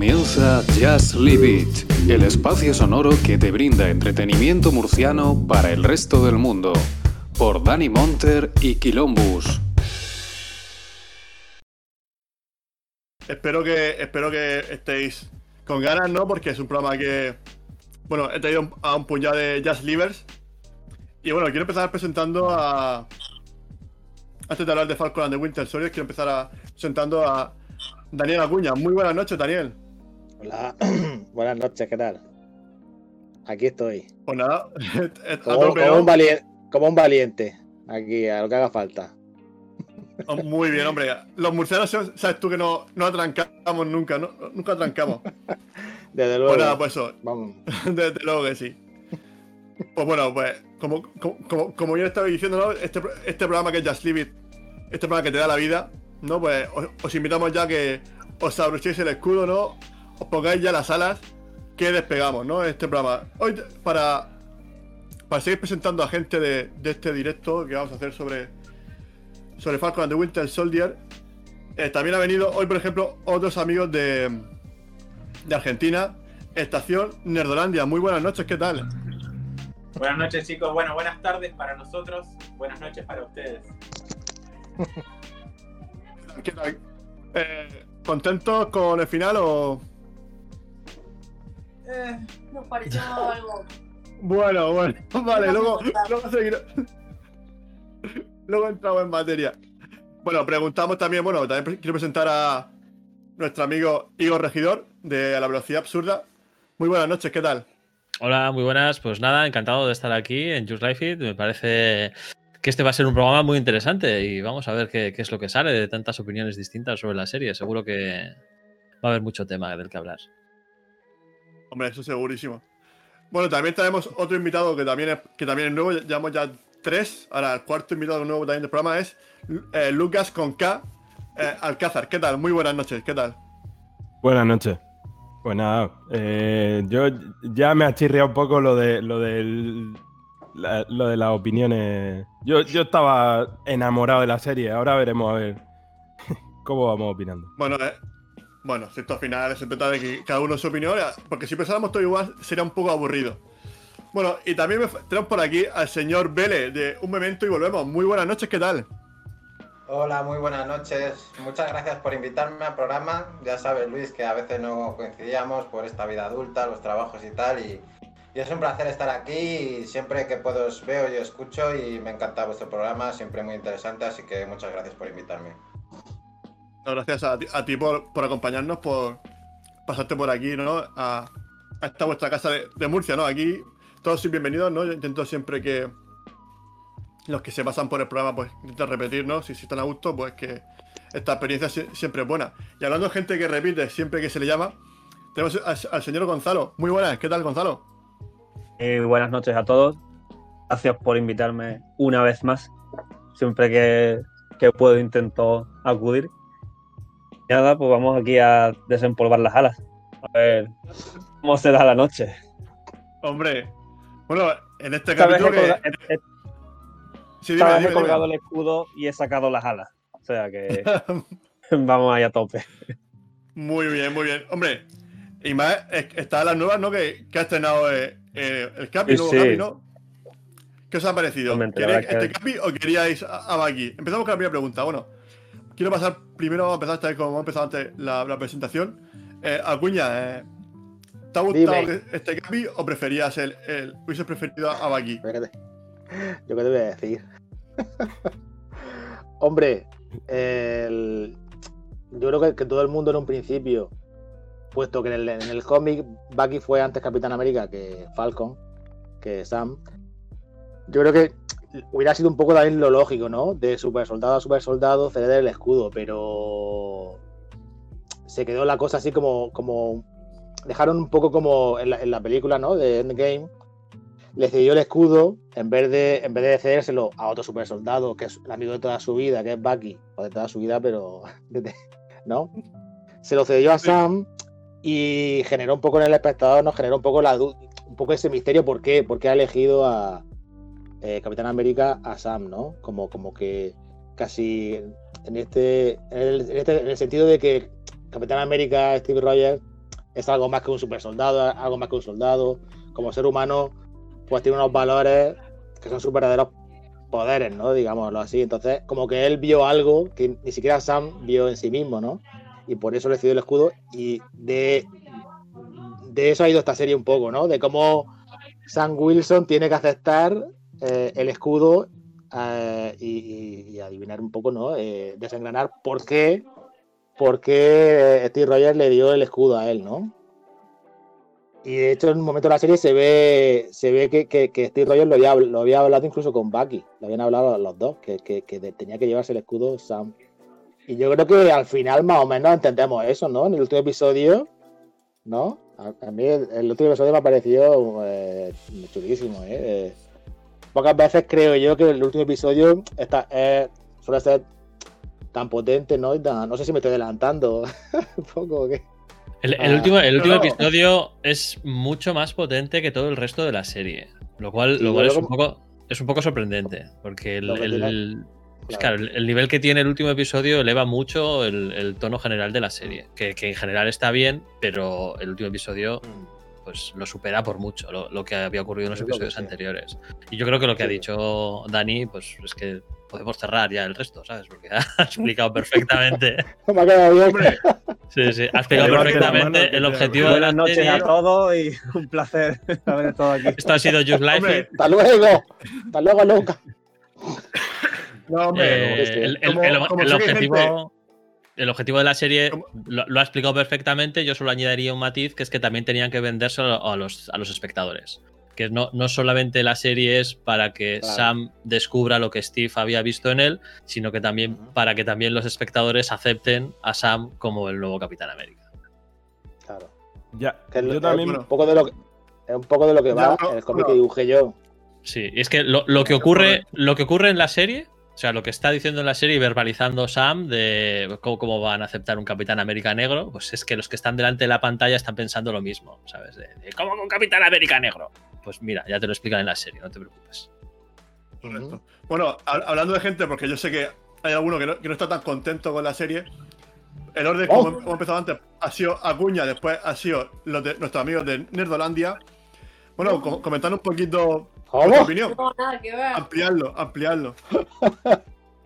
Comienza Just Leave It, el espacio sonoro que te brinda entretenimiento murciano para el resto del mundo, por Dani Monter y Quilombus. Espero que, espero que estéis con ganas, ¿no? Porque es un programa que. Bueno, he traído a un puñado de Just Livers. Y bueno, quiero empezar presentando a. Antes de hablar de Falcon and the Winter Soldier, quiero empezar presentando a Daniel Acuña. Muy buenas noches, Daniel. Hola, buenas noches, ¿qué tal? Aquí estoy. Pues nada, a Como, como un valiente, como un valiente, aquí, a lo que haga falta. Oh, Muy bien, hombre. Los murcianos, sabes tú que no, no atrancamos nunca, ¿no? Nunca atrancamos. Desde luego. Pues nada, pues eso. Vamos. Desde luego que sí. Pues bueno, pues como, como, como, yo estaba diciendo, ¿no? este, este programa que es Just Leave It, este programa que te da la vida, ¿no? Pues os, os invitamos ya que os abrochéis el escudo, ¿no? Os pongáis ya las alas que despegamos, ¿no? Este programa. Hoy, para, para seguir presentando a gente de, de este directo que vamos a hacer sobre, sobre Falcon and the Winter Soldier, eh, también ha venido hoy, por ejemplo, otros amigos de, de Argentina, Estación Nerdolandia. Muy buenas noches, ¿qué tal? Buenas noches chicos, bueno, buenas tardes para nosotros, buenas noches para ustedes. ¿Qué tal? Eh, ¿Contentos con el final o...? Eh, Nos pareció algo. Bueno, bueno, vale, luego, luego seguir- Luego entramos en materia. Bueno, preguntamos también, bueno, también quiero presentar a nuestro amigo Igor Regidor de A la Velocidad Absurda. Muy buenas noches, ¿qué tal? Hola, muy buenas. Pues nada, encantado de estar aquí en Just Life It. Me parece que este va a ser un programa muy interesante y vamos a ver qué, qué es lo que sale de tantas opiniones distintas sobre la serie. Seguro que va a haber mucho tema del que hablar. Hombre, eso segurísimo. Bueno, también tenemos otro invitado que también es, que también es nuevo, llevamos ya tres. Ahora, el cuarto invitado nuevo también del programa es eh, Lucas con K eh, Alcázar. ¿Qué tal? Muy buenas noches, ¿qué tal? Buenas noches. Pues nada, eh, yo ya me ha chirriado un poco lo de lo del- la- lo de las opiniones. Yo, yo estaba enamorado de la serie, ahora veremos a ver cómo vamos opinando. Bueno, eh, bueno, si esto al final se trata de que cada uno su opinión, eh, porque si pensáramos todo igual sería un poco aburrido. Bueno, y también tenemos por aquí al señor Vélez de Un Memento y volvemos. Muy buenas noches, ¿qué tal? Hola, muy buenas noches. Muchas gracias por invitarme al programa. Ya sabes, Luis, que a veces no coincidíamos por esta vida adulta, los trabajos y tal. Y, es un placer estar aquí. Y siempre que puedo os veo y escucho. Y me encanta vuestro programa, siempre muy interesante. Así que muchas gracias por invitarme. Gracias a ti, por, acompañarnos, por pasarte por aquí, ¿no? A, esta vuestra casa de, Murcia, ¿no? Aquí todos sois bienvenidos, ¿no? Yo intento siempre que los que se pasan por el programa, pues intentan repetir, ¿no? Si, si están a gusto, pues que esta experiencia sie- siempre es buena. Y hablando de gente que repite siempre que se le llama, tenemos al, al señor Gonzalo. Muy buenas, ¿qué tal, Gonzalo? Eh, buenas noches a todos. Gracias por invitarme una vez más. Siempre que, que puedo intento acudir. Nada, pues vamos aquí a desempolvar las alas. A ver cómo se da la noche. Hombre, bueno, en este capítulo que... he- he- Sí, esta dime, vez he dime, dime. colgado el escudo y he sacado las alas. O sea que vamos ahí a tope. Muy bien, muy bien. Hombre, y más es- está las nuevas, ¿no? Que, que ha estrenado eh, eh, el Capi, Sí, nuevo sí. Capi, ¿no? ¿Qué os ha parecido? ¿Queréis este que- Capi o queríais a, a Baki? Empezamos con la primera pregunta. Bueno, quiero pasar primero, vamos a empezar esta vez como hemos empezado antes la, la presentación. Eh, Acuña, eh, ¿te ha gustado Dime. que- este o preferías el, el hubieses preferido a Baki? Espérate. Yo qué te voy a decir. Hombre, el- yo creo que, que todo el mundo en un principio, puesto que en el, en el cómic Bucky fue antes Capitán América que Falcon, que Sam, yo creo que hubiera sido un poco también lo lógico, ¿no? De super soldado a super soldado ceder el escudo, pero se quedó la cosa así como, como dejaron un poco como en la, en la película, ¿no? De Endgame, le cedió el escudo en vez de en vez de cedérselo a otro super soldado que es el amigo de toda su vida, que es Bucky, o de toda su vida, pero ¿no? Se lo cedió a Sam y generó un poco en el espectador, nos generó un poco la un poco ese misterio por qué, por qué ha elegido a eh, Capitán América a Sam, ¿no? Como, como que casi en este, en el, en este- en el sentido de que Capitán América, Steve Rogers, es algo más que un super soldado, algo más que un soldado. Como ser humano, pues tiene unos valores que son sus verdaderos poderes, ¿no? Digámoslo así. Entonces, como que él vio algo que ni siquiera Sam vio en sí mismo, ¿no? Y por eso le cedió el escudo. Y de, de eso ha ido esta serie un poco, ¿no? De cómo Sam Wilson tiene que aceptar eh, el escudo eh, y, adivinar un poco, ¿no? Eh, desengranar por qué, por qué Steve Rogers le dio el escudo a él, ¿no? Y de hecho, en un momento de la serie se ve, se ve que, que- Steve Rogers lo había, lo había hablado incluso con Bucky. Lo habían hablado los dos, que, que- tenía que llevarse el escudo Sam. Y yo creo que al final más o menos entendemos eso, ¿no? En el último episodio, ¿no? A, mí el, el último episodio me ha parecido eh, chulísimo, ¿eh? Pocas veces creo yo que el último episodio está, eh, suele ser tan potente, ¿no? Tan- no sé si me estoy adelantando un poco. ¿o qué? El, el Ah, último, el último no. episodio es mucho más potente que todo el resto de la serie. Lo cual, Sí, lo cual es, un poco, es un poco sorprendente. Porque el, que el- tiene- el- es claro. claro, el, el nivel que tiene el último episodio eleva mucho el, el tono general de la serie. Que, que en general está bien, pero el último episodio pues lo supera por mucho lo, lo que había ocurrido en los episodios sí. anteriores. Y yo creo que lo que ha Sí. dicho Dani, pues es que podemos cerrar ya el resto, ¿sabes? Porque ha explicado perfectamente. Me ha quedado bien. Hombre, Sí, sí, ha explicado perfectamente el objetivo de Buenas la noches a todos y un placer haber estado aquí. Esto ha sido Just Life. Hombre, Hasta luego. Hasta luego, Lucas. no, hombre. Eh, el, el- el- el objetivo, el objetivo de la serie lo, lo ha explicado perfectamente. Yo solo añadiría un matiz, que es que también tenían que venderse a a los, a los espectadores. Que no, no solamente la serie es para que Claro. Sam descubra lo que Steve había visto en él, sino que también para que también los espectadores acepten a Sam como el nuevo Capitán América. Claro. Ya, Que es, yo es también. un poco de lo que, es un poco de lo que Ya, va no, en el cómic no. que dibujé yo. Sí, es que lo, lo que ocurre, lo que ocurre en la serie, sea, lo que está diciendo en la serie y verbalizando Sam de cómo, cómo van a aceptar un Capitán América negro, pues es que los que están delante de la pantalla están pensando lo mismo, ¿sabes? De, de, ¿Cómo un Capitán América negro? Pues mira, ya te lo explican en la serie, no te preocupes. Correcto. Bueno, hab- hablando de gente, porque yo sé que hay alguno que no, que no está tan contento con la serie. El orden, Oh. como, como empezado antes, ha sido Acuña, después ha sido los de nuestros amigos de Nerdolandia. Bueno, co- comentando un poquito tu ¿Cómo? opinión. No, nada que ver. Ampliarlo, ampliarlo.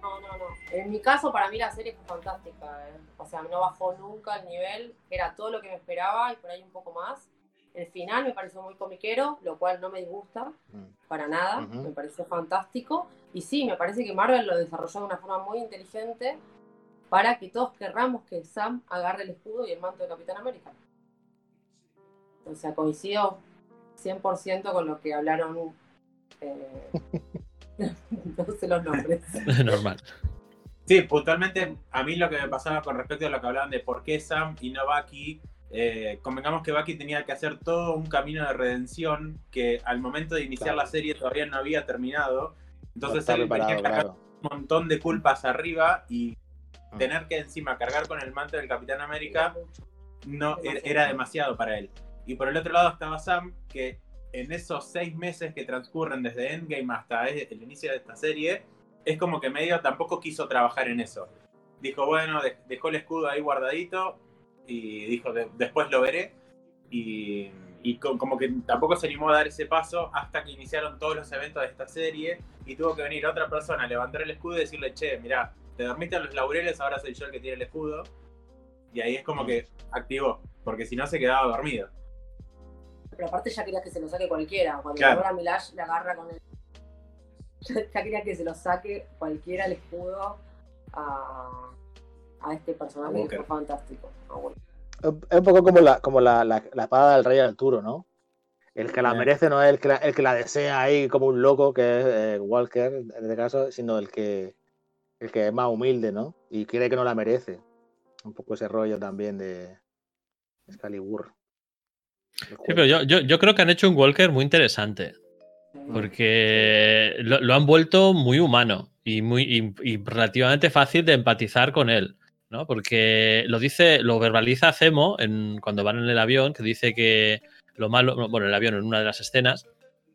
No, no, no. En mi caso, para mí la serie fue fantástica. ¿eh? O sea, no bajó nunca el nivel. Era todo lo que me esperaba y por ahí un poco más. El final me pareció muy comiquero, lo cual no me disgusta Mm. para nada. Me pareció fantástico. Y sí, me parece que Marvel lo desarrolló de una forma muy inteligente para que todos querramos que Sam agarre el escudo y el manto de Capitán América. O sea, coincido 100% con lo que hablaron. eh, no sé los nombres. Normal. Sí, puntualmente a mí lo que me pasaba con respecto a lo que hablaban de por qué Sam y no Bucky, eh, convengamos que Bucky tenía que hacer todo un camino de redención que al momento de iniciar Claro. la serie todavía no había terminado. Entonces él cargando claro. un montón de culpas arriba y Mm. tener que encima cargar con el manto del Capitán América no era, Demasiado. era demasiado para él. Y por el otro lado estaba Sam, que en esos seis meses que transcurren desde Endgame hasta e- el inicio de esta serie, es como que medio tampoco quiso trabajar en eso. Dijo, bueno, de- dejó el escudo ahí guardadito y dijo, "De- después lo veré. Y, y co- como que tampoco se animó a dar ese paso hasta que iniciaron todos los eventos de esta serie y tuvo que venir otra persona a levantar el escudo y decirle, che, mira, te dormiste en los laureles, ahora soy yo el que tiene el escudo. Y ahí es como que activó, porque si no se quedaba dormido. Pero aparte ya quería que se lo saque cualquiera. Cuando Claro. ahora Milash le agarra con el. Ya quería que se lo saque cualquiera el escudo a, a este personaje que fue fantástico. Ah, bueno. Es un poco como la, como la, la, la espada del rey Arturo, ¿no? El que la merece no es el que la, el que la desea ahí como un loco, que es eh, Walker, en este caso, sino el que, el que es más humilde, ¿no? Y cree que no la merece. Un poco ese rollo también de Excalibur. Sí, pero yo, yo, yo creo que han hecho un Walker muy interesante. Mm. Porque lo, lo han vuelto muy humano y, muy, y, y relativamente fácil de empatizar con él. ¿no? Porque lo dice, lo verbaliza Zemo en, cuando van en el avión, que dice que lo malo, bueno, el avión en una de las escenas,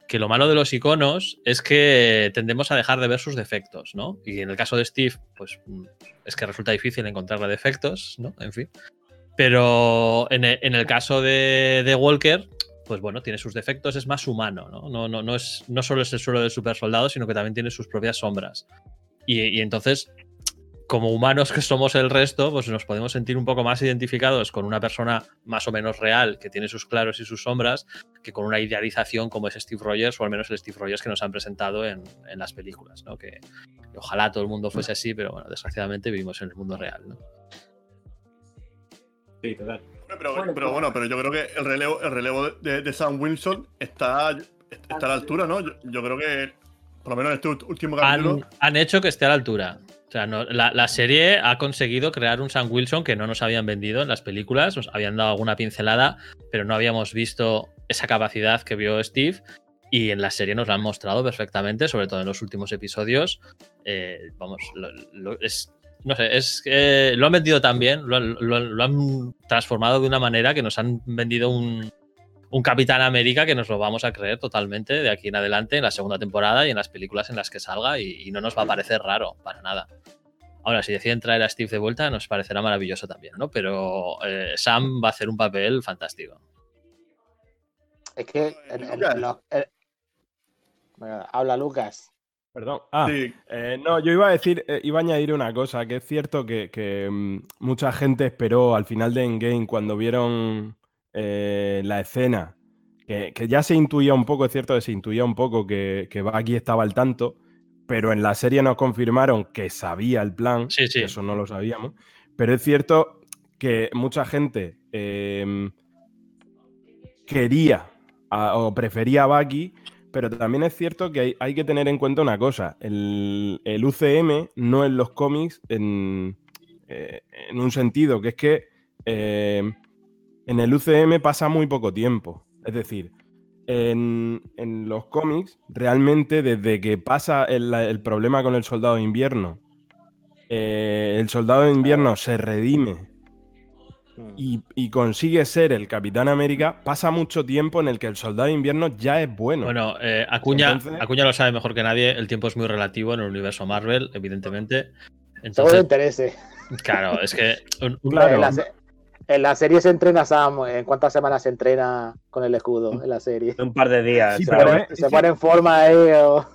que lo malo de los iconos es que tendemos a dejar de ver sus defectos, ¿no? Y en el caso de Steve, pues es que resulta difícil encontrarle defectos, ¿no? En fin. Pero en e- en el, caso de, de Walker, pues bueno, tiene sus defectos, es más humano, ¿no? No, no, no, es, no solo es el suelo del super soldado, sino que también tiene sus propias sombras. Y, y entonces, como humanos que somos el resto, pues nos podemos sentir un poco más identificados con una persona más o menos real, que tiene sus claros y sus sombras, que con una idealización como es Steve Rogers, o al menos el Steve Rogers que nos han presentado en, en las películas, ¿no? Que, que ojalá todo el mundo fuese así, pero bueno, desgraciadamente vivimos en el mundo real, ¿no? Sí, total. Pero, Bueno, pero bueno, pero yo creo que el relevo, el relevo de, de Sam Wilson está, está a la altura, ¿no? Yo, yo creo que, por lo menos en este último capítulo, han, han hecho que esté a la altura. O sea, no- la, la serie ha conseguido crear un Sam Wilson que no nos habían vendido en las películas, nos habían dado alguna pincelada, pero no habíamos visto esa capacidad que vio Steve. Y en la serie nos la han mostrado perfectamente, sobre todo en los últimos episodios. Eh, vamos, lo- lo- es, no sé, es que lo han vendido tan bien, lo, han- lo han- lo han transformado de una manera que nos han vendido un, un Capitán América que nos lo vamos a creer totalmente de aquí en adelante en la segunda temporada y en las películas en las que salga y, y no nos va a parecer raro, para nada. Ahora, si deciden traer a Steve de vuelta, nos parecerá maravilloso también, ¿no? Pero eh, Sam va a hacer un papel fantástico. Es que en- en Lucas. los- en- Venga, habla Lucas. Perdón. Ah, sí, eh, no, yo iba a decir, eh, iba a añadir una cosa, que es cierto que, que, mm, mucha gente esperó al final de Endgame cuando vieron eh, la escena, que, que ya se intuía un poco, es cierto que se intuía un poco que, que Bucky estaba al tanto, pero en la serie nos confirmaron que sabía el plan, Sí, sí. eso no lo sabíamos, pero es cierto que mucha gente em, quería a- o prefería a Bucky, pero también es cierto que hay, hay que tener en cuenta una cosa. El, el UCM no en los cómics en, eh, en un sentido, que es que eh, en el UCM pasa muy poco tiempo. Es decir, en, en los cómics, realmente desde que pasa el, el problema con el soldado de invierno, eh, el soldado de invierno se redime y, y consigue ser el Capitán América, pasa mucho tiempo en el que el soldado de invierno ya es bueno. Bueno, eh, Acuña, Entonces- Acuña lo sabe mejor que nadie, el tiempo es muy relativo en el universo Marvel, evidentemente. Entonces, interese. claro, es que un- un- Claro. En la, se- en la serie se entrena Sam. ¿En cuántas semanas se entrena con el escudo en la serie? Un par de días. Sí, o sea, pero Pone- es se pone en forma ahí. o-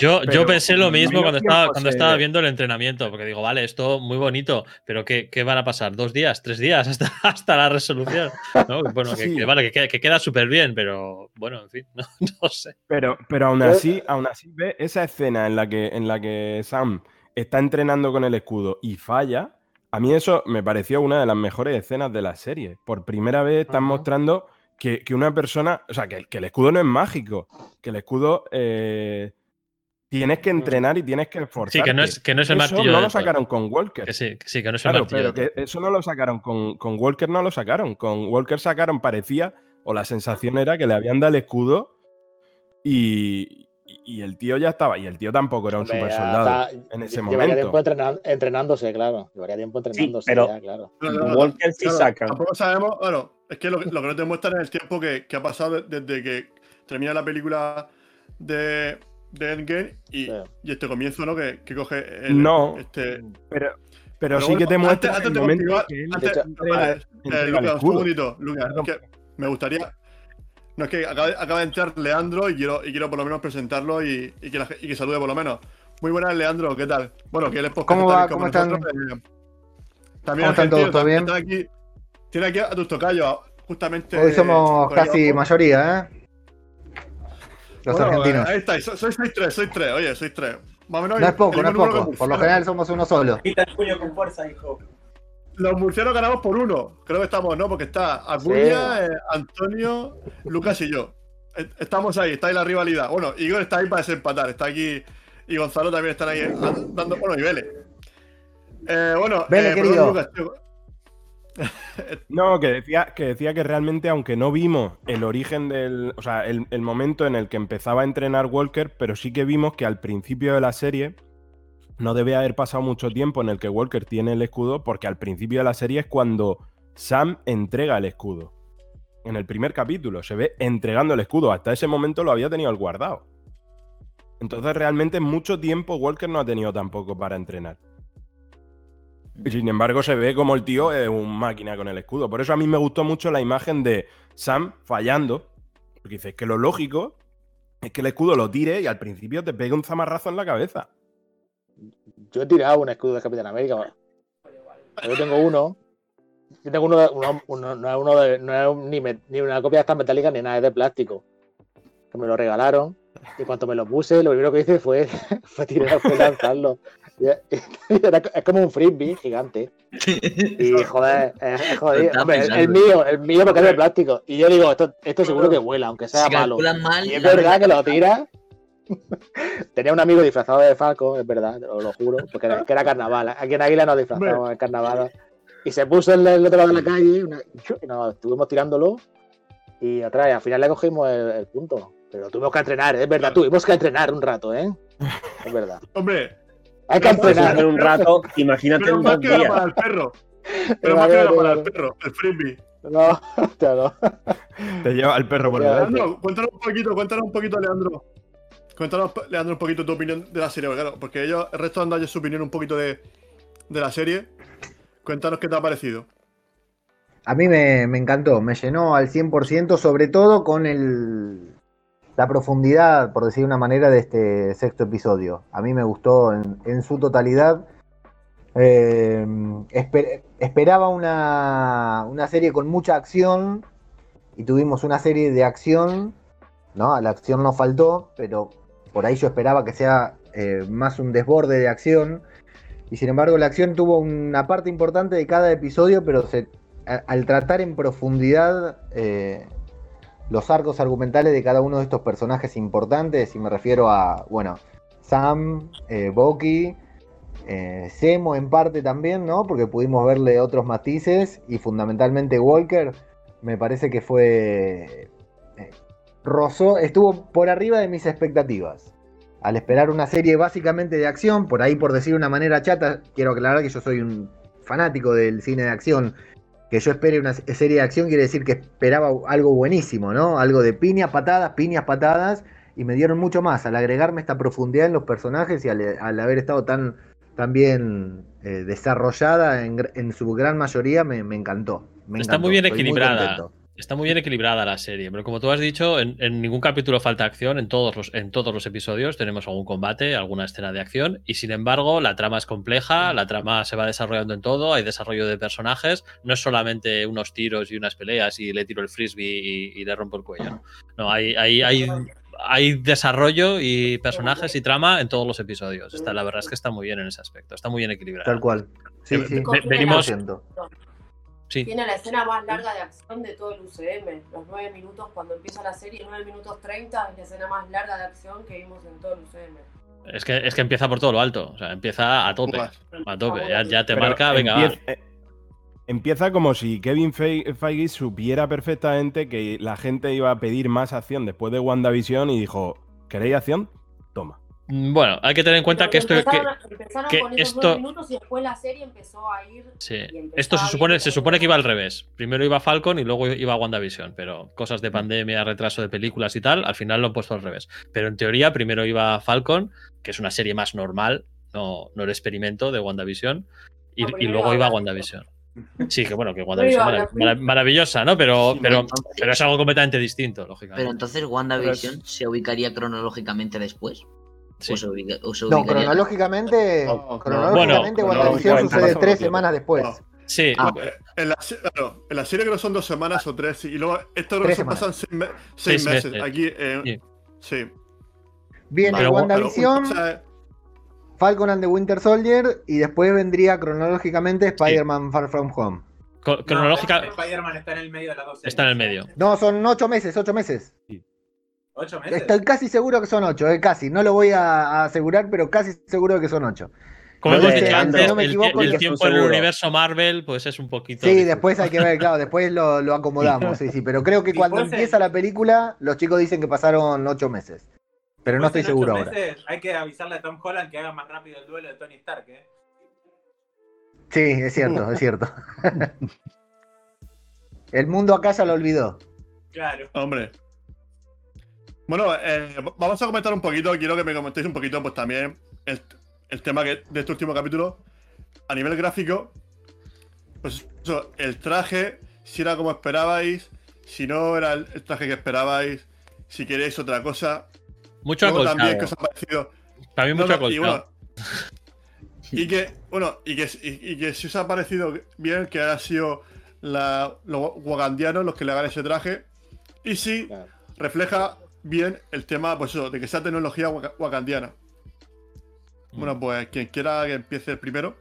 Yo, yo pensé lo mismo cuando estaba, cuando estaba viendo el entrenamiento, porque digo, vale, esto muy bonito, pero ¿qué, qué van a pasar? ¿Dos días? ¿Tres días? Hasta, hasta la resolución. ¿no? Bueno, que, Sí. que vale, que, queda- que queda súper bien, pero bueno, en fin, no, no sé. Pero, pero aún así, aún así, ve esa escena en la que, en la que Sam está entrenando con el escudo y falla. A mí eso me pareció una de las mejores escenas de la serie. Por primera vez están mostrando que, que una persona, o sea, que, que el escudo no es mágico, que el escudo eh, tienes que entrenar y tienes que esforzarte. Sí, que no es, que no es el eso martillo no de lo sacaron con Walker. Que sí, que sí, que no es el Claro, martillo pero que eso no lo sacaron con, con Walker, no lo sacaron. Con Walker sacaron, parecía, o la sensación era que le habían dado el escudo y, y el tío ya estaba. Y el tío tampoco era un super soldado en ese Llevaría momento. tiempo entrenan- entrenándose, claro. Llevaría tiempo entrenándose, pero- ya, claro. No, no, no, Walker sí claro, saca. Tampoco sabemos, bueno, es que lo, que- lo que no te muestran es el tiempo que, que ha pasado de- desde que termina la película de, de Endgame y, Sí. y este comienzo, ¿no? Que, que coge el, No. este. Pero, pero, Pero sí bueno, que te muestra antes el momento que eh, Lucas, un segundito, Lucas, Perdón. es que me gustaría. No es que acaba, de- acaba de entrar Leandro y quiero, y quiero por lo menos presentarlo y, y que la y que salude por lo menos. Muy buenas, Leandro, ¿qué tal? Bueno, que él es podcast ¿Cómo va? ¿Cómo están? nosotros, eh, También ¿Cómo están todos? argentino, ¿Todo bien? está aquí, tiene aquí a tus tocayos, justamente. Hoy somos casi mayoría, ¿eh? Los Bueno, argentinos. Ahí estáis, so- sois 6-3, sois 3, oye, sois 3. Más o menos No es poco, no es poco. Por lo general somos uno solo. Quita el puño con fuerza, hijo. Los murcianos ganamos por uno. Creo que estamos, ¿no? Porque está Acuña, eh, Antonio, Lucas y yo. E- Estamos ahí, está ahí la rivalidad. Bueno, Igor está ahí para desempatar. Está aquí. Y Gonzalo también están ahí eh, dando. Bueno, y Vélez. Eh, bueno, Vélez, eh, perdón, querido. Lucas, tío. No, que decía, que decía que realmente, aunque no vimos el origen del. O sea, el, momento en el que empezaba a entrenar Walker, pero sí que vimos que al principio de la serie no debe haber pasado mucho tiempo en el que Walker tiene el escudo, porque al principio de la serie es cuando Sam entrega el escudo. En el primer capítulo se ve entregando el escudo. Hasta ese momento lo había tenido el guardado. Entonces, realmente, mucho tiempo Walker no ha tenido tampoco para entrenar. Sin embargo, se ve como el tío es un máquina con el escudo. Por eso a mí me gustó mucho la imagen de Sam fallando. Porque dices que lo lógico es que el escudo lo tire y al principio te pegue un zamarrazo en la cabeza. Yo he tirado un escudo de Capitán América. Yo tengo uno. Yo tengo uno, de- uno, no es uno de, no es ni, una copia de estas metálicas ni nada, es de plástico. Que me lo regalaron. Y cuando me lo puse, lo primero que hice fue, fue tirar, fue lanzarlo. Era- es como un frisbee gigante. Y joder, es. Estaba Hombre, el, mío, el mío porque es de plástico. Y yo digo, esto, esto seguro que vuela, aunque sea Si malo. mal, Y es verdad que lo tira. Tenía un amigo disfrazado de Falco, es verdad, os lo juro, porque era, que era carnaval. Aquí en Águila nos disfrazamos en carnaval. Y se puso en el otro lado de la calle, una- y nos estuvimos tirándolo y atrás, y al final le cogimos el, el punto. Pero tuvimos que entrenar, es verdad, tuvimos que entrenar un rato, ¿eh? Es verdad. Hombre, Hay que entrenar. En un rato, imagínate pero en más que para el perro. Pero más que era para el perro, el frisbee. No, hostia, no. Te lleva el perro por Ya, delante. Leandro, cuéntanos un poquito, cuéntanos un poquito, Leandro. Cuéntanos, Leandro, un poquito tu opinión de la serie, porque, claro, porque ellos, el resto han dado ya su opinión un poquito de, de la serie. Cuéntanos qué te ha parecido. A mí me, me encantó, me llenó al 100%, sobre todo con el, la profundidad, por decir de una manera, de este sexto episodio. A mí me gustó en, su totalidad. Eh, esper- esperaba una, una serie con mucha acción y tuvimos una serie de acción, ¿no? La acción no faltó, pero por ahí yo esperaba que sea eh, más un desborde de acción. Y sin embargo, la acción tuvo una parte importante de cada episodio, pero se, al tratar en profundidad eh, los arcos argumentales de cada uno de estos personajes importantes, y me refiero a, bueno, Sam, eh, Bucky, eh, Zemo en parte también, ¿no? Porque pudimos verle otros matices, y fundamentalmente Walker, me parece que fue... eh, estuvo por arriba de mis expectativas. Al esperar una serie básicamente de acción, por ahí por decir de una manera chata, quiero aclarar que yo soy un fanático del cine de acción. Que yo espere una serie de acción quiere decir que esperaba algo buenísimo, ¿no? Algo de piñas, patadas, piñas, patadas. Y me dieron mucho más al agregarme esta profundidad en los personajes y al, al haber estado tan, tan bien eh, desarrollada en, en su gran mayoría, me, me encantó. Me Está encantó, muy bien estoy equilibrada. Está muy bien equilibrada la serie, pero como tú has dicho, en, en ningún capítulo falta acción, en todos, los, en todos los episodios tenemos algún combate, alguna escena de acción, y sin embargo la trama es compleja, la trama se va desarrollando en todo, hay desarrollo de personajes, no es solamente unos tiros y unas peleas y le tiro el frisbee y, y le rompo el cuello. No, No, hay, hay, hay, hay desarrollo y personajes y trama en todos los episodios. Está, la verdad es que está muy bien en ese aspecto, está muy bien equilibrada. Tal cual. Sí, Ve- sí. ve- venimos- 100%. Sí. Tiene la escena más larga de acción de todo el UCM. Los 9 minutos, cuando empieza la serie, 9 minutos 30 es la escena más larga de acción que vimos en todo el UCM. Es que, es que empieza por todo lo alto, o sea, empieza a tope. A tope, ya, ya te Pero marca, venga, va. empieza, eh, empieza como si Kevin Fe- Feige supiera perfectamente que la gente iba a pedir más acción después de WandaVision y dijo, ¿queréis acción? Toma. Mm, Bueno, hay que tener en cuenta que esto. Que, empezaron, empezaron que con esos esto- 9 minutos y después la serie empezó a ir. sí, esto se supone, se supone que iba al revés. Primero iba Falcon y luego iba WandaVision, pero cosas de pandemia, retraso de películas y tal, al final lo han puesto al revés. Pero en teoría, primero iba Falcon, que es una serie más normal, no, no el experimento de WandaVision, y, No, y luego iba WandaVision. Sí, que bueno, que WandaVision marav- maravillosa, ¿no? Pero, Sí, pero, entonces- pero es algo completamente distinto, lógicamente. Pero entonces WandaVision se ubicaría cronológicamente después. Sí. O se, ubica- o se No, cronológicamente, No, cronológicamente bueno, WandaVision bueno, sucede bueno, tres bueno, semanas después. No. Sí, Ah. En la, se- claro, en la serie creo que son dos semanas o tres, y luego esto creo que pasan seis, me- Seis seis meses. meses. Aquí, eh, sí. Viene Pero- WandaVision, Falcon and the Winter Soldier y después vendría cronológicamente Spider-Man Far From Home. cronológica Spider-Man está en el medio de las dos series. está en el medio. No, son ocho meses, ocho meses. ¿Ocho meses? Estoy casi seguro que son ocho, eh, casi. No lo voy a, asegurar, pero casi seguro que son ocho. Como No hemos dicho antes, no me el, equivoco, el tiempo en el universo Marvel, pues es un poquito. Sí, difícil. después hay que ver, claro, después lo, lo acomodamos, sí, sí. Pero creo que cuando fuese- empieza la película, los chicos dicen que pasaron ocho meses. Pero no estoy en seguro ahora. Hay que avisarle a Tom Holland que haga más rápido el duelo de Tony Stark, ¿eh? Sí, es cierto, es cierto. El mundo acá ya lo olvidó. Claro. Hombre. Bueno, eh, vamos a comentar un poquito. Quiero que me comentéis un poquito, pues también, el, el tema que, de este último capítulo. a nivel gráfico, pues eso, el traje, si era como esperabais, si no era el, el traje que esperabais, si queréis otra cosa. Mucho Luego acolchado. también que os ha parecido. No, mucho no, y acolchado. bueno, y que, bueno, y que, y, y que si os ha parecido bien que haya sido la- los wakandianos los que le hagan ese traje. Y si Claro. refleja bien el tema, pues eso, de que sea tecnología waka- wakandiana. Mm. Bueno, pues quien quiera que empiece el primero.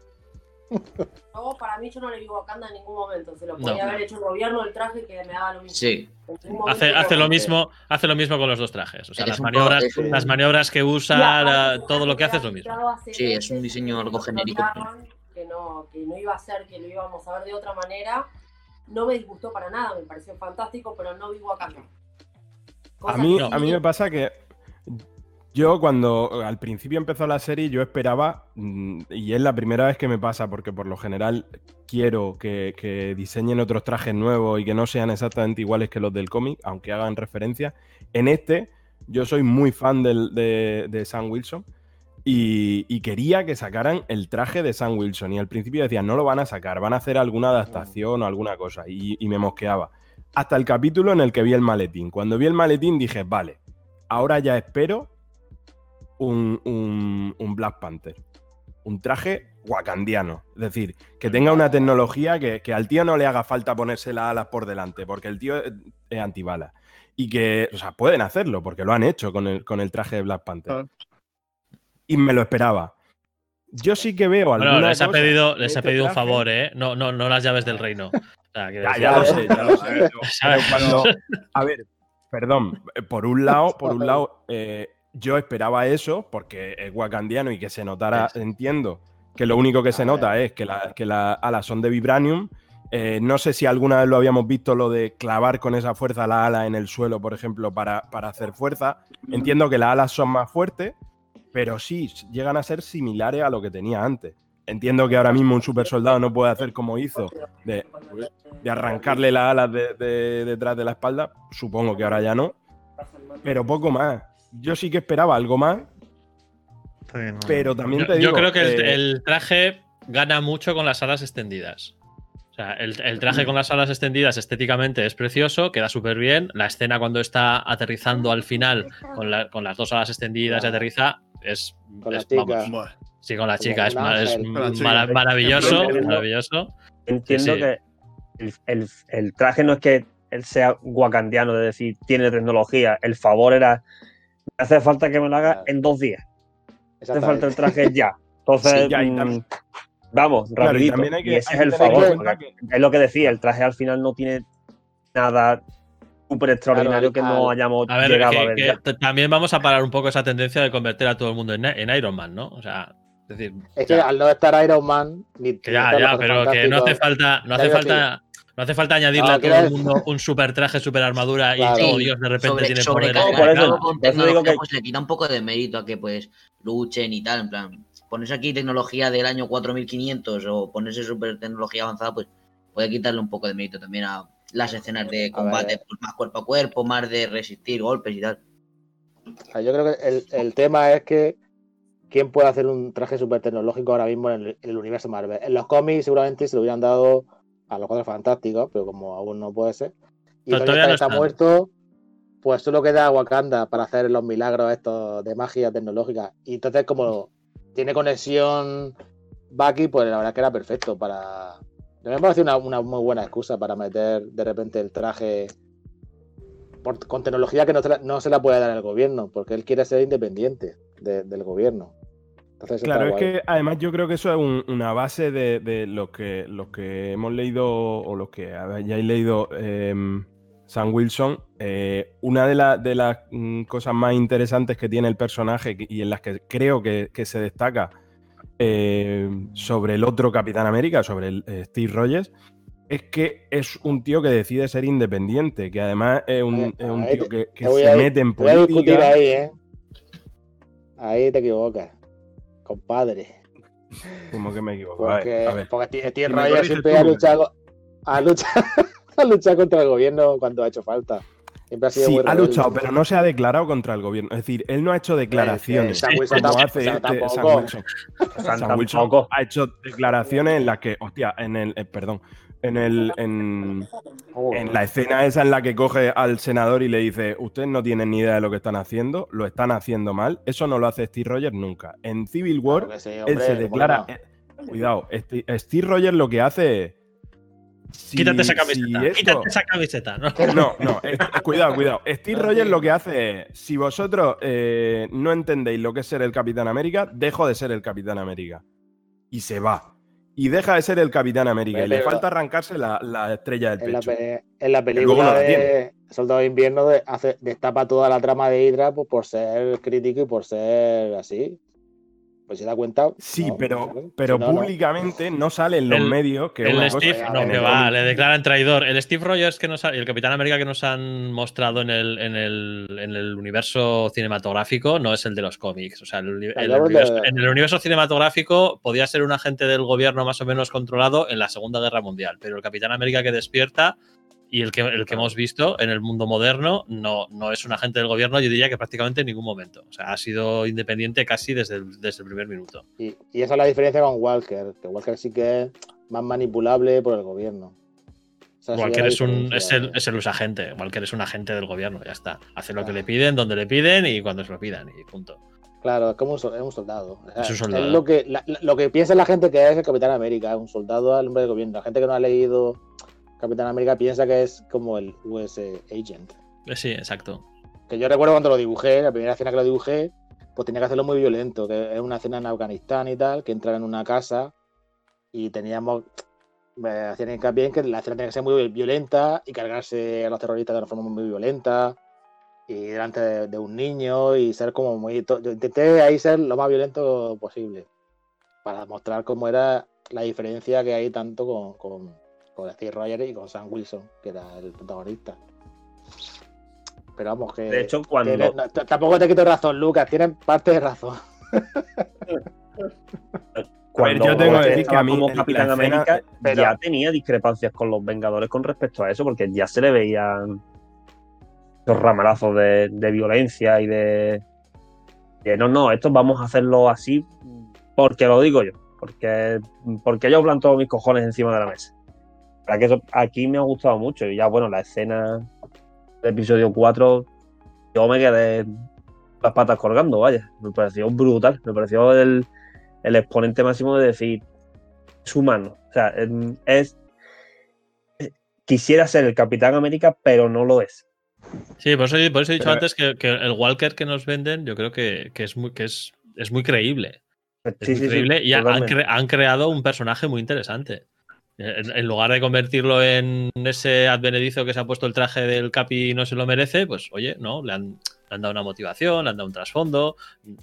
No, para mí yo no le vi Wakanda en ningún momento. Se lo No. podía haber hecho el gobierno del traje que me daba lo mismo. Sí. Hace, hace lo mismo, hace lo mismo con los dos trajes. O sea, las maniobras, poco- las maniobras que usa, la- todo lo que hace es lo mismo. Sí, es un diseño algo genérico. Que no, que no iba a ser, que lo íbamos a ver de otra manera. No me disgustó para nada, me pareció fantástico, pero no vi Wakanda. A mí, a mí me pasa que yo cuando al principio empezó la serie yo esperaba, mm, y es la primera vez que me pasa porque por lo general quiero que, que diseñen otros trajes nuevos y que no sean exactamente iguales que los del cómic, aunque hagan referencia. En este yo soy muy fan del- de, de Sam Wilson y, y quería que sacaran el traje de Sam Wilson y al principio decían no lo van a sacar, van a hacer alguna adaptación o alguna cosa y, y me mosqueaba hasta el capítulo en el que vi el maletín. Cuando vi el maletín dije, vale, ahora ya espero un, un- un Black Panther. Un traje wakandiano. Es decir, que tenga una tecnología que, que al tío no le haga falta ponerse las alas por delante, porque el tío es, es antibala. Y que, o sea, pueden hacerlo, porque lo han hecho con el, con el traje de Black Panther. Y me lo esperaba. Yo sí que veo alguna Bueno, les ha cosa pedido, les ha pedido un favor, ¿eh? No, no, no las llaves del reino. Ya, lo sé, ya lo sé. a ver, perdón. Por un lado, por un lado, eh, yo esperaba eso porque es wakandiano y que se notara, entiendo que lo único que se nota es que, la- que las alas son de vibranium. Eh, no sé si alguna vez lo habíamos visto lo de clavar con esa fuerza la ala en el suelo, por ejemplo, para, para hacer fuerza. Entiendo que las alas son más fuertes, pero sí llegan a ser similares a lo que tenía antes. Entiendo que ahora mismo un super soldado no puede hacer como hizo de, de arrancarle las alas de, de- detrás de la espalda. Supongo que ahora ya no. Pero poco más. Yo sí que esperaba algo más, pero también Yo, te digo. yo creo que el, eh, el traje gana mucho con las alas extendidas. O sea, el, el traje con las alas extendidas estéticamente es precioso, queda súper bien. La escena cuando está aterrizando al final con, la- con las dos alas extendidas y aterriza es. Vamos, sí, con la chica. Es, maravilloso. Entiendo- Maravilloso. Entiendo Sí, sí. que el, el- el traje no es que él sea wakandiano, es decir, tiene tecnología. El favor era. Hace falta que me lo haga en dos días. Hace falta el traje ya. Entonces, Sí, ya, mm, tam- vamos, Claro, y rapidito. también hay que- y ese hay es el favor. Es lo que decía, el traje al final no tiene nada súper extraordinario Claro, que no hayamos A ver, llegado que- a ver. ya. también vamos a parar un poco esa tendencia de convertir a todo el mundo en, en Iron Man, ¿no? O sea, es decir, Es que ya- al no estar Iron Man, ni Que ya, ya, pero que no hace falta, no hace falta, no hace falta añadirle No, a todo el mundo un super traje, super armadura Claro. y todo Sí, Dios de repente Sobre, tiene sobrecargar poderes. por eso- algo con por eso digo tecnología, que- pues le quita un poco de mérito a que pues luchen y tal, en plan, ponerse aquí tecnología del año 4500 o ponerse super tecnología avanzada, pues puede quitarle un poco de mérito también a las escenas de combate, pues, más cuerpo a cuerpo, más de resistir golpes y tal. O sea, yo creo que el, el tema es que quién puede hacer un traje súper tecnológico ahora mismo en el, en el universo Marvel. En los cómics seguramente se lo hubieran dado a los cuatro fantásticos, pero como aún no puede ser. Y no está están. muerto, pues solo queda Wakanda para hacer los milagros estos de magia tecnológica. Y entonces como tiene conexión Bucky, pues la verdad que era perfecto para... Me parece una, una muy buena excusa para meter de repente el traje por- con tecnología que no se, la, no se la puede dar el gobierno, porque él quiere ser independiente de- del gobierno. Entonces, Claro, es que además yo creo que eso es un- una base de, de los que los que hemos leído o los que hayáis leído em, Sam Wilson. eh, una de, la- de las mm, cosas más interesantes que tiene el personaje y en las que creo que, que se destaca eh, sobre el otro Capitán América, sobre el, eh, Steve Rogers, es que es un tío que decide ser independiente, que además es un, es tío que, se mete en Te voy a discutir política. ahí, ¿eh? Ahí te equivocas, compadre. Como que me equivoco. Porque, a ver. porque Steve Rogers siempre ha luchado, ha luchado, ha luchado contra el gobierno cuando ha hecho falta. Siempre ha sido Sí, muy ha luchado, pero no se ha declarado contra el gobierno. Es decir, él no ha hecho declaraciones. Sam Wilson como tampoco, hace o sea, este Sam tampoco. Wilson. Sam Sam Wilson tampoco. ha hecho declaraciones en las que, hostia, en el, eh, perdón, en el, en, en la escena esa en la que coge al senador y le dice, ustedes no tienen ni idea de lo que están haciendo, lo están haciendo mal. Eso no lo hace Steve Rogers nunca. En Civil War, Claro él se declara. bueno. eh, cuidado, Steve Rogers lo que hace es. si- Quítate esa si camiseta. esto- Quítate esa camiseta. ¿no? no, no, es- cuidado, cuidado. Steve Rogers lo que hace es, si vosotros eh, no entendéis lo que es ser el Capitán América, dejo de ser el Capitán América. Y se va. Y deja de ser el Capitán América. Y le falta arrancarse la, la estrella del En la, pecho. pe- en la película no la de Soldado de Invierno de- hace- destapa toda la trama de Hydra pues, por ser crítico y por ser así. Pues se da cuenta. Sí, no, pero, claro. pero Si no, no. públicamente no sale en los El- medios que El Steve, cosa no, en que el va, le declaran traidor. El Steve Rogers que nos ha- y el Capitán América que nos han mostrado en el, en, el, en el universo cinematográfico no es el de los cómics. O sea, de- universo- en el universo cinematográfico podía ser un agente del gobierno más o menos controlado en la Segunda Guerra Mundial, pero el Capitán América que despierta y el que, el que hemos visto en el mundo moderno no, no es un agente del gobierno, yo diría que prácticamente en ningún momento. O sea, ha sido independiente casi desde el, desde el primer minuto. Y, y esa es la diferencia con Walker, que Walker sí que es más manipulable por el gobierno. Walker es, un, es, el, es el usagente. Walker es un agente del gobierno, ya está. Hace lo que le piden, donde le piden y cuando se lo pidan, y punto. Claro, es como un, sol- es un soldado. O sea, Es un soldado. lo, que, la- lo que piensa la gente que es el Capitán América, un soldado al hombre del gobierno. La gente que no ha leído Capitán América piensa que es como el US Agent. Eh, Sí, exacto. Que yo recuerdo cuando lo dibujé, la primera escena que lo dibujé, pues tenía que hacerlo muy violento, que es una escena en Afganistán y tal, que entran en una casa y teníamos. eh, hacían hincapié en que la escena tenía que ser muy violenta y cargarse a los terroristas de una forma muy violenta y delante de, de un niño y ser como muy. Yo intenté ahí ser lo más violento posible para mostrar cómo era la diferencia que hay tanto con, con, con Steve Rogers y con Sam Wilson, que era el protagonista. Pero vamos, que. De hecho, cuando. no, tampoco te quito razón, Lucas, tienen parte de razón. Cuando yo tengo que decir que estaba a mí como Capitán escena- América pero- ya tenía discrepancias con los Vengadores con respecto a eso, porque ya se le veían los ramalazos de, de violencia y de, de, no, no, esto vamos a hacerlo así porque lo digo yo, porque, porque yo planto mis cojones encima de la mesa. Para que eso, aquí me ha gustado mucho y ya bueno, la escena del episodio 4 yo me quedé las patas colgando, vaya, me pareció brutal, me pareció el, el exponente máximo de decir, es humano. O sea, es. Quisiera ser el Capitán América, pero no lo es. Sí, por eso, por eso he dicho Pero- antes que, que el Walker que nos venden, yo creo que, que es muy, que es, es muy creíble. Es Sí, muy sí, sí, creíble y ha- han, cre- han creado un personaje muy interesante. En, lugar de convertirlo en ese advenedizo que se ha puesto el traje del Capi y no se lo merece, pues oye, no, le han, le han dado una motivación, le han dado un trasfondo,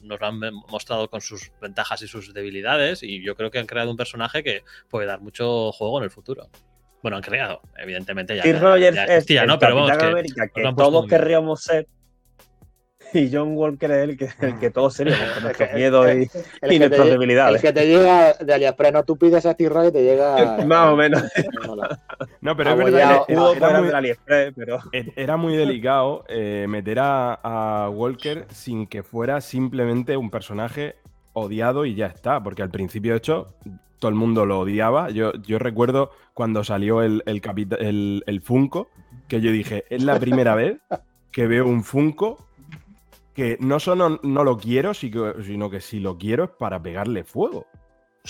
nos lo han mostrado con sus ventajas y sus debilidades y yo creo que han creado un personaje que puede dar mucho juego en el futuro. Bueno, han creado, evidentemente ya, Steve ya- Rogers ya es existía, el ¿no? Pero vamos, que América que todos querríamos ser. Y John Walker es el que, el que todos seríamos, con nuestros que- miedos y, El y que, nuestras te, debilidades. el que te llega de AliExpress, no tú pides a Steve y te llega. Más o menos. No, pero es Abollado. verdad, era, era muy, pero. e- era muy delicado eh, meter a, a Walker sin que fuera simplemente un personaje odiado y ya está, porque al principio, de hecho, todo el mundo lo odiaba. Yo, yo recuerdo cuando salió el, el, el, el Funko, que yo dije, es la primera vez que veo un Funko que no solo no lo quiero, sino que si lo quiero es para pegarle fuego.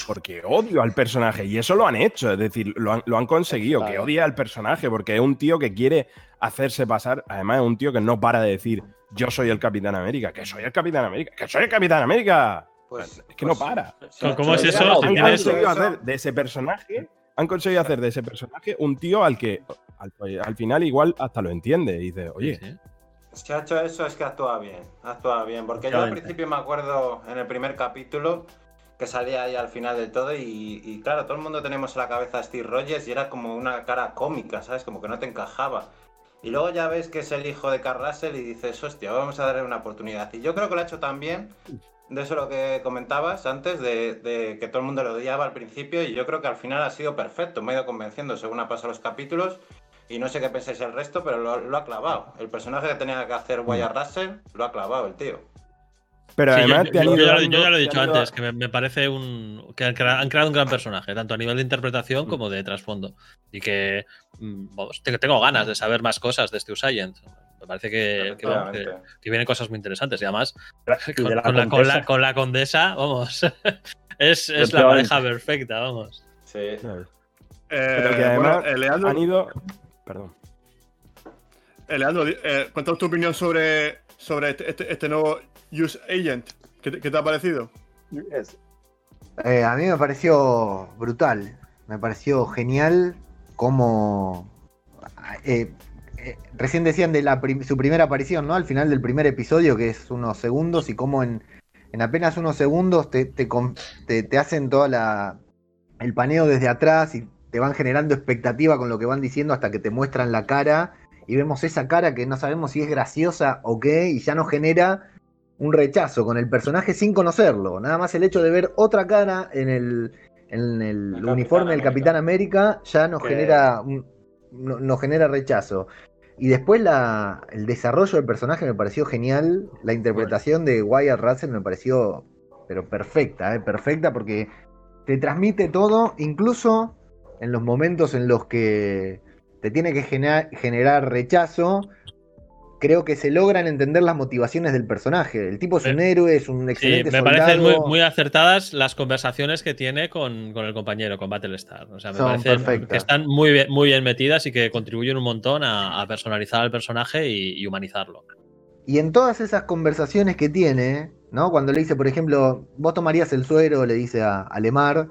Porque odio al personaje y eso lo han hecho, es decir, lo han, lo han conseguido, que odia al personaje porque es un tío que quiere hacerse pasar, además es un tío que no para de decir yo soy el Capitán América, que soy el Capitán América, que soy el Capitán América. Pues, Es que no para. ¿Cómo- es eso? Han conseguido hacer de ese personaje, han conseguido hacer de ese personaje un tío al que al, al final igual hasta lo entiende y dice, oye, Sí, sí. Si ha hecho eso es que actúa bien, actúa bien. Porque yo al principio me acuerdo en el primer capítulo que salía ahí al final del todo y, y claro, todo el mundo tenemos en la cabeza a Steve Rogers y era como una cara cómica, ¿sabes? Como que no te encajaba. Y luego ya ves que es el hijo de Carl Russell y dices, hostia, vamos a darle una oportunidad. Y yo creo que lo ha hecho tan bien, de eso lo que comentabas antes, de, de que todo el mundo lo odiaba al principio y yo creo que al final ha sido perfecto, me he ido convenciendo según ha pasado los capítulos. Y no sé qué pensáis el resto, pero lo, lo ha clavado. El personaje que tenía que hacer Wyatt Russell lo ha clavado el tío. Pero Sí, yo, además yo- yo ya lo- dando- yo ya lo he dicho antes, que me, me parece un. que han crea- han creado un gran personaje, tanto a nivel de interpretación como de trasfondo. Y que. mm, vamos, tengo ganas de saber más cosas de este Usagent. Me parece que, que, vamos, que- Efectivamente. que vienen cosas muy interesantes. Y además, con, la con la, con, condesa. la, con la condesa, vamos. es, es la pareja perfecta, vamos. Sí. Eh, Pero que además bueno, eh, Leandro, han ido. Perdón. eh, Leandro, eh, cuéntanos tu opinión sobre, sobre este, este- este nuevo Use Agent. ¿Qué te, qué te ha parecido? Eh, a mí me pareció brutal, me pareció genial como... eh, eh, recién decían de la prim- su primera aparición, ¿no? Al final del primer episodio, que es unos segundos, y cómo en, en apenas unos segundos te, te, con- te- te hacen toda la el paneo desde atrás y te van generando expectativa con lo que van diciendo hasta que te muestran la cara y vemos esa cara que no sabemos si es graciosa o qué y ya nos genera un rechazo con el personaje sin conocerlo. Nada más el hecho de ver otra cara en el, en el uniforme del. Capitán América ya nos Que- genera un- no- nos genera rechazo. Y después la, el desarrollo del personaje me pareció genial. La interpretación de Wyatt Russell me pareció pero perfecta, ¿eh? perfecta porque te transmite todo, incluso en los momentos en los que te tiene que generar, generar rechazo. Creo que se logran entender las motivaciones del personaje. El tipo es un héroe, es un Sí, excelente me parecen muy, acertadas las conversaciones que tiene con, con el compañero, con Battlestar. O sea, me perfectas. que están muy bien, muy bien metidas y que contribuyen un montón a, a personalizar al personaje y, y humanizarlo. Y en todas esas conversaciones que tiene, ¿no? Cuando le dice, por ejemplo, vos tomarías el suero, le dice a, a Lemar,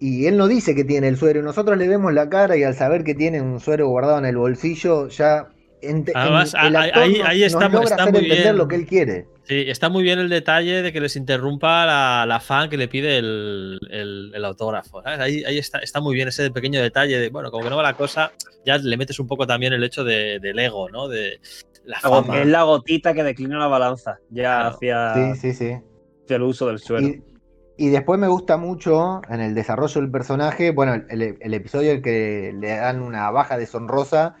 y él no dice que tiene el suero, y nosotros le vemos la cara y al saber que tiene un suero guardado en el bolsillo, ya ente- Además, en- el ahí- actor ahí- ahí nos está- logra está hacer muy entender bien. lo que él quiere. Sí, está muy bien el detalle de que les interrumpa la, la fan que le pide el, el- el autógrafo. ¿sabes? Ahí, ahí está, está muy bien ese pequeño detalle de, bueno, como que no va la cosa, ya le metes un poco también el hecho de, del ego, ¿no? De la fama. Es la gotita que declina la balanza ya Claro. hacia, Sí, sí, sí. hacia el uso del suelo. Y, y después me gusta mucho en el desarrollo del personaje, bueno, el, episodio en que le dan una baja deshonrosa,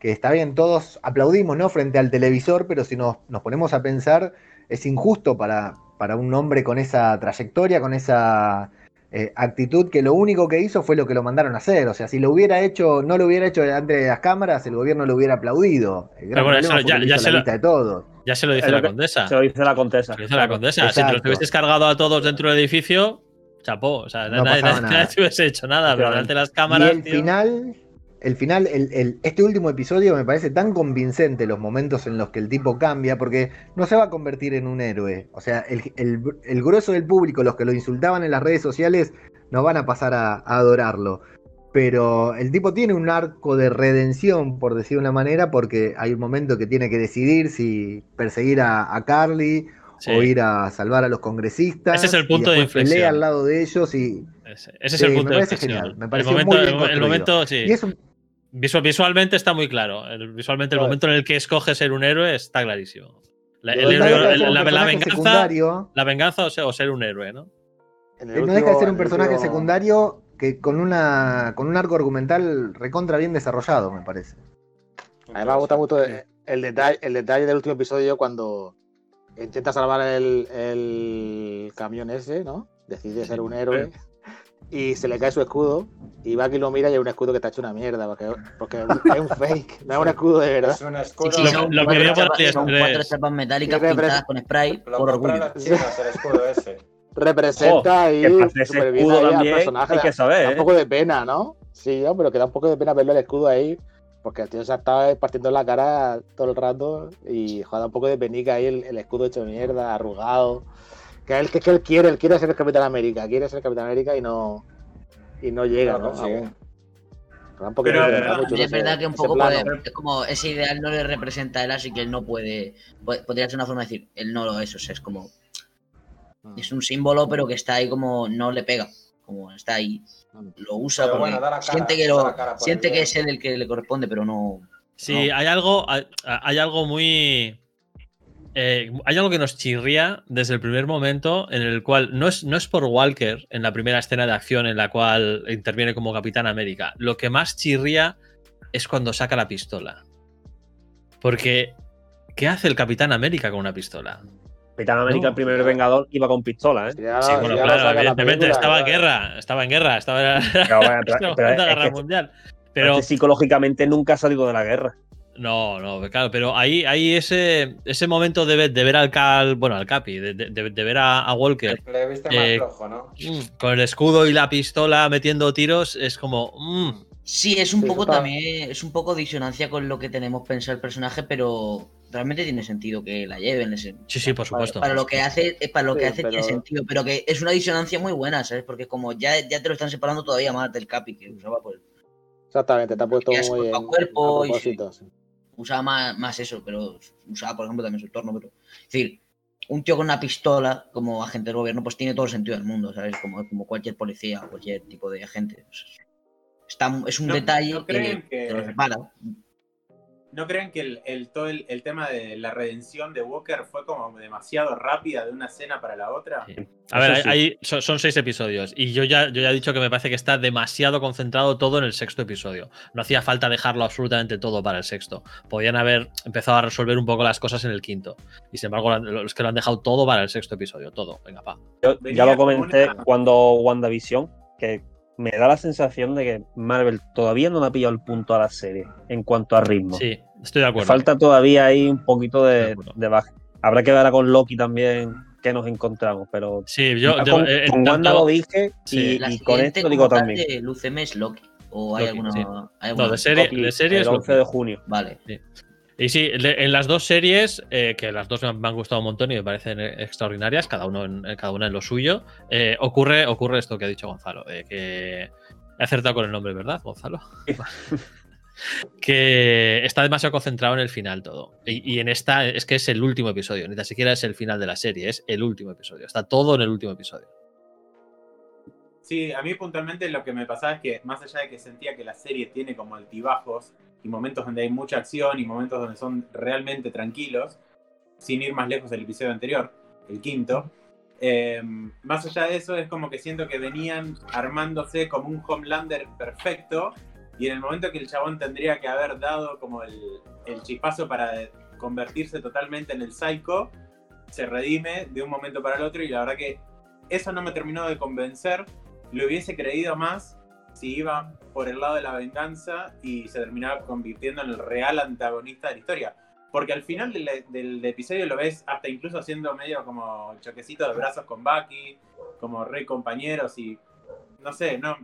que está bien, todos aplaudimos, ¿no? Frente al televisor, pero si nos, nos ponemos a pensar, es injusto para, para un hombre con esa trayectoria, con esa eh, actitud, que lo único que hizo fue lo que lo mandaron a hacer. O sea, si lo hubiera hecho, no lo hubiera hecho delante de las cámaras, el gobierno lo hubiera aplaudido. El gran Pero bueno, eso ya- ya se lo- de todos. Ya se lo dice la condesa. Se lo dice la condesa. Se lo dice la condesa. Si te los hubieses cargado a todos dentro del edificio, chapó. O sea, No nadie, nadie- nada. nadie te hubiese hecho nada, pero delante de las cámaras. y el tío, final, el final, el, el- este último episodio me parece tan convincente los momentos en los que el tipo cambia, porque no se va a convertir en un héroe. O sea, el, el- el grueso del público, los que lo insultaban en las redes sociales, no van a pasar a, a adorarlo. Pero el tipo tiene un arco de redención, por decir una manera, porque hay un momento que tiene que decidir si perseguir a, a Carly Sí. o ir a salvar a los congresistas. Ese es el punto de después pelea inflexión. al lado de ellos y Ese, ese es el me punto de parece inflexión. genial, me el pareció momento, muy bien el- el momento, sí. Y es un- Visual- visualmente está muy claro. El- visualmente, el Claro. momento en el que escoge ser un héroe está clarísimo. La, el héroe- ser la- venganza, secundario. la venganza o ser, o ser un héroe, ¿no? En el Eh, no último- deja de ser un el personaje último- secundario que con una con un arco argumental recontra bien desarrollado, me parece. A mí me gusta mucho el, el detalle, el detalle del último episodio cuando intenta salvar el, el camión ese, ¿no? Decide ser un héroe y se le cae su escudo y va que lo mira y es un escudo que está hecho una mierda porque, porque es un fake, no es un escudo de verdad. Es un Sí, escudo. sí, Lo- son, lo que cuatro veo por chapas, son cuatro chapas metálicas Sí, pintadas con spray Lo por orgullo. el escudo ese. Representa bien escudo ahí al también personaje. hay que saber, Da un ¿eh? poco de pena, ¿no? Sí, ¿no? pero que da un poco de pena verlo el escudo ahí. Porque el tío se estaba partiendo la cara todo el rato y joder, un poco de penica ahí el, el escudo hecho mierda, arrugado. Que él, que, que él quiere, él quiere ser el Capitán América, quiere ser el Capitán América y no, y no llega, No ¿no? Pero, eh, mucho es ese- verdad que un ese poco puede- es como ese ideal no le representa a él, así que él no puede. puede- Podría ser una forma de decir, él no lo es, o sea, es como. Es un símbolo, pero que está ahí como no le pega. Como está ahí. Lo usa Pero porque bueno, cara, siente que, lo, siente que bien. es él el que le corresponde, pero no. Sí, No. hay algo, hay, hay algo muy. Eh, hay algo que nos chirría desde el primer momento en el cual no es, no es por Walker en la primera escena de acción en la cual interviene como Capitán América. Lo que más chirría es cuando saca la pistola. Porque, ¿qué hace el Capitán América con una pistola? Capitán América, No. el primer Vengador, iba con pistola, ¿eh? Ya, Sí, bueno, claro, evidentemente película, estaba en guerra, estaba en guerra, estaba en Pero, bueno, pero- la pero Guerra Mundial. Pero psicológicamente nunca ha salido de la guerra. No, no, claro, pero ahí, ahí ese, ese momento de ver, de ver al Cal, bueno, al Capi, de, de- de ver a, a Walker Le viste más Eh, flojo, ¿no? mm, con el escudo y la pistola metiendo tiros, es como. mm, Sí, es un Sí, poco total. también, es un poco disonancia con lo que tenemos pensado el personaje, pero realmente tiene sentido que la lleven. ese- sí, sí, por supuesto. Para lo que hace, eh, para lo que Sí, hace tiene sentido, pero que es una disonancia muy buena, ¿sabes? Porque como ya, ya te lo están separando todavía más del Capi que usaba pues Exactamente, te ha puesto muy cuerpo a en- cuerpo y- sí. Usaba más, más eso, pero usaba, por ejemplo, también su entorno. Pero... Es decir, un tío con una pistola como agente del gobierno, pues tiene todo el sentido del mundo, ¿sabes? Como, como cualquier policía, cualquier tipo de agente. Está, es un No- detalle no que, que- que lo separa. ¿No creen que el, el- todo el, el tema de la redención de Walker fue como demasiado rápida de una escena para la otra? Sí. A ver, hay- sí. hay- son, son seis episodios y yo ya, yo ya he dicho que me parece que está demasiado concentrado todo en el sexto episodio. No hacía falta dejarlo absolutamente todo para el sexto. Podían haber empezado a resolver un poco las cosas en el quinto. Y sin embargo, lo- los que lo han dejado todo para el sexto episodio. Todo. Venga, pa. Yo ya lo comenté una- cuando WandaVision, que me da la sensación de que Marvel todavía no le ha pillado el punto a la serie en cuanto a ritmo. Sí, estoy de acuerdo. falta todavía ahí un poquito De de, acuerdo. de baja. Habrá que ver ahora con Loki también qué nos encontramos, pero Sí, yo. ya yo, con, eh, Wanda lo dije Sí. y, con esto lo digo también. de UCM es Loki. ¿O hay Loki, alguna, sí. hay No, alguna- de serie, Loki, de serie es el lo 11 de junio. Vale. Y sí, en las dos series, eh, que las dos me han, gustado un montón y me parecen extraordinarias, cada uno en, eh, cada una en lo suyo, eh, ocurre, ocurre esto que ha dicho Gonzalo, eh, que he acertado con el nombre, ¿verdad, Gonzalo? que está demasiado concentrado en el final todo. Y, y en esta es que es el último episodio, ni tan siquiera es el final de la serie, es el último episodio. Está todo en el último episodio. Sí, a mí puntualmente lo que me pasaba es que más allá de que sentía que la serie tiene como altibajos y momentos donde hay mucha acción y momentos donde son realmente tranquilos, sin ir más lejos del episodio anterior, el quinto, eh, más allá de eso es como que siento que venían armándose como un Homelander perfecto y en el momento que el chabón tendría que haber dado como el, el chispazo para convertirse totalmente en el psycho, se redime de un momento para el otro y la verdad que eso no me terminó de convencer. Lo hubiese creído más si iba por el lado de la venganza y se terminaba convirtiendo en el real antagonista de la historia. Porque al final del, del episodio lo ves hasta incluso haciendo medio como choquecito de brazos con Bucky, como re compañeros y no sé, no,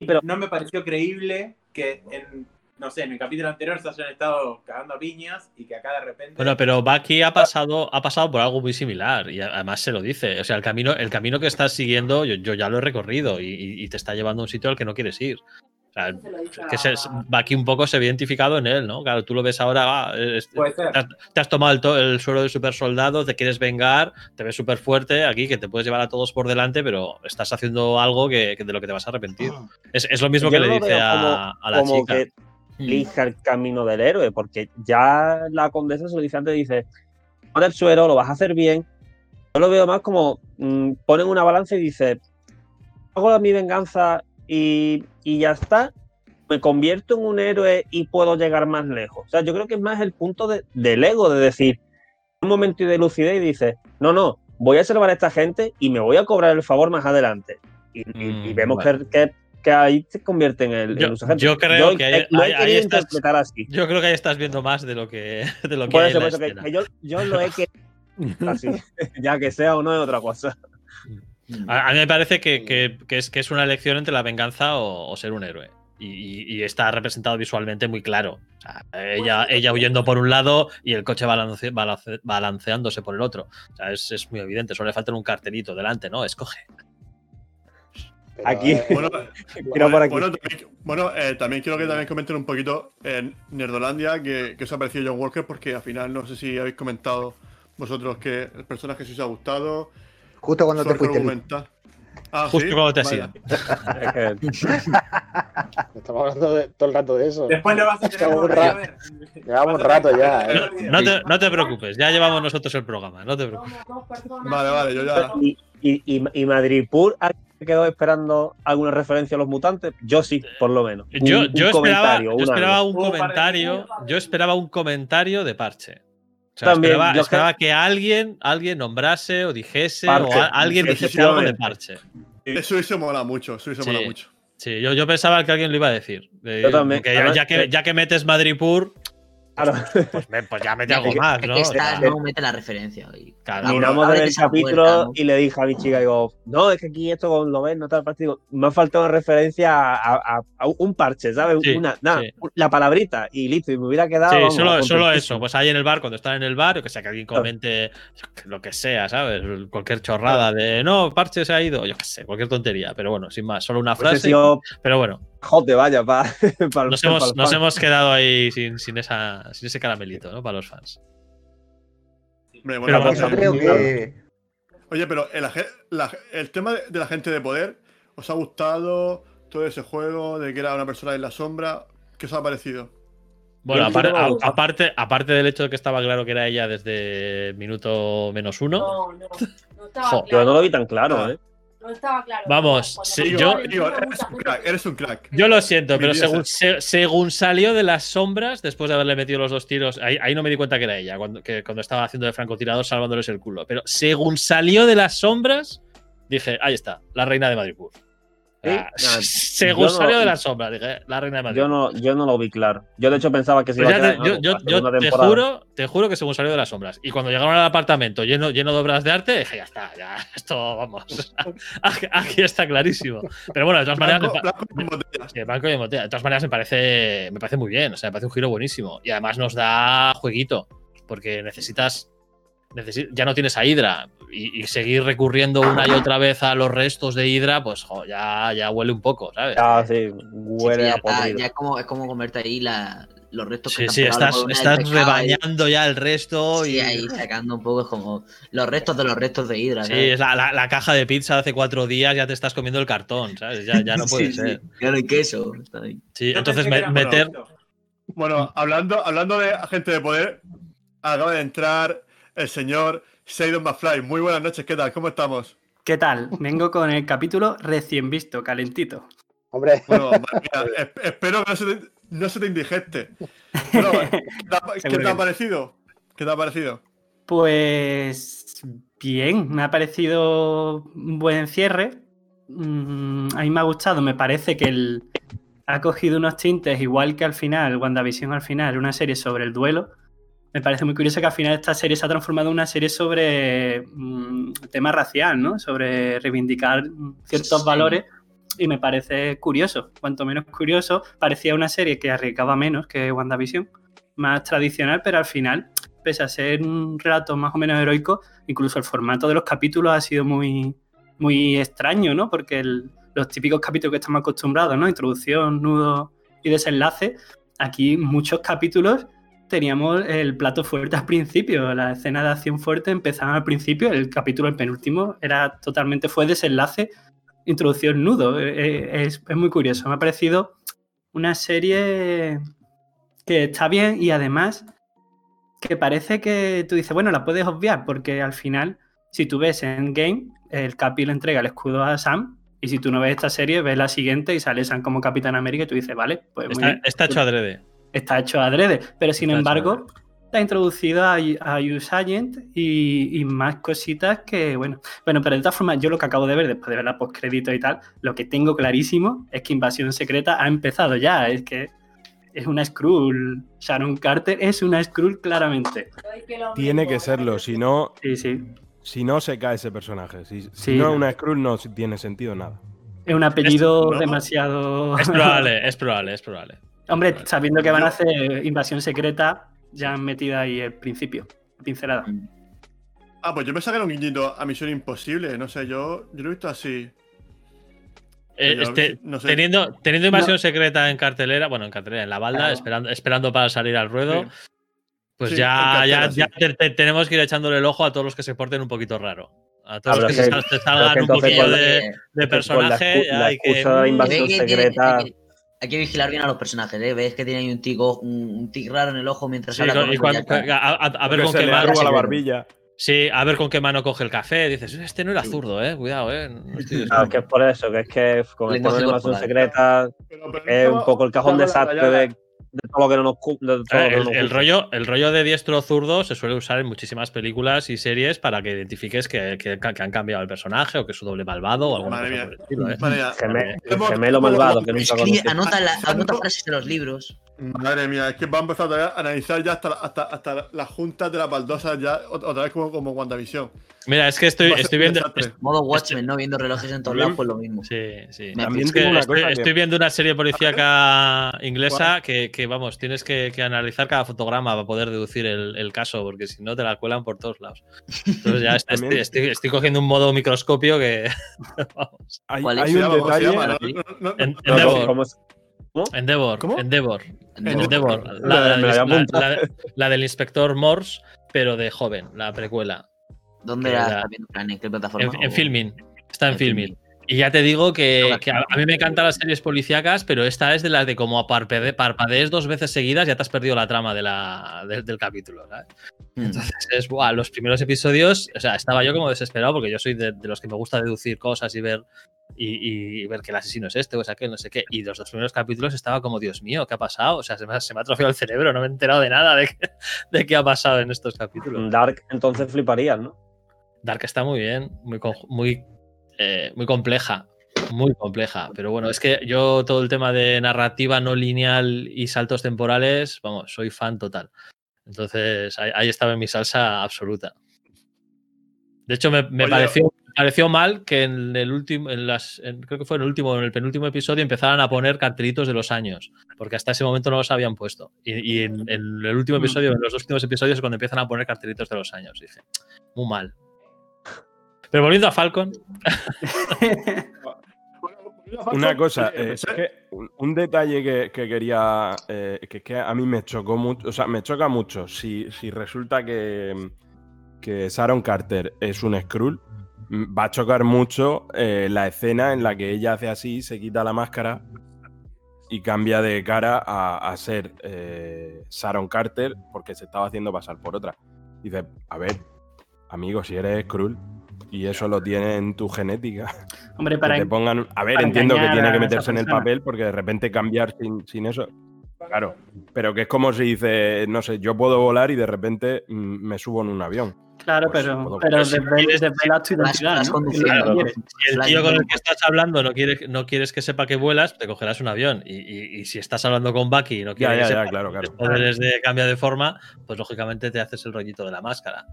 Pero- no me pareció creíble que en, no sé, en el capítulo anterior se hayan estado cagando a piñas y que acá de repente... Bueno, pero Bucky ha pasado, ha pasado por algo muy similar y además se lo dice. O sea, el camino, el camino que estás siguiendo, yo, yo ya lo he recorrido y, y- y te está llevando a un sitio al que no quieres ir. O sea, Se que a- se, Bucky un poco se ve identificado en él, ¿no? Claro, tú lo ves ahora, ah, es- Puede ser. te, has, te has tomado el, to- el suero de super soldado, te quieres vengar, te ves súper fuerte aquí, que te puedes llevar a todos por delante, pero estás haciendo algo que, que de lo que te vas a arrepentir. Es, es lo mismo Yo que no le dice a, como- a la como chica. que elija el camino del héroe, porque ya la condesa se lo dice antes, dice, pon el suero, lo vas a hacer bien. Yo lo veo más como mm, ponen una balanza y dice, hago mi venganza y, y ya está, me convierto en un héroe y puedo llegar más lejos. O sea, yo creo que es más el punto de- del ego, de decir, un momento de lucidez y dice, no, no, voy a salvar a esta gente y me voy a cobrar el favor más adelante. Y, y- y Mm, vemos que- que ahí se convierte en el, en Yo- yo creo Yo, que ahí- lo he ahí- ahí querido estás- interpretar así. Yo creo que ahí estás viendo más de lo que, de lo que Por hay eso, en la por eso que, yo, yo lo he querido así. ya que sea o no es otra cosa. A, a mí me parece que, que- que es, que es una elección entre la venganza o, o ser un héroe. Y, y- y está representado visualmente muy claro. O sea, ella, ella huyendo por un lado y el coche balance- balance- balanceándose por el otro. O sea, es, es muy evidente. Solo le falta un cartelito delante, ¿no? Escoge. Pero, Aquí. eh, Bueno, Tira por aquí. bueno, también, bueno, eh, también quiero que también comenten un poquito en Nerdolandia que, que os ha parecido John Walker, porque al final no sé si habéis comentado vosotros que el personaje sí os ha gustado. Justo cuando te fuiste. Ah, Justo ¿sí? cuando te has ido. Estamos hablando de- todo el rato de eso. Después lo vas a tener un, volver a ra- ver. llevamos un rato ya. ¿eh? No te, no te preocupes, ya llevamos nosotros el programa, no te preocupes. Vale, vale, yo ya. ¿Y, y, y, Madripur quedó esperando alguna referencia a los mutantes? Yo sí, por lo menos. Un- Yo, un yo esperaba, comentario, yo un esperaba un comentario, yo esperaba un comentario de parche. O sea, También, esperaba, yo esperaba que alguien, alguien nombrase o dijese Parche, o a- alguien dijese algo de parche. Eso hubiese mola mucho, eso Sí. mola mucho. Sí, yo, yo pensaba que alguien lo iba a decir. Eh, Yo también. ya, que, que- ya que metes Madripur, Claro. pues, me- pues ya algo que- más, ¿no? que O sea, estás, no mete la referencia. Y- claro. Miramos Abre de ver el esa capítulo puerta, ¿no? y le dije a mi chica, digo, no, es que aquí esto con lo ves, no tal partido. Me ha faltado una referencia a, a- a un parche, ¿sabes? Sí, una, nada, sí. la palabrita y listo, y me hubiera quedado. Sí, vamos, solo, eso. Pues ahí en el bar, cuando están en el bar, yo que sé, que alguien comente lo que sea, ¿sabes? Cualquier chorrada de no, Parche se ha ido, yo qué sé, cualquier tontería. Pero bueno, sin más, solo una Hubiese frase. sido Pero bueno, jote, vaya, para nos hemos, nos hemos quedado ahí sin, sin, esa, sin ese caramelito, ¿no? Para los fans. Hombre, bueno, Pero Yo creo que. Oye, pero el, aje- la- el tema de, de la gente de poder, ¿os ha gustado todo ese juego de que era una persona en la sombra? ¿Qué os ha parecido? Bueno, a- aparte, aparte del hecho de que estaba claro que era ella desde minuto menos uno. No, no. No estaba Jo, claro. Pero no lo vi tan claro, Ah. ¿eh? No estaba claro. Vamos, sí, yo- eres un crack, se- eres un crack. Yo lo siento, Mi pero según, se- según salió de las sombras, después de haberle metido los dos tiros, ahí, ahí no me di cuenta que era ella, cuando, que, cuando estaba haciendo de francotirador salvándoles el culo. Pero según salió de las sombras, dije, ahí está, la reina de Madripur. ¿Sí? Ah, Nah, según yo no- salió de las sombras, dije, la reina de Madrid. Yo no, yo no lo vi claro. Yo de hecho pensaba que se Pues iba a te- quedar yo en yo- la yo te temporada. juro, te juro que según salió de las sombras. Y cuando llegaron al apartamento lleno, lleno de obras de arte, dije, ya está, ya, esto, vamos. aquí, está clarísimo. Pero bueno, de todas maneras, Blanco, blanco. Sí, y botella. De todas maneras, me parece, me parece muy bien. O sea, me parece un giro buenísimo. Y además nos da jueguito. Porque necesitas. Ya no tienes a Hydra. Y, y seguir recurriendo una y otra vez a los restos de Hydra, pues jo, ya, ya huele un poco, ¿sabes? Ya, sí, Sí, sí, huele ya, a ya es, como, es como comerte ahí la, los restos que Sí, sí, estás, estás ahí. rebañando ya el resto. Sí, y, ahí sacando un poco es como los restos de los restos de Hydra. Sí, ¿sabes? es la, la- la caja de pizza de hace cuatro días, ya te estás comiendo el cartón, ¿sabes? Ya, ya no puede Sí, ser. Ya no hay queso. está ahí. Sí, Yo entonces me- meter. Bueno, hablando, hablando de agente de poder, acaba de entrar el señor Seidon McFly. Muy buenas noches, ¿qué tal? ¿Cómo estamos? ¿Qué tal? Vengo con el capítulo recién visto, calentito. Hombre, Bueno, mía, espero que no se te, no se te indigeste. Bueno, ¿qué te ha- ¿qué Seguro te que ha no. parecido? ¿Qué te ha parecido? Pues bien, me ha parecido un buen cierre. Mm, a mí me ha gustado, me parece que el, ha cogido unos tintes, igual que al final, WandaVision al final, una serie sobre el duelo. Me parece muy curioso que al final esta serie se ha transformado en una serie sobre mm, tema racial, ¿no? Sobre reivindicar ciertos Sí. valores. Y me parece curioso, cuanto menos curioso. Parecía una serie que arriesgaba menos que WandaVision, más tradicional, pero al final, pese a ser un relato más o menos heroico, incluso el formato de los capítulos ha sido muy, muy extraño, ¿no? Porque el- los típicos capítulos que estamos acostumbrados, ¿no? Introducción, nudo y desenlace. Aquí muchos capítulos teníamos el plato fuerte al principio, la escena de acción fuerte empezaba al principio, el capítulo, el penúltimo, era totalmente, fue desenlace, introducción, nudo. Eh, eh, Es, es muy curioso, me ha parecido una serie que está bien y además que parece que tú dices, bueno, la puedes obviar porque al final, si tú ves Endgame, el Capi le entrega el escudo a Sam y si tú no ves esta serie, ves la siguiente y sale Sam como Capitán América y tú dices, vale, pues muy Está, bien. está hecho adrede. Está hecho adrede, pero sin Está embargo, está introducido a, a Use Agent y, y más cositas que, bueno, bueno, pero de todas formas, yo lo que acabo de ver después de ver la postcrédito y tal, lo que tengo clarísimo es que Invasión Secreta ha empezado ya, es que es una Skrull, Sharon Carter es una Skrull claramente. Tiene que serlo, si no, Sí, sí, si no se cae ese personaje. Si, si Sí. no es una Skrull no tiene sentido nada. es un apellido ¿no? demasiado... Es probable, es probable, es probable. Hombre, sabiendo que van a hacer Invasión Secreta, ya han metido ahí el principio, pincelada. Ah, pues yo pensaba que era un guiñito a Misión Imposible. No sé, yo, yo lo he visto así. Eh, Yo, este, no sé. teniendo, teniendo invasión secreta en cartelera, bueno, en cartelera, en la balda, Claro. esperando, esperando para salir al ruedo, Sí. pues Sí, ya, ya, sí. ya te- te- tenemos que ir echándole el ojo a todos los que se porten un poquito raro. A todos Ah, los que, que- se salgan que un la- de, la, personaje. la hay que- de invasión secreta. que- Hay que vigilar bien a los personajes, ¿eh? Ves que tiene ahí un tico, un, un tic raro en el ojo mientras Sí, habla con- y cuando- a, a- a ver con qué le mano. la barbilla. Sí, a ver con qué mano coge el café. Dices, este no era zurdo, eh. Cuidado, eh. No estoy Claro, es que es por eso, que es que con el de corporal. secreta Pero- pero es un poco el cajón desastre de, de todo lo que no nos cu- de todo lo que no El, nos el gusta. rollo, el rollo de diestro zurdo se suele usar en muchísimas películas y series para que identifiques que, que- que han cambiado el personaje o que es un doble malvado o alguna Madre cosa mía. por el estilo, ¿eh? Madre gemelo malvado que nunca anota, la- anota frases de los libros. Madre mía, es que va a empezar todavía a analizar ya hasta, hasta, hasta las juntas de las baldosas ya ot- otra vez como, como WandaVision. Mira, es que estoy, estoy viendo. Modo Watchmen, ¿no? Viendo relojes en todos lados, pues lo mismo. Sí, sí. Es que una estoy, viendo una serie policíaca inglesa que, que, vamos, tienes que, que analizar cada fotograma para poder deducir el, el caso, porque si no te la cuelan por todos lados. Entonces ya estoy, También- estoy- estoy cogiendo un modo microscopio que. vamos. Hay, ¿Cuál es? hay un llama, ¿cómo se detalle. ¿Cómo? Endeavor. ¿Cómo? Endeavor. Endeavor. La, la me la del- la- inspector Morse, pero de joven, la precuela. ¿Dónde la era- estás? ¿En qué plataforma? En, en. Está en En Filming. Filmin. Y ya te digo que, a, a mí me encantan las series policíacas, pero esta es de las de como parpade- parpadees dos veces seguidas, ya te has perdido la trama de la, del- del capítulo. ¿sabes? Mm. Entonces, es, buah, los primeros episodios, o sea, estaba yo como desesperado porque yo soy de, de los que me gusta deducir cosas y ver y, y ver que el asesino es este o es aquel, no sé qué. Y los dos primeros capítulos estaba como, Dios mío, ¿qué ha pasado? O sea, se me, ha- se me ha atrofiado el cerebro, no me he enterado de nada de, qué- de qué ha pasado en estos capítulos. Dark, entonces fliparías, ¿no? Dark está muy bien, muy, eh, muy compleja. Muy compleja. Pero bueno, es que yo todo el tema de narrativa no lineal y saltos temporales, vamos, soy fan total. Entonces ahí, ahí estaba en mi salsa absoluta. De hecho, me, pareció, mal que en el último, en las, en- creo que fue en el último, en el penúltimo episodio empezaran a poner cartelitos de los años, porque hasta ese momento no los habían puesto. Y, y en, en el último Mm. episodio, en los dos últimos episodios, es cuando empiezan a poner cartelitos de los años. Dije, muy mal. Pero volviendo a Falcon, Una cosa, Eh, eh, es que un, un detalle que, que quería, eh, que, que a mí me chocó mucho, o sea, me choca mucho si, si resulta que, que Sharon Carter es un Skrull, va a chocar mucho eh, la escena en la que ella hace así, se quita la máscara y cambia de cara a, a ser eh, Sharon Carter porque se estaba haciendo pasar por otra. Dice, a ver, amigo, si eres Skrull y eso lo tiene en tu genética, Hombre, que para, te pongan. A ver, entiendo que tiene que meterse en el papel porque de repente cambiar sin, sin eso. Claro. Pero que es como si dice, no sé, yo puedo volar y de repente mm, me subo en un avión. Claro, pues, pero, pero pero si desvela, tu identidad, si el Flash tío con el que estás hablando no, quiere, no quieres que sepa que vuelas, te cogerás un avión. Y, y- y si estás hablando con Bucky y no Ya, quieres ya, que ya, sepa claro, que claro. poderes de cambio de forma, pues lógicamente te haces el rollito de la máscara.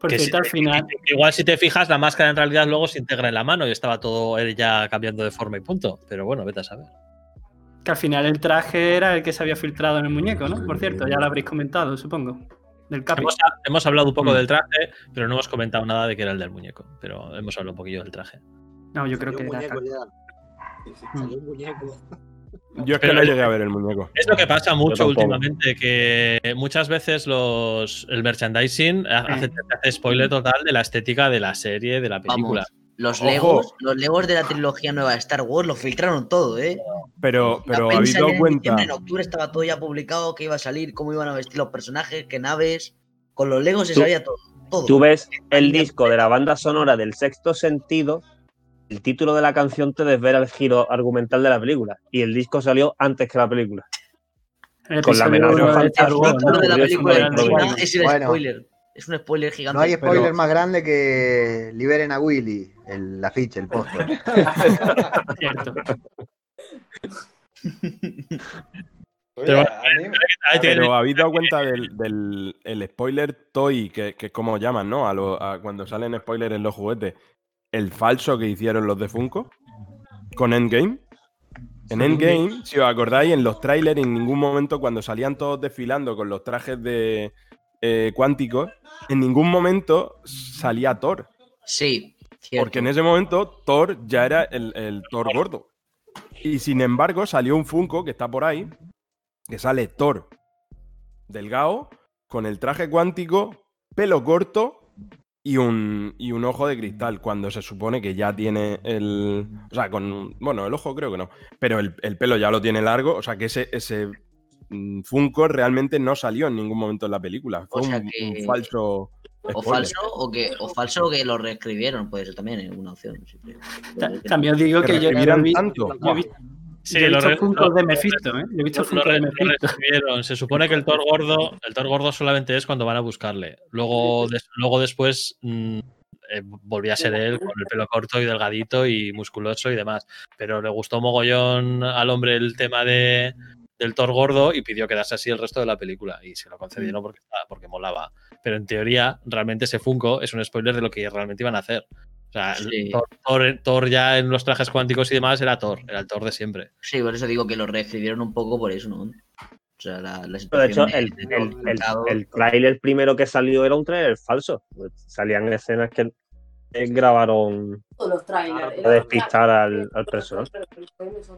Por Que cierto, si- al final, Igual si te fijas, la máscara en realidad luego se integra en la mano y estaba todo él ya cambiando de forma y punto. Pero bueno, vete a saber. que al final el traje era el que se había filtrado en el muñeco, ¿no? Por cierto, ya lo habréis comentado, supongo. Del Capi. Hemos, hemos hablado un poco Mm. del traje, pero no hemos comentado nada de que era el del muñeco. Pero hemos hablado un poquillo del traje. No, yo creo que era muñeco Capi. ya. Salió un muñeco. Yo es que Pero no llegué a ver el muñeco. Es lo que pasa mucho últimamente, que muchas veces los, el merchandising hace spoiler total de la estética de la serie, de la película. Los Ojo. Legos, los Legos de la trilogía nueva de Star Wars lo filtraron todo, ¿eh? Pero, pero habéis dado en cuenta. en octubre estaba todo ya publicado, que iba a salir, cómo iban a vestir los personajes, qué naves. Con los Legos se sabía todo. todo. Tú ves el disco de la banda sonora del sexto sentido, el título de la canción te desvela el giro argumental de la película. Y el disco salió antes que la película. El con la amenaza de fantasma, Star Wars, El título ¿no? de la película es el spoiler. Es un spoiler gigante. No hay spoiler Pero- más grande que liberen a Willy, el afiche, el póster. Cierto. Oye, Pero- a mí- Ahí tiene- Pero habéis dado cuenta del, del- el spoiler toy, que, que es como llaman, ¿no? A, lo- a cuando salen spoilers en los juguetes. El falso que hicieron los de Funko con Endgame. En Endgame, si os acordáis, en los trailers, en ningún momento, cuando salían todos desfilando con los trajes de eh, cuánticos, en ningún momento salía Thor. Sí, cierto. Porque en ese momento Thor ya era el, el Thor gordo. Y sin embargo, salió un Funko que está por ahí, que sale Thor delgado, con el traje cuántico, pelo corto y un, y un ojo de cristal, cuando se supone que ya tiene el. O sea, con. Bueno, el ojo creo que no. Pero el, el pelo ya lo tiene largo. O sea, que ese, ese Funko realmente no salió en ningún momento en la película. Fue O sea un, que- un falso. O falso o que, o falso que lo reescribieron, puede ser también es una opción. También os digo ¿Que que yo, vi- tanto? yo vi- Sí, yo he visto de Mephisto, ¿eh? Yo he visto Lo, de Mephisto. Se supone que el Thor gordo, el Thor gordo solamente es cuando van a buscarle. Luego, des- luego después mm, eh, volvía a ser él con el pelo corto y delgadito y musculoso y demás. Pero le gustó mogollón al hombre el tema de, del Thor gordo y pidió quedarse así el resto de la película. Y se lo concedieron porque, porque molaba. Pero en teoría, realmente ese Funko es un spoiler de lo que realmente iban a hacer. O sea, Sí. Thor, Thor- Thor ya en los trajes cuánticos y demás era Thor, era el Thor de siempre. Sí, por eso digo que lo reescribieron un poco por eso, ¿no? O sea, la, la Pero de hecho, el, el, el, el tráiler primero que salió era un tráiler falso. Salían escenas que grabaron los trailers. para despistar al, al personaje. Trailers.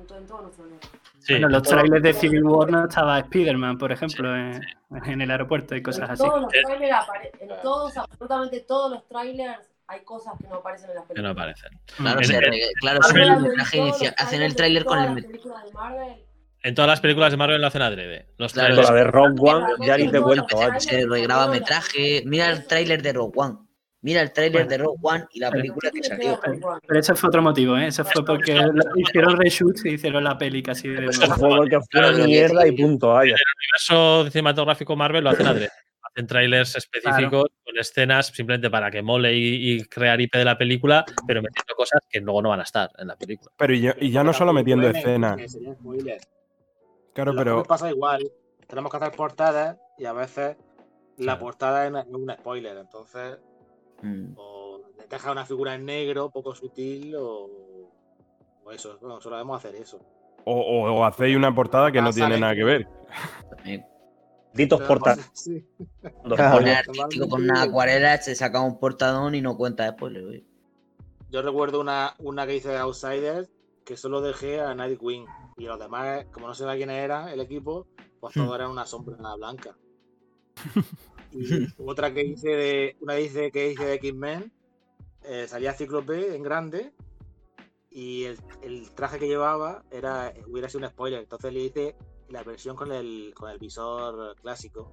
Sí. Bueno, los trailers de Civil War no estaba Spider-Man, por ejemplo, en, en el aeropuerto y cosas En así. todos los trailers apare- en todos, absolutamente todos los trailers hay cosas que no aparecen en las Que no películas. aparecen. Claro, En- en- re- claro, el hacen trailers el tráiler de con todas el las películas de Marvel. En todas las películas de Marvel lo hacen adrede. Los Claro, trailers. la de Rogue One ya ni te vaya. se regraba metraje. Mira el tráiler de Rogue One. Mira el tráiler de Rogue One y la película que salió. Pero eso fue otro motivo, ¿eh? Eso fue porque hicieron reshoots y hicieron la peli casi de Eso nuevo. fue porque fue una mierda y punto, vaya. El universo cinematográfico Marvel lo hacen adrede. Hacen trailers específicos con escenas simplemente para que mole y, y crear IP de la película, pero metiendo cosas que luego no van a estar en la película. Pero y ya, y ya no solo metiendo escenas. que sería spoiler. Claro, pero. pasa igual. Tenemos que hacer portadas y a veces la portada es un spoiler. Entonces, Mm. o deja una figura en negro, poco sutil, o, o eso. Bueno, solo debemos hacer eso. O, o- o hacéis una portada que no tiene nada que ver. También. Ditos Pero, portales. sí. Claro. con una acuarela, se saca un portadón y no cuenta después. Yo recuerdo una, una que hice de Outsiders que solo dejé a Nightwing. Y los demás, como no sabía quién era el equipo, pues Hmm. todo era una sombra blanca. Y otra que hice de. Una hice, que hice de X-Men, eh, salía Cíclope en grande. Y el, el traje que llevaba era hubiera sido un spoiler. Entonces le hice la versión con el, con el visor clásico.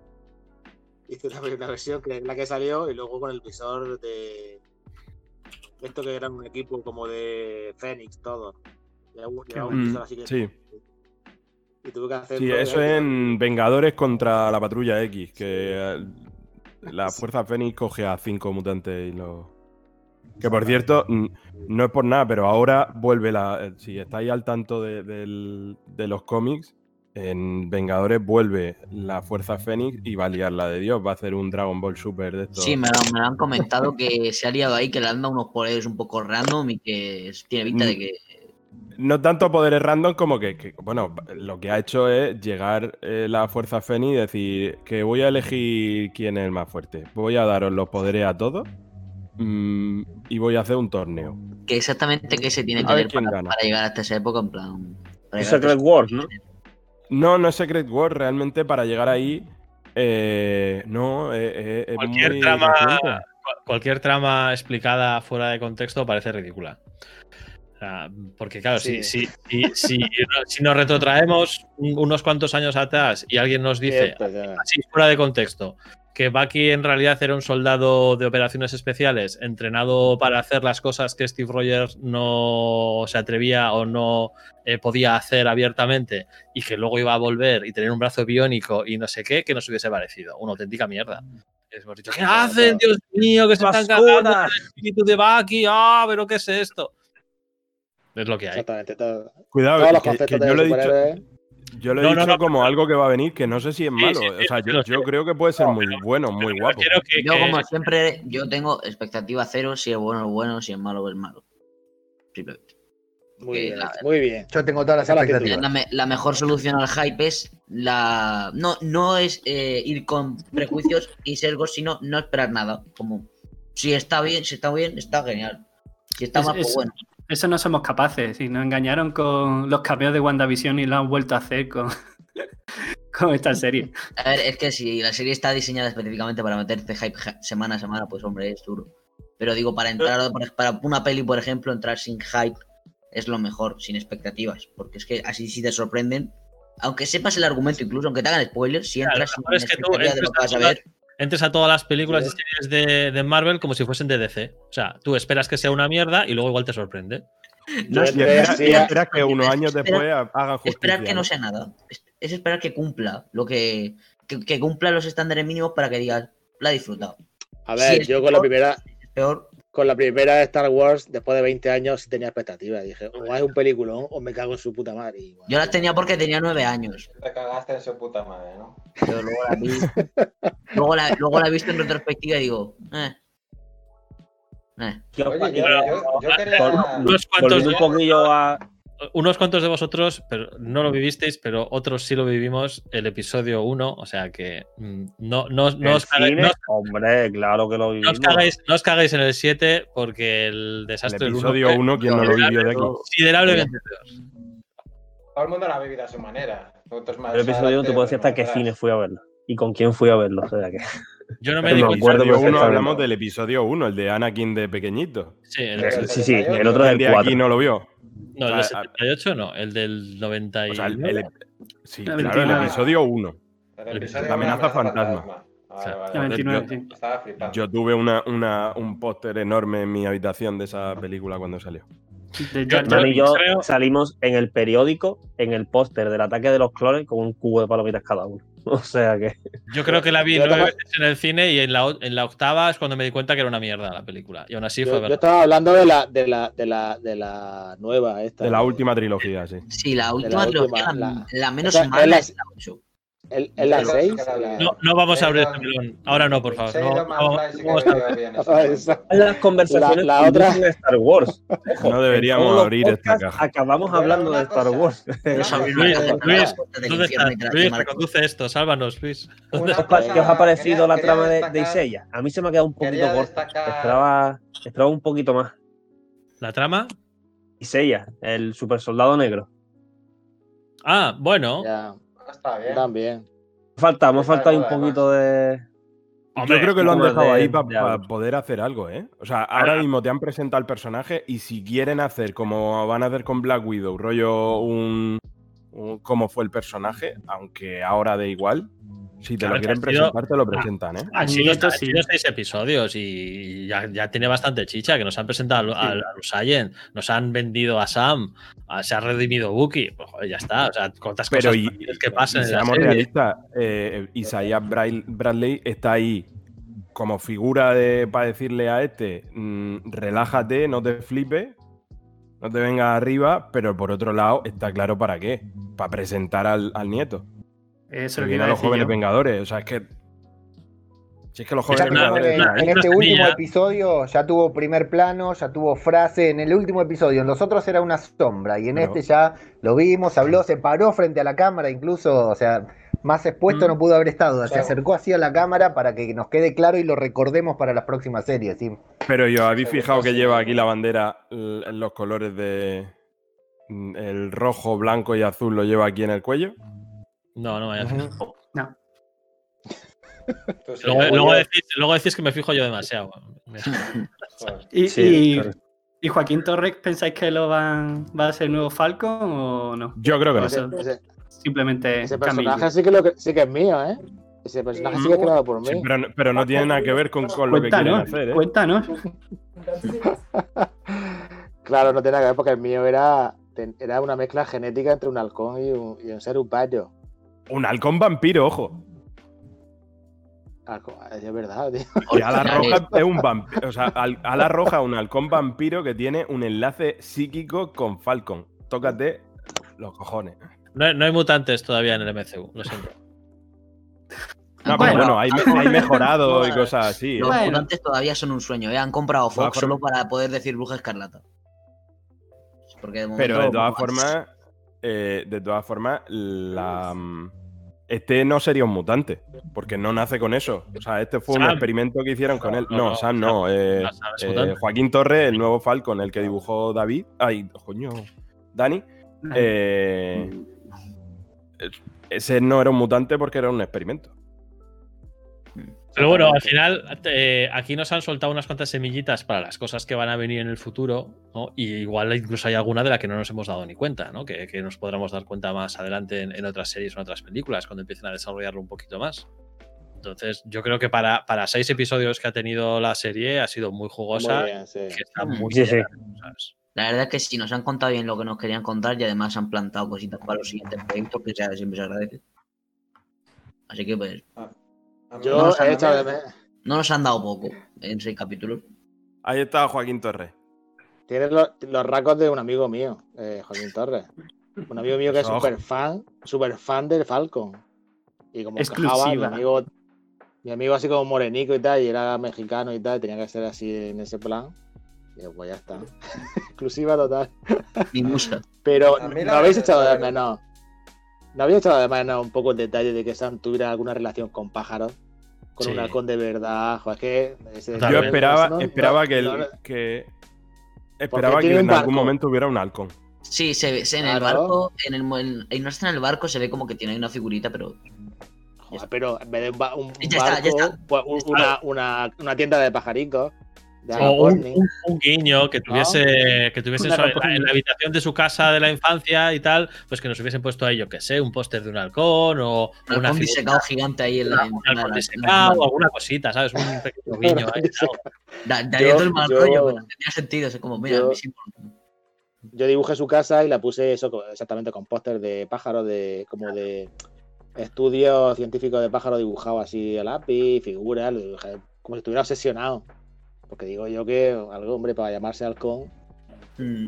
Hice una, una versión que es la que salió y luego con el visor de. Esto que era un equipo como de Fénix, todo. Llevaba un- Mm, visor así que- sí. Y tuve que hacer. Sí, eso es en Vengadores contra la Patrulla X, que eh, la Fuerza Fénix coge a cinco mutantes y los... Que por cierto, no es por nada, pero ahora vuelve la... eh, Si estáis al tanto de, de los cómics, en Vengadores vuelve la Fuerza Fénix y va a liar la de Dios, va a hacer un Dragon Ball Super de esto. Sí, me lo, me lo han comentado que se ha liado ahí, que le han dado unos poderes un poco random y que tiene pinta de Mm. que. No tanto poderes random como que, que, bueno, lo que ha hecho es llegar eh, la Fuerza Fénix y decir que voy a elegir quién es el más fuerte. Voy a daros los poderes a todos mm, y voy a hacer un torneo. que exactamente qué se tiene que ver para, para llegar hasta esa época, en plan. hasta Secret Wars, ¿no? No, no es Secret War, realmente para llegar ahí. eh, no, eh, eh, es Cualquier muy trama, cualquier trama explicada fuera de contexto parece ridícula. Porque claro, si, Sí. si, si, si, si nos retrotraemos un- unos cuantos años atrás y alguien nos dice, Cierto, así fuera de contexto, que Bucky en realidad era un soldado de operaciones especiales entrenado para hacer las cosas que Steve Rogers no se atrevía o no eh, podía hacer abiertamente y que luego iba a volver y tener un brazo biónico y no sé qué, que nos hubiese parecido. Una auténtica mierda. Hemos dicho, ¿qué hacen? Dios mío, que se están cagando el espíritu de Bucky. Ah, pero ¿qué es esto? Es lo que hay. Exactamente. todo- Cuidado, Todos los que, que conceptos yo de he dicho, yo lo he No, dicho no, como algo que va a venir, que no sé si es Sí, malo. sí, o sea, sí, yo, creo que puede ser muy bueno, muy guapo. que- Yo, que- como siempre, yo tengo expectativa cero. Si es bueno, es bueno. Si es malo, es malo. Simplemente. Muy bien, la- muy bien. Yo tengo todas las expectativas. La, la mejor solución al hype es la. No, no es eh, ir con prejuicios y sesgos, sino no esperar nada. Como si está bien, si está bien, está genial. Si está Es- mal, pues es- bueno. Eso no somos capaces. Y nos engañaron con los cameos de WandaVision y lo han vuelto a hacer con, con esta serie. A ver, es que si la serie está diseñada específicamente para meterte hype semana a semana, pues hombre, es duro. Pero digo, para entrar para una peli, por ejemplo, entrar sin hype es lo mejor, sin expectativas. Porque es que así sí te sorprenden. Aunque sepas el argumento, incluso aunque te hagan spoilers, si Claro, entras lo sin es que tú de lo que vas a a ver. Entres a todas las películas y series de, de Marvel como si fuesen de DC. O sea, tú esperas que sea una mierda y luego igual te sorprende. No y es- esperas sí, y esperas que unos años esperar- después hagan justicia. Esperar que no sea nada. Es, es esperar que cumpla lo que, que, que cumpla los estándares mínimos para que digas, la he disfrutado. A ver, yo con la primera. es peor. Con la primera de Star Wars, después de 20 años, sí tenía expectativas. Dije, o es un peliculón o me cago en su puta madre. Y, bueno, Yo las tenía porque tenía nueve años. Te cagaste en su puta madre, ¿no? Pero luego la vi. luego, la, luego la he visto en retrospectiva y digo, eh. Eh. Oye, yo, yo, yo quería... Unos cuantos, Volviendo un poquillo a. unos cuantos de vosotros pero no lo vivisteis, pero otros sí lo vivimos el episodio 1. O sea que mm, no, no, no ¿El os cagáis, no os- Hombre, claro que lo no vivimos. os cagáis- no os cagáis en el 7 porque el desastre El del episodio fue uno, ¿quién no lo vivió de aquí? Considerablemente peor. Todo el mundo la ha vivido a su manera. Más El episodio 1 te puedo decir hasta qué cine fui a verlo. Y con quién fui a verlo. O sea que. Yo no me el cuenta. episodio uno hablamos del episodio 1, el de Anakin de pequeñito. Sí, el, el- Sí, sí, el otro es El el de 4. aquí no lo vio. No, el del sea, 78 no, el del 90 y... O sea, el, el- sí, La claro, el 29. episodio 1. El episodio La amenaza fantasma. Vale, O sea, vale, La vale. 29, yo- sí. Estaba flipando. Yo tuve una, una- un póster enorme en mi habitación de esa película cuando salió. De Yo- Jar y yo creo- salimos en el periódico, en el póster del ataque de los clones, con un cubo de palomitas cada uno. O sea que. Yo creo que la vi Yo nueve estaba- veces en el cine y en la, en la octava es cuando me di cuenta que era una mierda la película. Y aún así yo, fue yo verdad. estaba hablando de la, de la, de la, de la nueva esta. De la última trilogía, sí. Sí, la última trilogía, la, la- la menos mala la- es la 8. ¿Es es la Yo 6? creo que la vi. No, no vamos a abrir este melón. Ahora no, por favor. No, no, eso. Ah. Las conversaciones La- la otra- de Star Wars. Ojo, No deberíamos abrir esta caja. Acabamos hablando de Star. Wars. Luis, Luis, ¿dónde estás? Luis, reconduce esto, sálvanos, Luis. ¿Qué os ha parecido quería- la trama de, Isella? A mí se me ha quedado un poquito corta. destacar- Esperaba, esperaba un poquito más. ¿La trama? Isella, el super soldado negro. Ah, bueno. Está bien. también. Falta, de faltado un poquito de. Hombre, Yo creo que lo han dejado de ahí para poder hacer algo, ¿eh? O sea, ahora mismo te han presentado el personaje y si quieren hacer como van a hacer con Black Widow, rollo un, un- cómo fue el personaje, aunque ahora de igual, si te Claro, lo sido- presentar, te lo presentan, ¿eh? Han sido, sí. sido seis episodios y ya, ya tiene bastante chicha, que nos han presentado a, a, a Lusayen, nos han vendido a Sam, a- se ha redimido Buki, pues joder, ya está, o sea, cuántas Pero cosas y, que pasen y seamos realistas, eh, Isaiah Bradley está ahí como figura de para decirle a este, mm, relájate, no te flipes, no te vengas arriba, pero por otro lado está claro para qué, para presentar al, al nieto. Eso lo que iba a los decir jóvenes yo. vengadores, o sea, es que... Si es que los jóvenes vengadores... en, este último episodio ya tuvo primer plano, ya tuvo frase. En el último episodio, en los otros era una sombra. Y en Pero- este ya lo vimos, habló, se paró frente a la cámara, incluso, o sea, más expuesto Mm. no pudo haber estado. Se Claro. acercó así a la cámara para que nos quede claro y lo recordemos para las próximas series. ¿sí? Pero yo, ¿habéis fijado que lleva aquí la bandera los colores de... mm, El rojo, blanco y azul lo lleva aquí en el cuello? No, no me haya fijado. No. Tú sí, Luego, decís, luego decís que me fijo yo demasiado. ¿Y, Sí, y- claro. y Joaquín Torres pensáis que lo van, va a ser el nuevo Falcon o no? Yo creo que no. Ese, ese- Simplemente ese camillo. personaje sí que, lo, que- sí que es mío, ¿eh? Ese personaje sí que es creado por mí. Sí, pero, no- pero no tiene nada que ver con, con lo que quieren hacer, ¿eh? cuéntanos. Claro, no tiene nada que ver porque el mío era, una mezcla genética entre un halcón y un, y un ser upayo. Un halcón vampiro, ojo. Halcón, Es verdad, tío. Y ala roja es un vampiro. O sea, al- ala roja, un halcón vampiro que tiene un enlace psíquico con Falcon. Tócate los cojones. No, no hay mutantes todavía en el MCU, lo siento. No, pero Bueno. bueno, hay, me- hay mejorado y cosas así. ¿eh? Los Bueno. mutantes todavía son un sueño, ¿eh? Han comprado Fox solo para poder decir Bruja Escarlata. Porque de Pero de todas formas, eh, de todas formas, la, mm, este no sería un mutante, porque no nace con eso. O sea, este fue un experimento que hicieron con él. no, No, no, Sam no. eh, no, Sam eh. Joaquín Torres, el nuevo Falcon, el que dibujó David. Ay, coño, Dani. eh, ese no era un mutante porque era un experimento. Pero bueno, al final eh, aquí nos han soltado unas cuantas semillitas para las cosas que van a venir en el futuro, ¿no? Y igual incluso hay alguna de la que no nos hemos dado ni cuenta, ¿no? Que, que nos podremos dar cuenta más adelante en, en otras series o en otras películas, cuando empiecen a desarrollarlo un poquito más. Entonces, yo creo que para, para seis episodios que ha tenido la serie ha sido muy jugosa, Muy bien, sí. que está muy Sí. La verdad es que sí, nos han contado bien lo que nos querían contar y además han plantado cositas para los siguientes proyectos que siempre se agradece. Así que pues, A mí Yo no nos han- he echado de no nos han dado poco en seis capítulos. Ahí está Joaquín Torres. Tienes los, los rasgos de un amigo mío, eh, Joaquín Torres. Un amigo mío que es súper fan, súper fan del Falcon. Y como encajaba, mi Exclusiva. amigo, mi amigo así como morenico y tal, y era mexicano y tal, tenía que ser así en ese plan. Y yo, pues ya está. Exclusiva total. Mi musa. Pero no habéis echado de menos. ¿No habéis echado de menos un poco el detalle de que Sam tuviera alguna relación con pájaros? Con Sí. un halcón de verdad. Joder, es que ese-. Yo esperaba, no- esperaba no- que, el- no- que esperaba que en algún momento hubiera un halcón. Sí, se ve, se- en el barco, en el, en, en- no está en el barco, se ve como que tiene ahí una figurita, pero Joder, pero en vez de un, ba- un- está, barco, está. pues un- una, una, una tienda de pajaricos. O un, Agaporni. un- un guiño que tuviese, que tuviese eso en, la, en la habitación de su casa de la infancia y tal, pues que nos hubiesen puesto ahí, yo qué sé, un póster de un halcón o un una halcón disecado gigante ahí en la. en un la- halcón en la- disecado o alguna cosita, ¿sabes? Un pequeño guiño ahí. Da- Daría Yo- todo el mal yo- rollo, pero tendría sentido. Es como, mira, yo- sí Yo dibujé su casa y la puse eso exactamente con póster de pájaros, de como de estudios científicos de pájaros dibujados así a lápiz, figuras, como si estuviera obsesionado. Porque digo yo que algo, hombre, para llamarse halcón. Mm,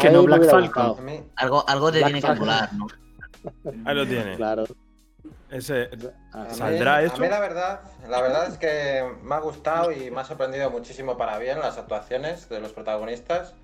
Que no Black Falcon. A algo, algo te Black tiene que molar, ¿no? Ahí lo tiene. Claro. Ese, a mí- ¿Saldrá a eso? mí la verdad, la verdad es que me ha gustado y me ha sorprendido muchísimo para bien las actuaciones de los protagonistas.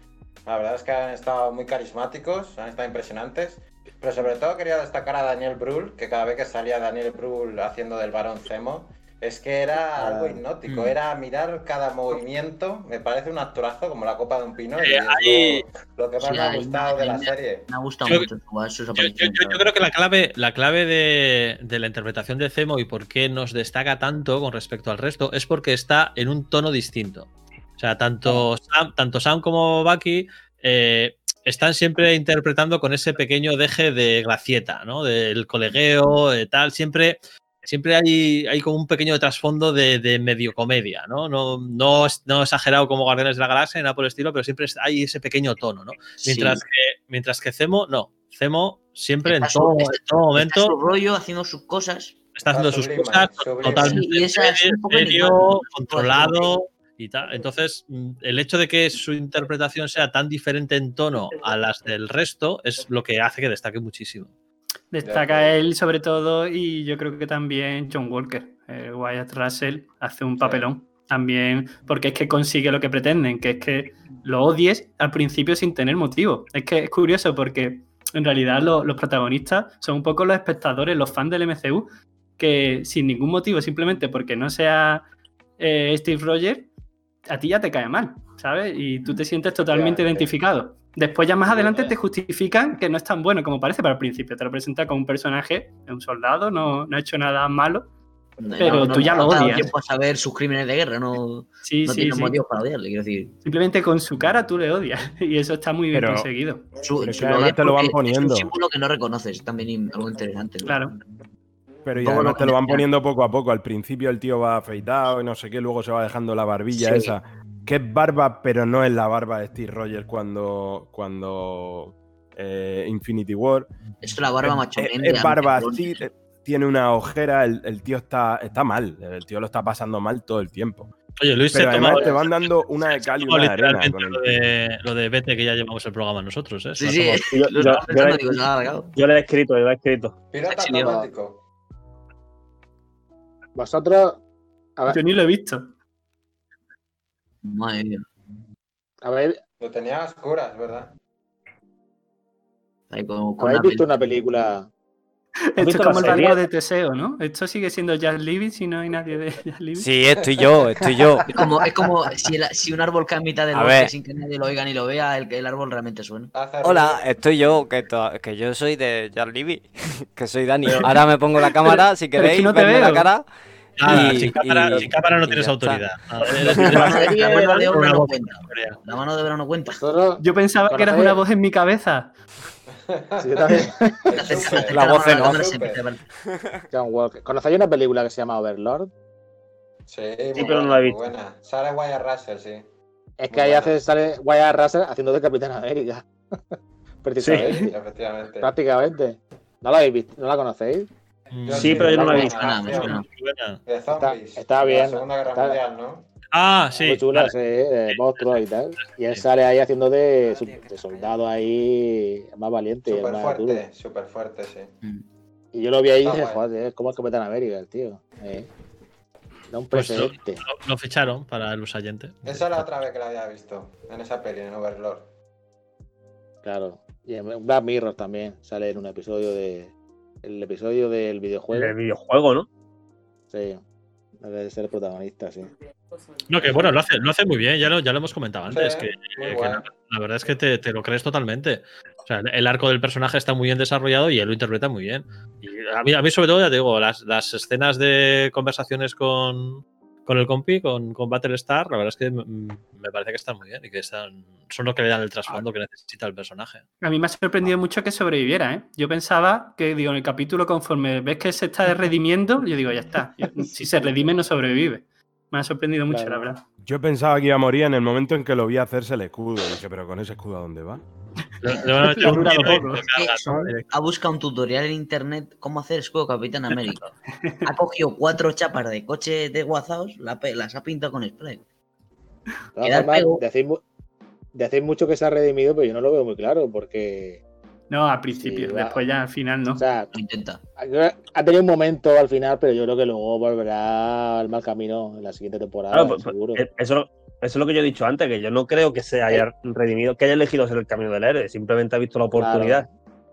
La verdad es que han estado muy carismáticos, han estado impresionantes. Pero sobre todo quería destacar a Daniel Brühl, que cada vez que salía Daniel Brühl haciendo del varón Zemo, es que era algo Ah. hipnótico, Mm. era mirar cada movimiento, me parece un actorazo como la copa de un pino, y Eh, es ahí- lo, que más Sí, me ha gustado de la me- serie. Me ha gustado Yo- mucho su- sus Yo, yo- apariciones. yo- yo creo que la clave, la clave de, de la interpretación de Zemo y por qué nos destaca tanto con respecto al resto es porque está en un tono distinto. O sea, tanto Sam, tanto Sam como Bucky eh, están siempre interpretando con ese pequeño deje de gracieta, ¿no? Del colegueo, de tal. Siempre, siempre hay, hay como un pequeño trasfondo de, de medio comedia, ¿no? No, no, no exagerado como Guardianes de la Galaxia, ni nada por el estilo, pero siempre hay ese pequeño tono, ¿no? Sí. Mientras, que, mientras que Zemo, no. Zemo siempre en Está su- todo, está- en todo Está momento su rollo haciendo sus cosas. está haciendo Está sus cosas totalmente Sí, y esa es un poco serio, enigmático. controlado y tal. Entonces, mm, el hecho de que su interpretación sea tan diferente en tono a las del resto es lo que hace que destaque muchísimo. Destaca él sobre todo y yo creo que también John Walker. Eh, Wyatt Russell hace un papelón también porque es que consigue lo que pretenden, que es que lo odies al principio sin tener motivo. Es que es curioso porque en realidad lo- los protagonistas son un poco los espectadores, los fans del MCU, que sin ningún motivo, simplemente porque no sea eh, Steve Rogers, a ti ya te cae mal, ¿sabes? Y tú te sientes totalmente identificado. Después ya más adelante te justifican que no es tan bueno como parece para el principio. Te lo presenta como un personaje, un soldado, no, no ha hecho nada malo. Pero tú ya lo no odias. tiempo a saber sus crímenes de guerra, no, Sí, no sí, tienes sí. motivos para odiarle, quiero decir. Simplemente con su cara tú le odias. Y eso está muy bien Pero- conseguido. Su, Pero es su te lo van porque Es poniendo. un símbolo que no reconoces, también algo interesante. ¿no? Claro. Pero y Todo además lo te lo van poniendo poco a poco. Al principio el tío va afeitado y no sé qué, luego se va dejando la barbilla Sí. esa. Que es barba, pero no es la barba de Steve Rogers cuando, cuando eh, Infinity War. Es la barba Es- macho es, es de barba así, tiene una ojera, el, el tío está, está mal, el tío lo está pasando mal todo el tiempo. Oye, Luis Pero se además toma, te van dando una de cal y una de arena literalmente con el lo de, lo de vete que ya llevamos el programa nosotros, ¿eh? Sí, sí, tomado. Yo, le, digo, yo he escrito, yo le he escrito. Pirata automático. Vosotros, a ver, Yo ni lo he visto. Madre mía. a ver, Lo tenía a oscuras, ¿verdad? Ahí con, con ¿habéis una visto una película? Esto es como el barco de Teseo, ¿no? Esto sigue siendo Jazz Living si no hay nadie de Jazz Living. Sí, estoy yo, estoy yo. Es como, es como si, el- si un árbol cae en mitad del A bosque ver. sin que nadie lo oiga ni lo vea, el, el árbol realmente suena. Hola, estoy yo, que, yo soy de Jar Libby, que soy Dani. Ahora me pongo la cámara, si pero es que queréis no te verme la veo. cara. Nada, Y- sin, cámara, y- sin cámara no tienes ya autoridad. La mano de obra no cuenta. Historia. La mano de obra no cuenta. Nosotros, Yo pensaba que eras una voz en mi cabeza. sí, yo también. La voz en off. John Walker. ¿Conocéis una película que se llama Overlord? Sí, muy pero no la he visto. buena. Sale Wyatt Russell, sí. Es que Muy ahí buena. hace, sale Wyatt Russell haciendo de Capitán América. Precisamente. Efectivamente. Prácticamente. ¿No la habéis visto? ¿No la conocéis? Mm, Sí, pero yo no la he visto. suena, me suena. muy buena. De zombies. está de bien, La Segunda Guerra está- Mundial, ¿no? Ah, sí. Muy chula, vale. sí, de monstruos y tal. Y él sale ahí haciendo de, de soldado ahí más valiente. Súper fuerte, súper fuerte, sí. Mm. Y yo lo vi ahí y Está dije, joder, es como el Capitán América, el tío. Eh. Da un Pues lo, precedente. lo- lo ficharon para el usayente. Esa es la otra vez que la había visto. En esa peli, en Overlord. Claro. Y en Black Mirror también sale en un episodio de. El episodio del videojuego. El videojuego, ¿no? Sí. Debe ser el protagonista, sí. No, que bueno, lo hace, lo hace muy bien, ya lo, ya lo hemos comentado antes. Sí, que, la verdad es que te, te lo crees totalmente. O sea, el arco del personaje está muy bien desarrollado y él lo interpreta muy bien. Y a mí, a mí sobre todo, ya te digo, las, las escenas de conversaciones con, con el compi, con, con Battlestar, la verdad es que me parece que están muy bien y que están, son lo que le dan el trasfondo que necesita el personaje. A mí me ha sorprendido mucho que sobreviviera, ¿eh? Yo pensaba que, digo, en el capítulo, conforme ves que se está redimiendo, yo digo, ya está. Si se redime, no sobrevive. Me ha sorprendido mucho, Claro. la verdad. Yo pensaba que iba a morir en el momento en que lo vi hacerse el escudo. Y dije, pero con ese escudo, ¿a dónde va? Ha buscado un tutorial en internet cómo hacer escudo Capitán América. Ha cogido cuatro chapas de coche de guazaos, la pe- las ha pintado con spray. Decís, mu- decís mucho que se ha redimido, pero yo no lo veo muy claro, porque. No, al principio, Sí, después ya al final no. O sea, Lo intenta. ha tenido un momento al final, pero yo creo que luego volverá al mal camino en la siguiente temporada, Claro, pues, seguro. eh, eso, eso es lo que yo he dicho antes, que yo no creo que se haya redimido, que haya elegido ser el camino del héroe, simplemente ha visto la oportunidad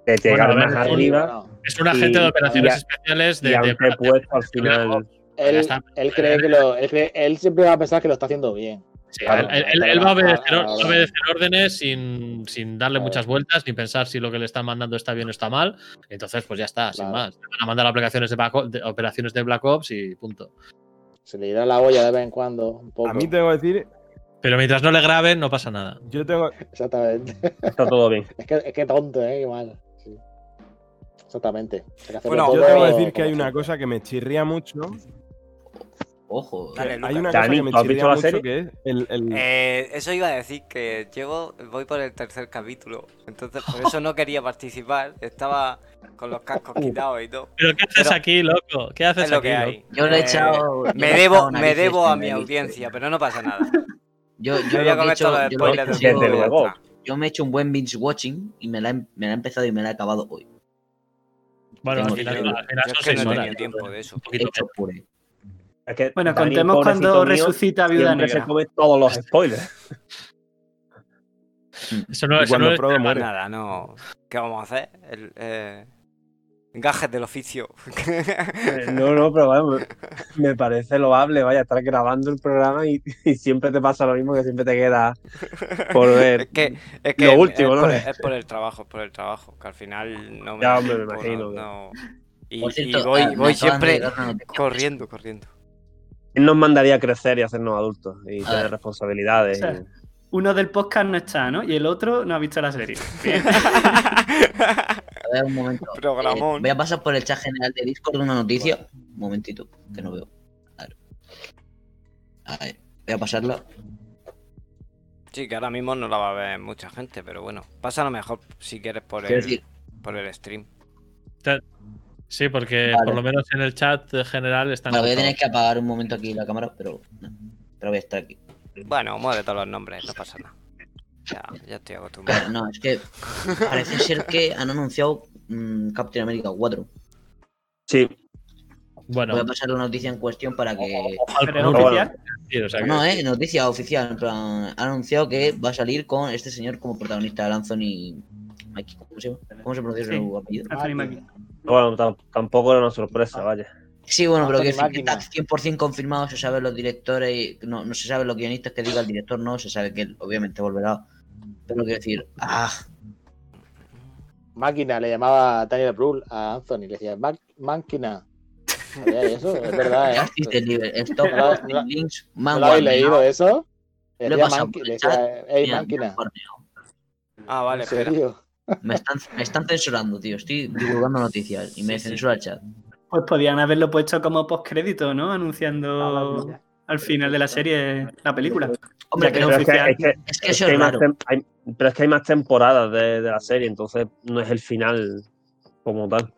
de llegar Bueno, a ver, más arriba Es un agente Y- de operaciones y- especiales de, y de- aunque puesto al final. Él, él cree que lo. Él, cree- él siempre va a pensar que lo está haciendo bien. Sí, Claro, él, él- pero él va a obedecer, a órdenes sin, sin darle Claro. muchas vueltas ni pensar si lo que le están mandando está bien o está mal. Entonces, pues ya está, sin más. Le van a mandar aplicaciones de, operaciones de Black Ops y punto. Se le irá la olla de vez en cuando, un poco. A mí tengo que decir, Pero mientras no le graben, no pasa nada. yo tengo, Exactamente. Está todo bien. Es que, es que tonto, ¿eh? Qué mal. Sí. Exactamente. Bueno, yo tengo que decir que hay una cosa que me chirría mucho. Ojo. Dale, Hay una cosa que me ¿tú has visto la serie? que es el, el- Eh, eso iba a decir que llevo, voy por el tercer capítulo, entonces por eso no quería participar, estaba con los cascos quitados y todo. ¿Pero qué haces Pero- aquí, loco? ¿Qué haces Es lo aquí, que hay. Yo le he Eh, echado- Me he debo, me debo a mi audiencia, pero no pasa nada. Yo, yo Yo lo he hecho, lo yo lo he spoilers hecho luego. yo me he hecho un buen binge watching y me la, he, me la he empezado y me la he acabado hoy. Bueno, al final, son seis he horas. tenido tiempo de eso. Un poquito Hecho puré. Es que Bueno, Dani, contemos cuando mío, resucita Viuda Negra. se come todos los spoilers. Eso no, y eso no es-. Nada, no. ¿Qué vamos a hacer? El, eh, gajes del oficio. Eh, No, no, pero bueno, me, parece loable, vaya, estar grabando el programa y, y siempre te pasa lo mismo que siempre te queda por ver. Es que, es que Lo último, es, ¿no? por, es por el trabajo, es por el trabajo, que al final no me Ya, hombre, me imagino. no- no. Y, y voy, ah, voy siempre corriendo, corriendo. Él nos mandaría a crecer y hacernos adultos y A tener ver. responsabilidades. O sea, y- Uno del podcast no está, ¿no? Y el otro no ha visto la serie. A ver, un momento. Programón. Eh, voy a pasar por el chat general de Discord una noticia. Un momentito, que no veo. A ver. A ver, voy a pasarla. Sí, que ahora mismo no la va a ver mucha gente, pero bueno, pásalo mejor si quieres por el, decir, por el stream. Sí, porque Vale. por lo menos en el chat general están. vale, voy a tener que apagar un momento aquí la cámara, pero. no. Pero voy a estar aquí. Bueno, mueve todos los nombres, no pasa nada. Ya, ya estoy acostumbrado. no, es que parece ser que han anunciado mm, Captain America 4. Sí, Bueno, Voy a pasar la noticia en cuestión para que. Pero oficial. No, eh, noticia oficial. en plan, Han anunciado que va a salir con este señor como protagonista, el Anthony. ¿Cómo se llama? ¿Cómo se pronuncia Sí. su apellido? Anthony Mackie. Bueno, tam- tampoco era una sorpresa, vaya. Sí, bueno, pero que, Anthony decir que está Máquina. 100% confirmado, se sabe los directores, y- no, no se sabe los guionistas que diga el director, no, se sabe que él obviamente volverá. Pero quiero decir, ah, Máquina, le llamaba Daniel Brühl a Anthony, le decía "Má- máquina. Eso es verdad, ¿eh? Stop ¿No no- Links, ¿No lo habéis leído eso? Lo he Decía pasado Manqui- por el decía, chat. "Ey, Mira, máquina. Ah, vale, ¿En espera. Me están, me están censurando, tío. Estoy divulgando noticias y me censura el chat. Pues podían haberlo puesto como postcrédito, ¿no? Anunciando mira. al final de la serie la película. Hombre, que es Pero es oficial. es que- Es que es eso es raro. hay- pero es que hay más temporadas de, de la serie, entonces no es el final como tal.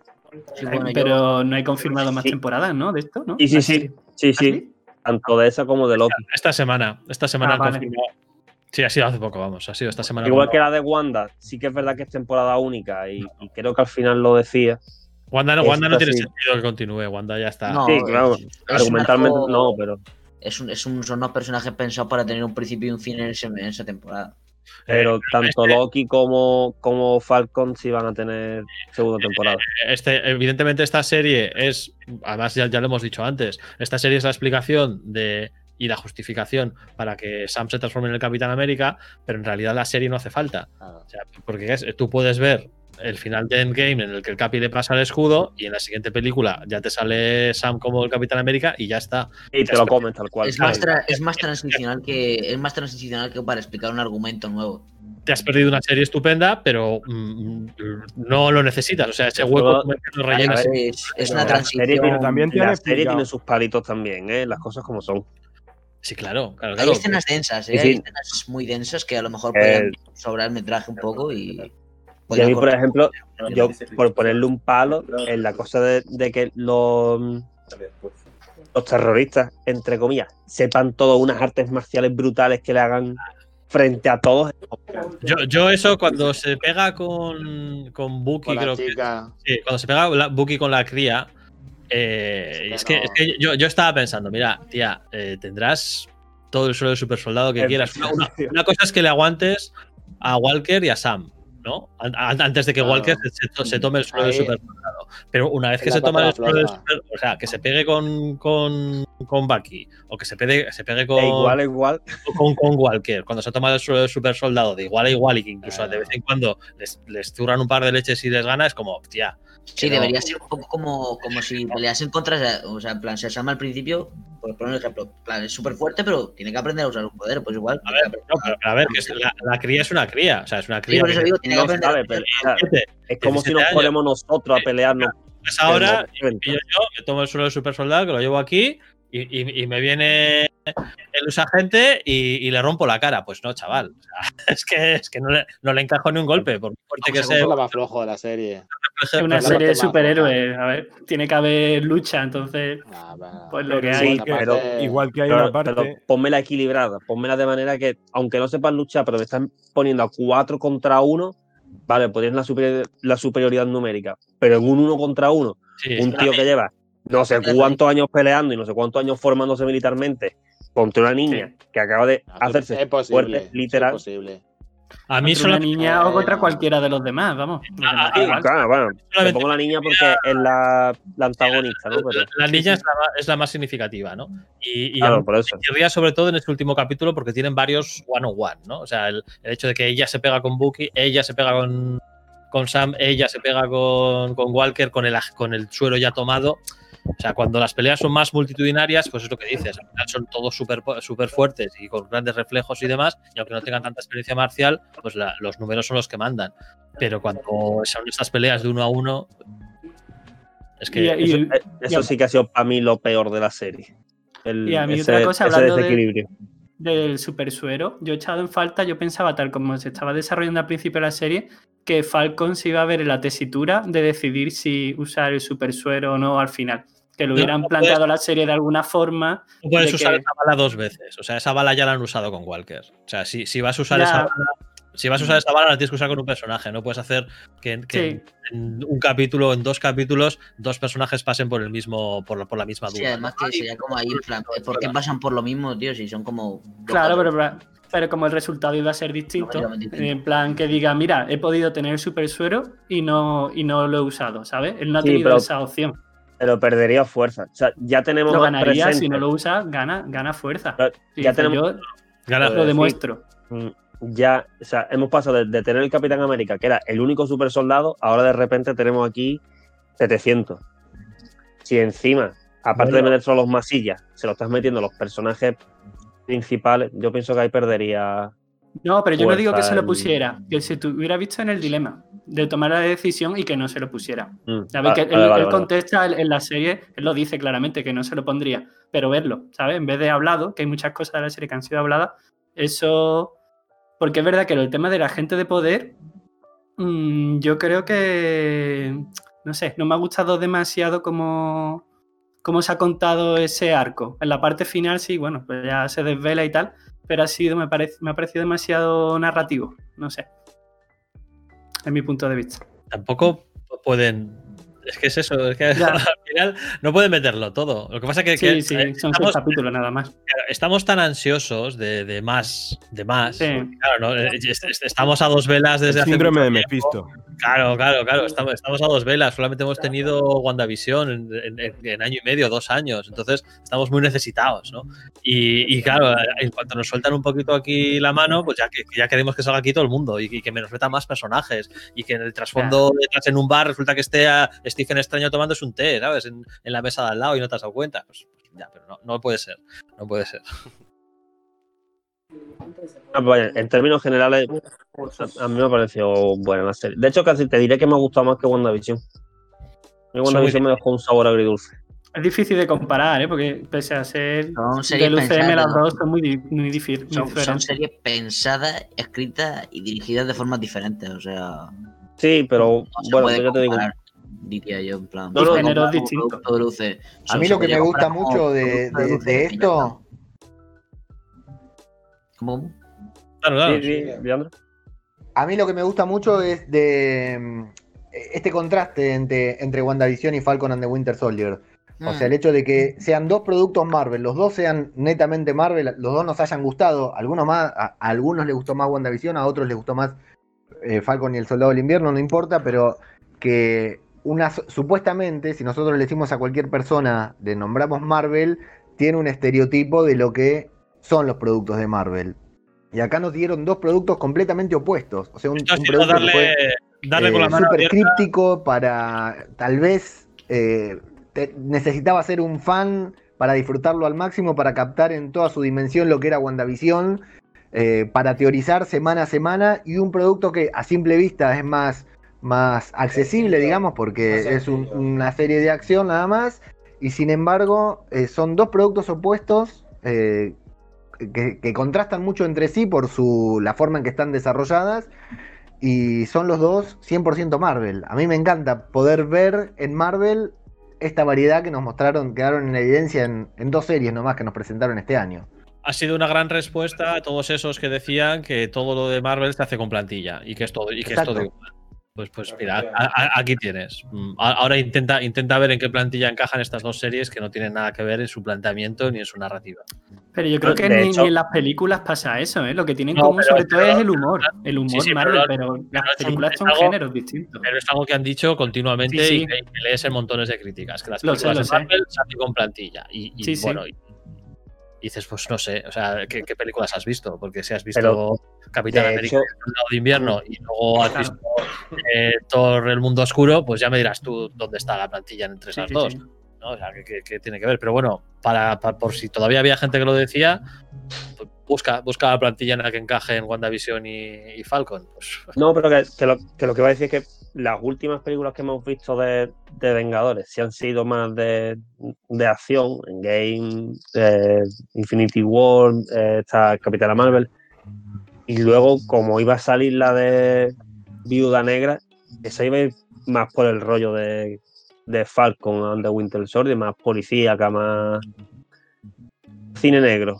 Sí, yo- pero no hay confirmado más Sí. temporadas, ¿no? De esto, ¿no? Y sí, La sí, serie. sí, ¿Ah, sí, tanto de esa como de Loki. Esta semana, esta semana Ah, han vale. confirmado. Sí, ha sido hace poco, vamos. Ha sido esta semana. Igual cuando- que la de Wanda, sí que es verdad que es temporada única y, y creo que al final lo decía. Wanda no, Wanda no Esta tiene sí. sentido que continúe. Wanda ya está. No, Sí, claro, es- es argumentalmente un arco- no, pero, Es un, es un, son unos personajes pensados para tener un principio y un fin en, ese- en esa temporada. pero tanto este- Loki como, como Falcon sí van a tener segunda temporada. Este, evidentemente, esta serie es. Además, ya, ya lo hemos dicho antes. Esta serie es la explicación de. Y la justificación para que Sam se transforme en el Capitán América, pero en realidad la serie no hace falta. O sea, porque es- tú puedes ver el final de Endgame en el que el Capi le pasa el escudo y en la siguiente película ya te sale Sam como el Capitán América y ya está. Y te lo comes tal cual. Es más, tra- es más transicional que es más transicional que para explicar un argumento nuevo. Te has perdido una serie estupenda, pero mm, no lo necesitas. O sea, ese hueco Pero- lo rellenas. ver, es, es una la transición. serie, Pero también la serie tiene sus palitos también, ¿eh? las cosas como son. Sí, claro, claro, Hay escenas densas, ¿eh? Sí, sí. hay escenas muy densas que a lo mejor Eh, pueden sobrar el metraje un poco y. Y a podrían mí, por ejemplo, yo por ponerle un palo en la cosa de, de que los, los terroristas, entre comillas, sepan todas unas artes marciales brutales que le hagan frente a todos. Yo, yo eso cuando se pega con, con Bucky, Con creo que sí, cuando se pega Bucky con la cría, eh, es, que, no. es que yo, yo estaba pensando, mira, tía, eh, tendrás todo el suelo de super soldado que quieras. Una cosa es que le aguantes a Walker y a Sam, ¿no? An- an- Antes de que Claro. Walker se, se to- se tome el suelo de Ahí- super soldado. Pero una vez que se toma el suelo de floja. super, o sea, que se pegue con, con, con Bucky o que se pegue, se pegue con, igual, igual. con, con Walker, cuando se toma el suelo de super soldado de igual a igual y que incluso Ah. de vez en cuando les, les zurran un par de leches y les gana, es como, tía. Sí, no- debería ser un poco como, como si peleasen contra. O sea, en plan, se Sam al principio, por poner un ejemplo, en plan, es súper fuerte, pero tiene que aprender a usar un poder. Pues igual. A que ver, no, pero, a ver, que es- la, la cría es una cría, o sea, es una Sí, cría. por eso digo, tiene que No sabe, pero, Fíjate, es como si 17 nos años. ponemos nosotros a pelearnos. Pues ahora, Pero- yo, yo me tomo el suelo de super soldado, que lo llevo aquí, y, y- y me viene el usagente y, y le rompo la cara. Pues no, chaval. O sea, es que, es que no, le, no le encajo ni un golpe, por muy fuerte que sea. es lo más flojo de la serie. Es una serie de superhéroes. A ver, tiene que haber lucha, entonces. Ah, bueno. Pues lo que Pero hay. igual, que, Aparte- igual que hay Pero, una parte. pero pónmela equilibrada, pónmela de manera que, aunque no sepan luchar, pero me están poniendo a 4 contra 1, vale, pues tienes la, superior- la superioridad numérica. Pero en un 1 contra 1, Sí, un tío que lleva no sé cuántos años peleando y no sé cuántos años formándose militarmente contra una niña que acaba de Ah, hacerse es posible, fuerte, es literal. posible. A mí Contra una solo. niña o contra Eh, cualquiera de los demás, vamos. Demás ah. Claro, bueno, te Solamente- pongo la niña porque es la, la antagonista, ¿no? Pero, La niña es la, es la más significativa, ¿no? Y, y claro, por eso. querría sobre todo en este último capítulo porque tienen varios one-on-one, ¿no? O sea, el, el hecho de que ella se pega con Bucky, ella se pega con, con Sam, ella se pega con, con Walker, con el, con el suelo ya tomado. O sea, cuando las peleas son más multitudinarias, pues es lo que dices, al final son todos súper súper fuertes y con grandes reflejos y demás, y aunque no tengan tanta experiencia marcial, pues la- los números son los que mandan. Pero cuando son estas peleas de uno a uno, es que... Y- y- Eso, eh, eso y- sí que ha sido para mí lo peor de la serie. El- Y a mí ese, otra cosa, hablando de- del super suero, yo he echado en falta, yo pensaba, tal como se estaba desarrollando al principio de la serie, que Falcon se iba a ver en la tesitura de decidir si usar el super suero o no al final. Que lo hubieran no planteado puedes- la serie de alguna forma. No puedes de usar que- esa bala dos veces. O sea, esa bala ya la han usado con Walker. O sea, si, si vas a usar Ya. esa bala. Si vas a usar esa bala, la tienes que usar con un personaje. No puedes hacer que, que Sí. en un capítulo, en dos capítulos, dos personajes pasen por el mismo, por, la- por la misma Sí, duda. además que sería como ahí, en plan, ¿por qué pasan por lo mismo, tío? Si son como. Claro, pero, pero- pero como el resultado iba a ser distinto, en plan que diga, mira, he podido tener el super suero y no, y no lo he usado, ¿sabes? Él no ha Sí, tenido pero- esa opción. Pero perdería fuerza. O sea, ya tenemos Lo ganaría, presente. si no lo usa, gana, gana fuerza. Pero ya tenemos- yo Gana- lo demuestro. Mm, Ya, o sea, hemos pasado de, de tener el Capitán América, que era el único super soldado, ahora de repente tenemos aquí 700. Si encima aparte de meter solo los masillas, se lo estás metiendo a los personajes principales, yo pienso que ahí perdería. No, pero yo no digo que se lo pusiera, que se tuviera visto en el dilema de tomar la decisión y que no se lo pusiera. Mm, ¿Sabes? vale, que él, vale, él vale. contesta en- la serie, él lo dice claramente que no se lo pondría, pero verlo, ¿sabes? En vez de hablado, que hay muchas cosas de la serie que han sido habladas, eso. Porque es verdad que el tema de la gente de poder, mm, yo creo que. No sé, no me ha gustado demasiado como. Cómo se ha contado ese arco. En la parte final, sí, bueno, pues ya se desvela y tal, pero ha sido, me, parece, me ha parecido demasiado narrativo. No sé. Es mi punto de vista. Tampoco pueden. Es que es eso, es que Ya. al final no pueden meterlo todo. Lo que pasa es que, Sí, que, sí, eh, son estamos, seis capítulos nada más. claro, estamos tan ansiosos de, de más, de más. Sí. Claro, ¿no? Eh, est- est- estamos a dos velas desde El hace síndrome mucho de. Mephisto. Claro, claro, claro. Estamos, estamos a dos velas. Solamente hemos tenido WandaVision en, en- en- año y medio, dos años. Entonces, estamos muy necesitados, ¿no? Y, y claro, en cuanto nos sueltan un poquito aquí la mano, pues ya, que, ya queremos que salga aquí todo el mundo y, y que me nos metan más personajes. Y que en el trasfondo detrás en un bar resulta que esté a Stephen Extraño tomándose un té, ¿sabes? En, en la mesa de al lado y no te has dado cuenta. Pues, pues ya, pero no, no puede ser. No puede ser. Ah, pues vaya, en términos generales, a, a mí me ha parecido buena la serie. De hecho, casi te diré que me ha gustado más que WandaVision. A mí WandaVision me dejó un sabor agridulce. Es difícil de comparar, ¿eh? Porque pese a ser Son series del UCM, pensadas, las dos son muy, muy, muy Son, series pensadas, escritas y dirigidas de formas diferentes. O sea, Sí, pero no se bueno, yo te digo. Diría yo, en plan. Se géneros distintos. A mí lo que me gusta mucho de, de- esto, ¿Cómo? Claro, claro. Sí, sí, Leandro. a mí lo que me gusta mucho es de mm, este contraste entre, entre WandaVision y Falcon and the Winter Soldier. O sea, el hecho de que sean dos productos Marvel, los dos sean netamente Marvel, los dos nos hayan gustado, algunos más, a, a algunos les gustó más WandaVision, a otros les gustó más eh, Falcon y el Soldado del Invierno, no importa, pero que una supuestamente, si nosotros le decimos a cualquier persona, le nombramos Marvel, tiene un estereotipo de lo que son los productos de Marvel. Y acá nos dieron dos productos completamente opuestos. O sea, un, producto que fue darle con la eh, mano críptico para tal vez eh, te- necesitaba ser un fan para disfrutarlo al máximo, para captar en toda su dimensión lo que era WandaVision, eh, para teorizar semana a semana y un producto que a simple vista es más, más accesible, digamos, porque es un- una serie de acción nada más y sin embargo eh, son dos productos opuestos. eh, que, que contrastan mucho entre sí por su, la forma en que están desarrolladas y son los dos 100% Marvel. A mí me encanta poder ver en Marvel esta variedad que nos mostraron, quedaron en evidencia en, en dos series nomás que nos presentaron este año. ha sido una gran respuesta a todos esos que decían que todo lo de Marvel se hace con plantilla y que es todo, y que es todo igual. Pues, pues mira, a- a- aquí tienes. Mm, Ahora intenta, intenta ver en qué plantilla encajan estas dos series que no tienen nada que ver en su planteamiento ni en su narrativa. Pero yo creo que De ni, hecho- ni en las películas pasa eso, ¿eh? Lo que tienen en No, común sobre todo pero- es el humor. El humor Sí, sí, Marvel, pero- pero, las películas son algo- géneros distintos. Pero es algo que han dicho continuamente Sí, sí. y que, que lees en montones de críticas. Que las Lo sé, películas de sé. Marvel se hacen con plantilla. Y, y Sí, sí. bueno, y- y dices, pues no sé, o sea, ¿qué, qué películas has visto? Porque si has visto Pero, Capitán de América hecho- Soldado de invierno y luego has visto eh, Thor el mundo oscuro, pues ya me dirás tú dónde está la plantilla entre esas sí, dos. sí. ¿no? O sea, ¿qué, qué- qué tiene que ver? Pero bueno, para, para- por si todavía había gente que lo decía, pues busca, busca la plantilla en la que encaje en WandaVision y, y Falcon. Pues, No, pero que, que lo, que lo que va a decir es que las últimas películas que hemos visto de, de Vengadores sí han sido más de, de acción, en Game, eh, Infinity War, eh, está Capitana Marvel. Y luego, como iba a salir la de Viuda Negra, esa iba a ir más por el rollo de, de Falcon and the Winter Soldier, más policíaca, más cine negro.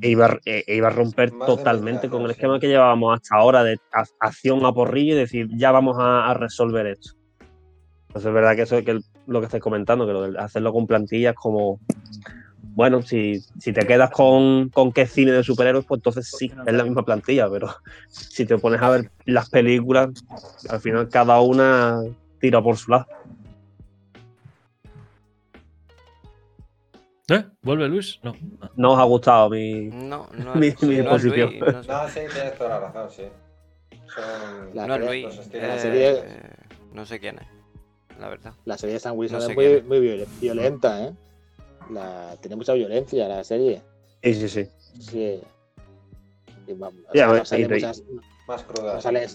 E iba, a- e- e iba a romper totalmente con el esquema que llevábamos hasta ahora de acción a porrillo y decir, ya vamos a, a resolver esto. Entonces es verdad que eso es que el- lo que estáis comentando, que lo de hacerlo con plantillas como, bueno, si, si te quedas con, con qué cine de superhéroes, pues entonces sí, es la misma plantilla, pero si te pones a ver las películas, al final cada una tira por su lado. ¿Eh? ¿Vuelve Luis? No. No os ha gustado mi, No, no, mi, sí, mi no exposición. Luis, no, No, sí, tienes toda la razón, sí. Son La no Luis. la serie- eh, no sé quién es. la verdad. La serie de Sam Wilson No sé es muy, muy viol- violenta, ¿eh? La, tiene mucha violencia la serie. Sí, sí, sí. Sí. Y va- o Ya, sea, no bueno, sale y- muchas- Más cruda. no sale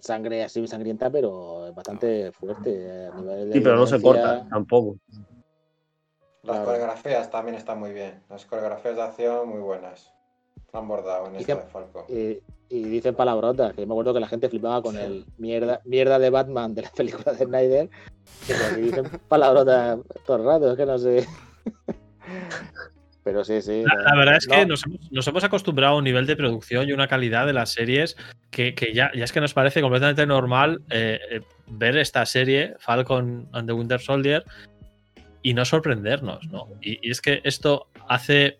sangre así sangrienta, pero es bastante fuerte. A nivel de Sí, pero no se corta tampoco. Las Claro. coreografías también están muy bien. Las coreografías de acción muy buenas. Han bordado en que- de Falco. Y, y dicen palabrotas, que yo me acuerdo que la gente flipaba con el mierda, mierda de Batman de la película de Snyder. Que aquí dicen palabrotas todo el rato, es que no sé. Pero sí, sí. La, la verdad es que no, nos hemos, nos hemos acostumbrado a un nivel de producción y una calidad de las series que, que ya, ya es que nos parece completamente normal eh, eh, ver esta serie, Falcon and the Winter Soldier, y no sorprendernos, ¿no? Y, y es que esto hace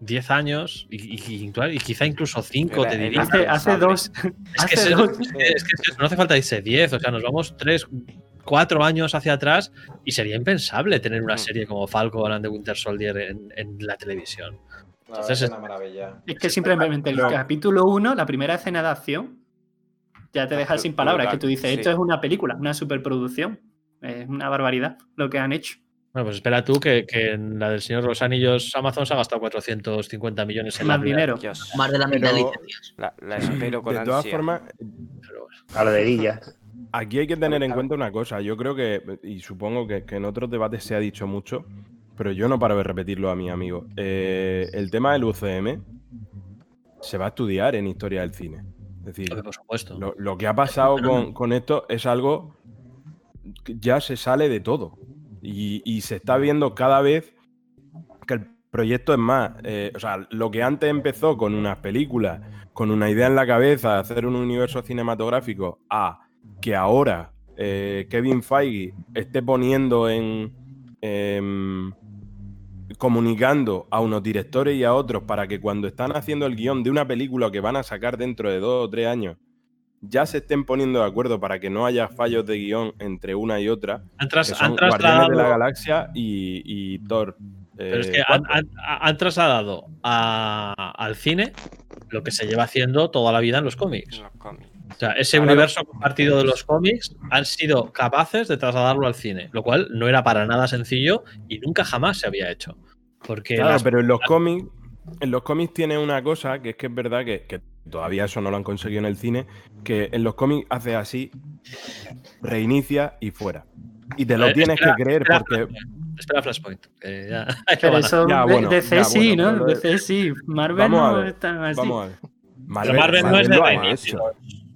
10 años, y, y- y- y quizá incluso 5, te diría. Hace, hace dos. Es que, hace dos. es que- es que es eso, no hace falta irse 10, o sea, nos vamos 3, 4 años hacia atrás y sería impensable tener una serie como Falcon and the Winter Soldier en, en la televisión. Entonces es es- una maravilla. Es que simplemente el No. capítulo 1, la primera escena de acción, ya te deja sin palabras. Que tú dices, Sí. esto es una película, una superproducción. Es una barbaridad lo que han hecho. Bueno, pues espera tú que, que en la del Señor de los Anillos Amazon se ha gastado 450 millones en Más la dinero. Dios. Más de la mitad de. La, la espero con De todas formas. Calderillas. Aquí hay que tener en cuenta una cosa. Yo creo que, y supongo que, que en otros debates se ha dicho mucho, pero yo no paro de repetirlo a mis amigos. Eh, el tema del UCM se va a estudiar en historia del cine. Es decir, por supuesto. lo, lo que ha pasado con, con esto es algo que ya se sale de todo. Y, se está viendo cada vez que el proyecto es más. eh, o sea, lo que antes empezó con unas películas, con una idea en la cabeza, hacer un universo cinematográfico, a que ahora eh, Kevin Feige esté poniendo en. em, comunicando a unos directores y a otros para que cuando están haciendo el guion de una película que van a sacar dentro de dos o tres años, ya se estén poniendo de acuerdo para que no haya fallos de guion entre una y otra. Han, tras- que son han Guardianes trasladado, de la Galaxia y, y Thor. pero es eh, que han, 4. han- han trasladado a- al cine lo que se lleva haciendo toda la vida en los cómics. Los cómics. O sea, ese universo compartido de los cómics han sido capaces de trasladarlo al cine, lo cual no era para nada sencillo y nunca jamás se había hecho. Porque Claro, las- pero en los cómics, en los cómics tiene una cosa que es que es verdad que, que todavía eso no lo han conseguido en el cine, que en los cómics hace así, reinicia y fuera. Y te lo tienes espera, que creer espera, porque Espera Flashpoint. ya- Pero eso Ya, de- bueno, DC ya, sí, ¿no? pero DC sí. Marvel Vamos a no ver, es tan así. vamos a ver. Pero Marvel no es de reinicio.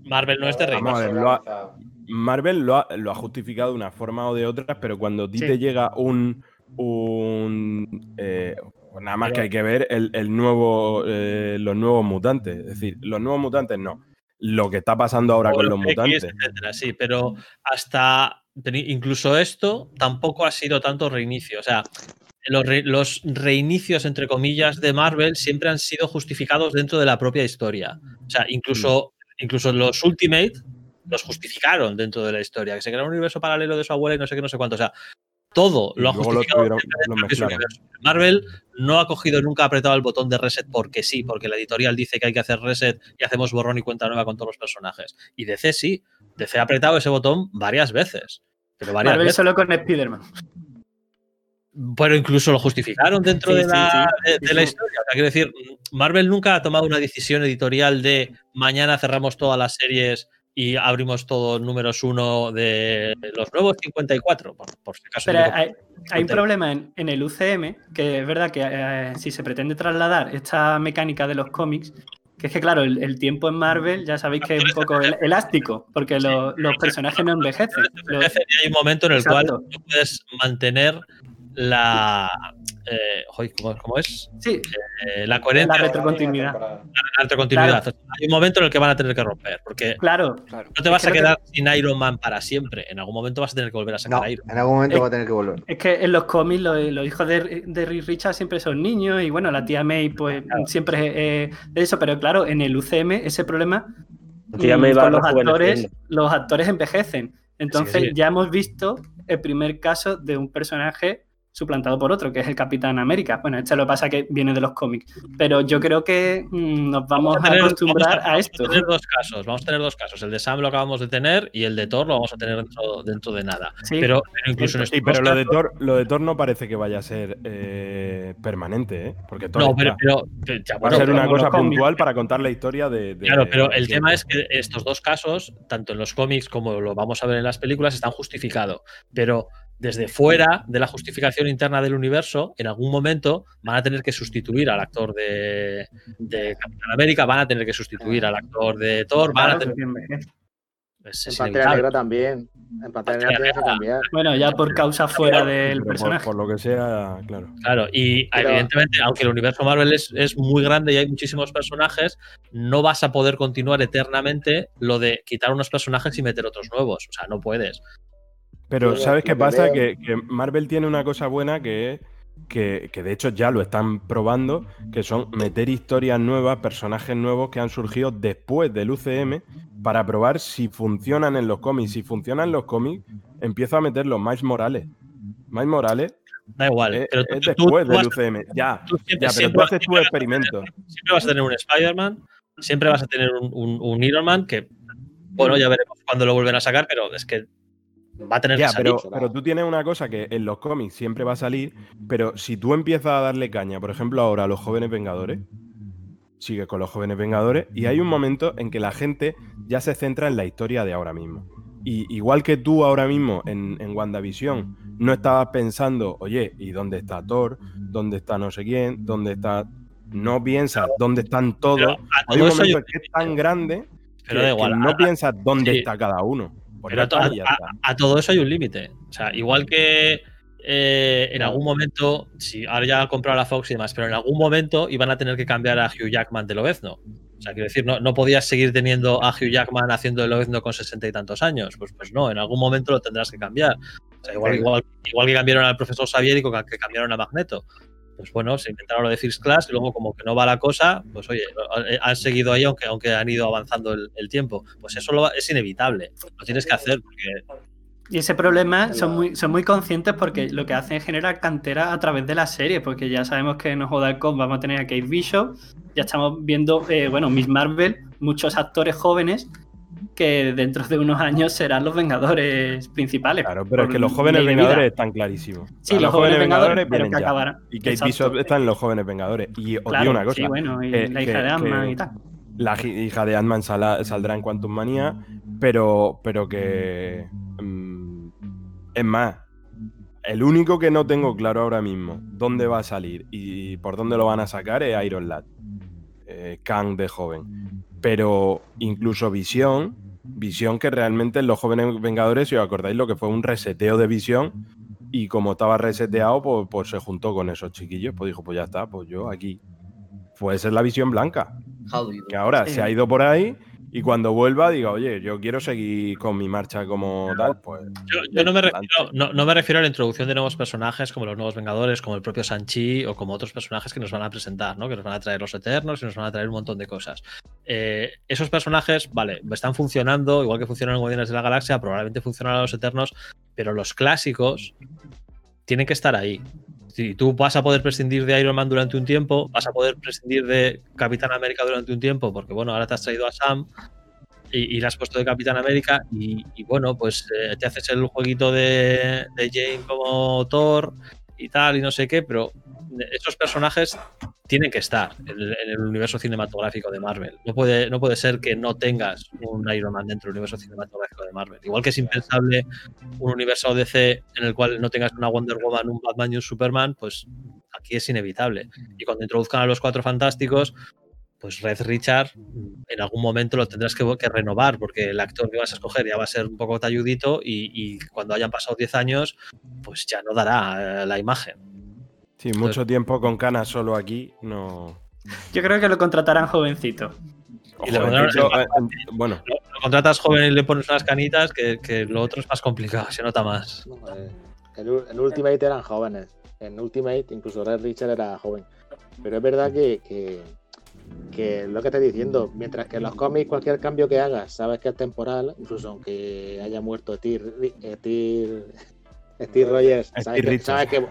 Marvel no es de Vamos a reinicio. ver, lo ha- Marvel lo ha, lo ha justificado de una forma o de otra, pero cuando a ti Sí. te llega un. un eh, pues nada más que hay que ver el, el nuevo, eh, los nuevos mutantes. Es decir, los nuevos mutantes no. Lo que está pasando ahora con los mutantes. etcétera, sí, pero hasta incluso esto tampoco ha sido tanto reinicio. O sea, los, re- los reinicios, entre comillas, de Marvel siempre han sido justificados dentro de la propia historia. O sea, incluso, incluso los Ultimate los justificaron dentro de la historia, que se creó un universo paralelo de su abuela y no sé qué, no sé cuánto. O sea, todo lo ha lo justificado tuvieron- lo. Marvel no ha cogido nunca apretado el botón de reset porque sí, porque la editorial dice que hay que hacer reset y hacemos borrón y cuenta nueva con todos los personajes. Y DC sí, DC ha apretado ese botón varias veces. Pero varias Marvel veces. solo con Spider-Man. Pero incluso lo justificaron dentro Sí, de, sí, la, sí. de- la historia. O sea, quiero decir, Marvel nunca ha tomado una decisión editorial de mañana cerramos todas las series y abrimos todos números uno de los nuevos 54, por, por si acaso. Pero hay, hay un problema en, en el UCM, que es verdad que eh, si se pretende trasladar esta mecánica de los cómics, que es que claro, el, el tiempo en Marvel ya sabéis que es un poco el- elástico, porque lo- los personajes no envejecen. Los- hay un momento en el cual no puedes mantener la. Eh, joder, ¿cómo, cómo es? sí, Eh, la coherencia, la la, retrocontinuidad. retrocontinuidad. O sea, hay un momento en el que van a tener que romper, porque Claro, Claro. no te vas Es a que quedar sin Iron Man para siempre. En algún momento vas a tener que volver a sacar No, a Iron en algún momento Eh, va a tener que volver. Es que en los cómics los, los hijos de, de Reed Richards siempre son niños y bueno, la tía May pues siempre es eh, de eso, pero claro, en el UCM ese problema La tía mm, May va con los actores, los actores envejecen. Entonces sí. ya hemos visto el primer caso de un personaje suplantado por otro, que es el Capitán América. Bueno, este lo que pasa que viene de los cómics. Pero yo creo que mm, nos vamos, a, tener- acostumbrar vamos a, vamos esto. tener dos casos, vamos a tener dos casos. El de Sam lo acabamos de tener y el de Thor lo vamos a tener dentro, dentro de nada. Sí. Pero, pero incluso en Sí, pero lo de, Thor, lo de Thor no parece que vaya a ser eh, permanente, ¿eh? Porque Thor No, pero, pero- va a ser una cosa puntual para contar la historia de. de- Claro, pero el de- tema es que estos dos casos, tanto en los cómics como lo vamos a ver en las películas, están justificados. Pero desde fuera de la justificación interna del universo, en algún momento van a tener que sustituir al actor de, de Capitán América, van a tener que sustituir al actor de Thor, van a tener es- En Pantera. Negra también. En Pantera Negra tienes que cambiar. Bueno, ya por causa fuera del pero por, personaje. por lo que sea, claro. Claro, y Pero- evidentemente, aunque el universo Marvel es, es muy grande y hay muchísimos personajes, no vas a poder continuar eternamente lo de quitar unos personajes y meter otros nuevos. O sea, no puedes. Pero ¿sabes qué pasa? Que, que Marvel tiene una cosa buena que es que, que de hecho ya lo están probando, que son meter historias nuevas, personajes nuevos que han surgido después del UCM para probar si funcionan en los cómics. Si funcionan en los cómics, empiezo a meter los Miles Morales. Miles Morales Da igual. es, pero tú- es después tú del vas- UCM. Ya, tú siempre- ya, pero siempre tú haces tu vas experimento. tener- Siempre vas a tener un Spider-Man, siempre vas a tener un, un, un Iron Man que, bueno, ya veremos cuándo lo vuelven a sacar, pero es que va a tener Ya, que salir. pero, pero tú tienes una cosa que en los cómics siempre va a salir, pero si tú empiezas a darle caña, por ejemplo, ahora a los jóvenes vengadores, sigue con los jóvenes vengadores, y hay un momento en que la gente ya se centra en la historia de ahora mismo. Y igual que tú ahora mismo en, en WandaVision no estabas pensando, oye, ¿y dónde está Thor? ¿Dónde está no sé quién? ¿Dónde está.? No piensas dónde están todos. Hay un momento en que es tan grande Pero que, da igual, que no a- piensas dónde sí. está cada uno. Pues Pero a, to- todo eso hay un límite. O sea, igual que eh, en algún momento, si ahora ya han comprado la Fox y demás, pero en algún momento iban a tener que cambiar a Hugh Jackman de Lobezno. O sea, quiero decir, no, no podías seguir teniendo a Hugh Jackman haciendo de Lobezno con sesenta y tantos años. Pues, pues no, en algún momento lo tendrás que cambiar. O sea, igual, Sí. igual, igual que cambiaron al profesor Xavier y que cambiaron a Magneto. Pues bueno, se inventaron lo de First Class y luego como que no va la cosa, pues oye, eh, han seguido ahí aunque, aunque han ido avanzando el, el tiempo. Pues eso lo es inevitable, lo tienes que hacer porque Y ese problema son muy, son muy conscientes porque lo que hacen es generar cantera a través de la serie, porque ya sabemos que en Ojo Halcón vamos a tener a Kate Bishop, ya estamos viendo, eh, bueno, Miss Marvel, muchos actores jóvenes que dentro de unos años serán los Vengadores principales. Claro, pero es que los jóvenes vida. vengadores están clarísimos. O Sí, sea, los jóvenes vengadores, pero que acabarán. Y Kate Exacto. Bishop está en los jóvenes vengadores. Y os Claro, digo una cosa. sí, bueno, y la hija que- de Ant-Man y tal. La hi- hija de Ant-Man saldrá en Quantum Manía, pero, pero que. mm, es más, el único que no tengo claro ahora mismo dónde va a salir y por dónde lo van a sacar es Iron Lad. eh, Kang de joven. Pero incluso Visión, Visión que realmente en los jóvenes Vengadores, si os acordáis, lo que fue un reseteo de Visión. Y como estaba reseteado, pues, pues se juntó con esos chiquillos. Pues dijo, pues ya está, pues yo aquí. Puede ser la visión blanca. Que ahora Sí. se ha ido por ahí y cuando vuelva diga, oye, yo quiero seguir con mi marcha como tal, pues. yo, yo no, me refiero, no, no me refiero a la introducción de nuevos personajes como los nuevos Vengadores, como el propio Sanchi o como otros personajes que nos van a presentar, ¿no? que nos van a traer los Eternos y nos van a traer un montón de cosas. Eh, esos personajes, vale, están funcionando, igual que funcionan en Guardianes de la Galaxia, probablemente funcionan a los Eternos, pero los clásicos tienen que estar ahí. Si tú vas a poder prescindir de Iron Man durante un tiempo, vas a poder prescindir de Capitán América durante un tiempo, porque bueno, ahora te has traído a Sam y, y le has puesto de Capitán América y, y bueno, pues eh, te haces el jueguito de, de Jane como Thor y tal y no sé qué, pero esos personajes tienen que estar en el, universo cinematográfico de Marvel. No puede, no puede ser que no tengas un Iron Man dentro del universo cinematográfico de Marvel. Igual que es impensable un universo DC en el cual no tengas una Wonder Woman, un Batman y un Superman, pues aquí es inevitable. Y cuando introduzcan a los cuatro fantásticos, pues Red Richard en algún momento lo tendrás que, renovar porque el actor que vas a escoger ya va a ser un poco talludito y, y cuando hayan pasado 10 años, pues ya no dará la imagen. Sí, mucho tiempo con canas solo aquí, no. Yo creo que lo contratarán jovencito. Y Jovencito, eh, eh, bueno, Lo, lo contratas joven y le pones unas canitas que, que lo otro es más complicado, se nota más. Eh, En, Ultimate eran jóvenes. En Ultimate incluso Red Richard era joven. Pero es verdad que, que, que lo que estoy diciendo, mientras que en los cómics cualquier cambio que hagas sabes que es temporal, incluso aunque haya muerto Tyr, Tyr, Steve Rogers, Steve ¿sabes que, Richards. sabes que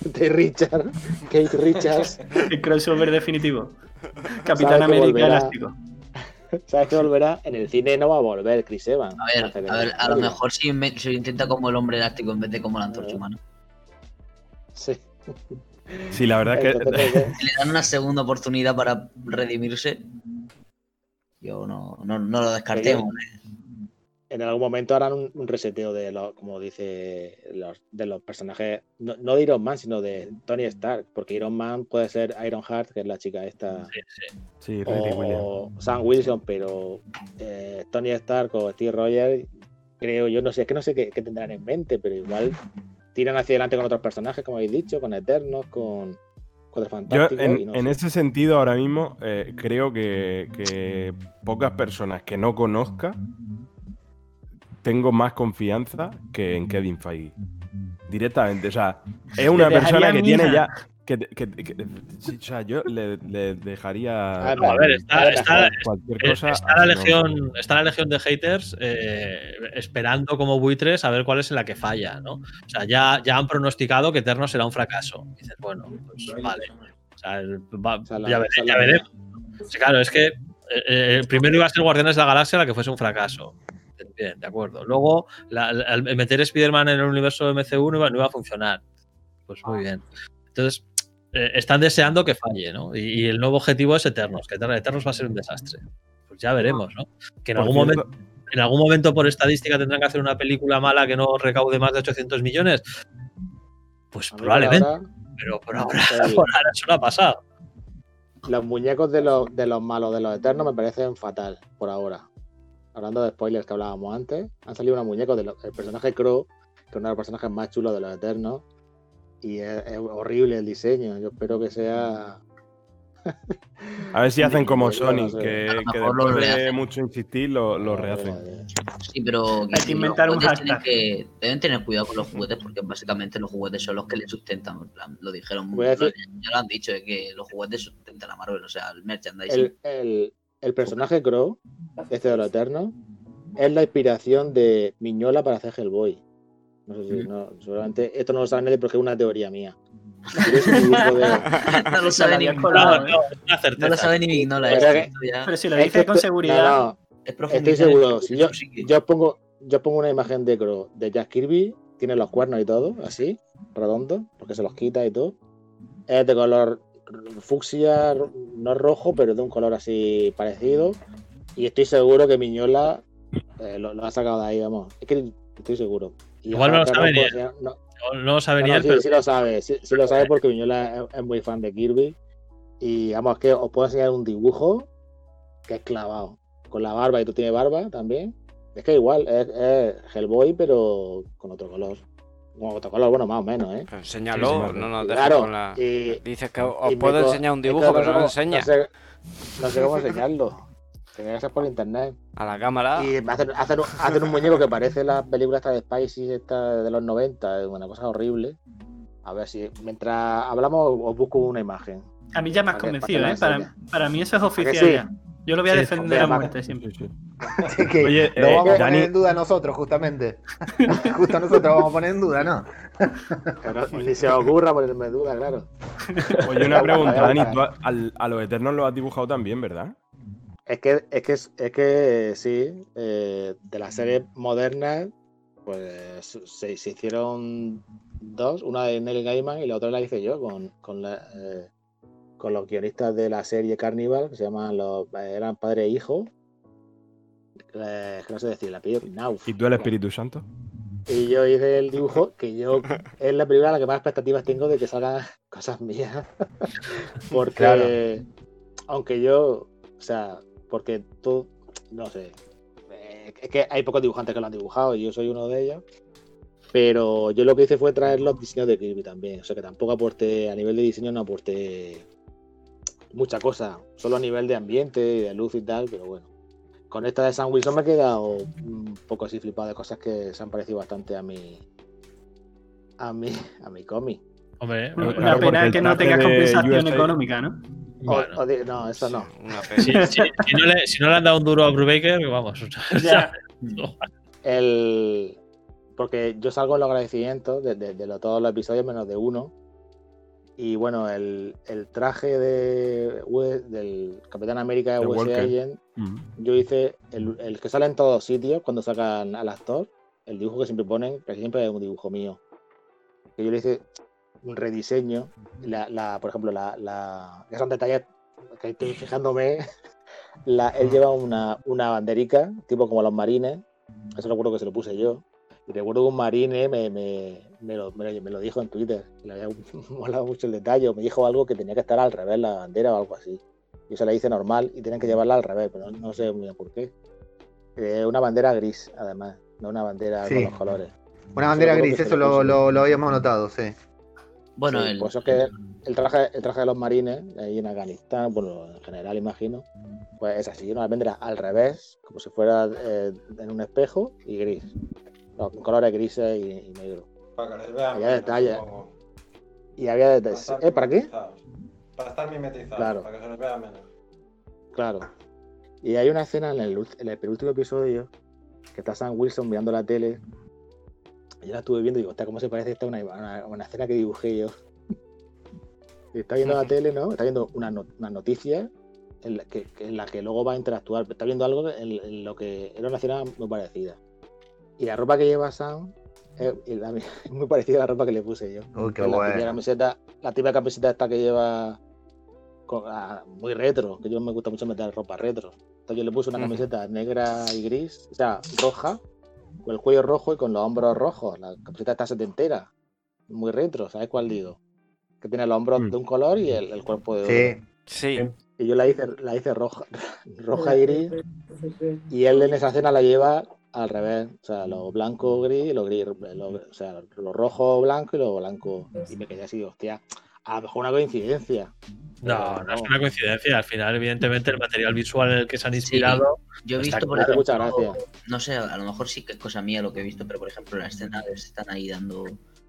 Steve Richards, Kate Richards, El crossover definitivo. ¿Sabes Capitán que América volverá? elástico. sabes que volverá en el cine no va a volver Chris Evans. A ver, a ver, el- a lo mejor si, me- si intenta como el hombre elástico en vez de como la antorcha humana. Sí. Sí, la verdad es que. Entonces, Si le dan una segunda oportunidad para redimirse, yo no, no, no lo descartemos. ¿eh? En algún momento harán un, un reseteo de los, como dice, los, de los personajes, no, no de Iron Man, sino de Tony Stark, porque Iron Man puede ser Iron Heart, que es la chica esta, Sí, sí. Sí, o Sam Wilson, pero eh, Tony Stark o Steve Rogers, creo yo, no sé, es que no sé qué, qué tendrán en mente, pero igual tiran hacia adelante con otros personajes, como habéis dicho, con Eternos, con Yo, en, no en sé. ese sentido, ahora mismo, eh, creo que, que pocas personas que no conozca tengo más confianza que en Kevin Feige. Directamente, o sea, es una persona que tiene ya. Que, que- o sea, yo le, le dejaría. Ah, No, a ver, está, cualquier eh, cosa. está la legión, está la legión de haters eh, esperando como buitres a ver cuál es en la que falla, ¿no? O sea, ya, ya han pronosticado que Eterno será un fracaso. Y dices, bueno, pues vale. O sea, va- ya, es ya veremos. Sí, claro, es que eh, eh, primero iba a ser Guardianes de la Galaxia la que fuese un fracaso. Bien, de acuerdo. Luego, la- la- el meter Spider-Man en el universo MCU no iba, no iba a funcionar. Pues muy bien. Entonces, eh, están deseando que falle, ¿no? Y, y el nuevo objetivo es Eternos, que Eter- Eternos va a ser un desastre. Pues ya veremos, ¿no? Que en algún cierto- momento. En algún momento, por estadística, tendrán que hacer una película mala que no recaude más de 800 millones. Pues probablemente, ahora, pero por ahora, por ahora eso no ha pasado. los muñecos de los, de los malos de los Eternos me parecen fatal, por ahora. Hablando de spoilers que hablábamos antes, han salido unos muñecos del personaje Crow, que es uno de los personajes más chulos de los Eternos. Y es, es horrible el diseño. Yo espero que sea. A ver si hacen como Sony, sé. que, que después de mucho insistir lo, lo rehacen. Sí, pero Hay que inventar un hashtag. que deben tener cuidado con los juguetes porque básicamente los juguetes son los que le sustentan. en plan, Lo dijeron, decir- ya lo han dicho, de que los juguetes sustentan a Marvel, o sea, el merchandising. El, el- el personaje Crow, este de los Eternos, es la inspiración de Miñola para hacer Hellboy. No sé si, no, seguramente esto no lo sabe nadie porque es una teoría mía. Es un de- no lo sabe ni había No, no, ¿eh? no lo sabe ni Vignola. Pero que- si lo Es dices con seguridad. no, no, es Estoy seguro. Si yo, yo pongo, yo pongo una imagen de Crow de Jack Kirby, tiene los cuernos y todo, así, redondo, porque se los quita y todo. Es de color fucsia, no rojo, pero de un color así parecido. Y estoy seguro que Miñola eh, lo, lo ha sacado de ahí, vamos. Es que estoy seguro. Y Igual no lo sabe no ni no, No, no lo sabe ni él, sí, pero sí lo sabe, sí, sí lo sabe porque Miñola es, es muy fan de Kirby. Y vamos, es que os puedo enseñar un dibujo que es clavado. Con la barba, y tú tienes barba también. Es que igual, es, es Hellboy, pero con otro color. Con otro color, bueno, más o menos, ¿eh? Pero enséñalo, Sí, sí, no nos dejes Claro, con la... y, Dices que os puedo enseñar un dibujo, pero no lo enseñas. No sé, no sé cómo enseñarlo. Tiene que ser por internet. A la cámara. Y hacen, hacen, un- hacen un muñeco que parece la película esta de Spicy esta de los 90, es una cosa horrible. A ver si mientras hablamos os busco una imagen. A mí ya me has convencido, para ¿eh? Para, para mí eso es oficial sí? ya. Yo lo voy a Sí, defender a muerte siempre. Sí, sí. Así que Oye, lo eh, vamos a Dani- poner en duda nosotros, justamente. Justo nosotros vamos a poner en duda, ¿no? Ni se os ocurra ponerme duda, claro. Oye, una pregunta, Dani. tú a, al- a los Eternos los has dibujado también, ¿verdad? Es que, es que, es que sí, eh, de las series modernas, pues se, se hicieron dos, una de Neil Gaiman y la otra la hice yo con, con, la, eh, con los guionistas de la serie Carnival, que se llaman los, eran padre e hijo. Eh, que no sé decir, la apellido Knauf. ¿Y tú el Espíritu Santo? Y yo hice el dibujo que yo es la película a la que más expectativas tengo de que salgan cosas mías. porque Claro. aunque yo, o sea, porque tú, no sé, eh, es que hay pocos dibujantes que lo han dibujado y yo soy uno de ellos. Pero yo lo que hice fue traer los diseños de Kirby también. O sea que tampoco aporté, a nivel de diseño no aporté mucha cosa. Solo a nivel de ambiente y de luz y tal, pero bueno. Con esta de Sam Wilson me he quedado un poco así flipado de cosas que se han parecido bastante a mi. a mi. a mi cómic. Hombre, Claro, Una porque pena que no traje tenga de compensación USA económica, ¿no? O- bueno. o di- no, eso no. Una pena. Si, si- si no le, si no le han dado un duro a Brubaker, vamos. Ya. no. El. porque yo salgo en los agradecimientos de, de- de lo- todos los episodios menos de uno. Y bueno, el, el traje de, U- del Capitán América de US Walker. Agent, Mm. yo hice el, el que sale en todos sitios cuando sacan al actor, el dibujo que siempre ponen, casi siempre es un dibujo mío. Que yo le hice un rediseño. La, la- por ejemplo, la, la, que son detalles que estoy fijándome. La, él lleva una, una banderica, tipo como los marines. Eso recuerdo que se lo puse yo. Y recuerdo que un marine me, me, me lo, me lo- me lo dijo en Twitter. que Le había molado mucho el detalle. o Me dijo algo que tenía que estar al revés la bandera o algo así. Yo se la hice normal y tienen que llevarla al revés, pero no, no sé muy bien por qué. Eh, una bandera gris, además, no una bandera Sí. con los colores. Una bandera gris, eso lo lo, habíamos notado, sí. Bueno, Sí, el, pues eso es que el traje, el traje de los marines ahí en Afganistán, bueno, en general imagino, pues es así, una bandera al revés, como si fuera eh, en un espejo y gris. No, con colores grises y, y negro. Para que les vean. Había detalles. Y había Para detalles. estar ¿Eh? ¿Para qué? Para estar mimetizados, Claro. para que se les vea menos. Claro. Y hay una escena en el, en el penúltimo episodio que está Sam Wilson mirando la tele. Yo la estuve viendo y digo, hostia, ¿cómo se parece esta a una, una, una escena que dibujé yo? Y está viendo la tele, ¿no? Está viendo una, no- una noticia en la que, que- en la que luego va a interactuar. Está viendo algo en, en lo que era una escena muy parecida. Y la ropa que lleva Sam es, es muy parecida a la ropa que le puse yo. Uy, qué Es la típica camiseta, la típica camiseta esta que lleva con- ah, muy retro, que yo me gusta mucho meter ropa retro. Entonces yo le puse una camiseta negra y gris, o sea, roja, con el cuello rojo y con los hombros rojos. La camiseta está setentera, muy retro, ¿sabes cuál digo? Que tiene los hombros Mm. de un color y el, el cuerpo de otro. Sí. Sí. Y yo la hice, la hice roja, roja y gris, y él en esa escena la lleva al revés, o sea, lo blanco gris y lo gris, lo- o sea, lo rojo blanco y lo blanco. Y me quedé así, hostia, a lo mejor una coincidencia. No, no es una coincidencia. Al final, evidentemente, el material visual en el que se han Sí, inspirado. yo he visto, por ejemplo, Muchas gracias. no sé, a lo mejor sí que es cosa mía lo que he visto, pero por ejemplo, la escena están ahí dando,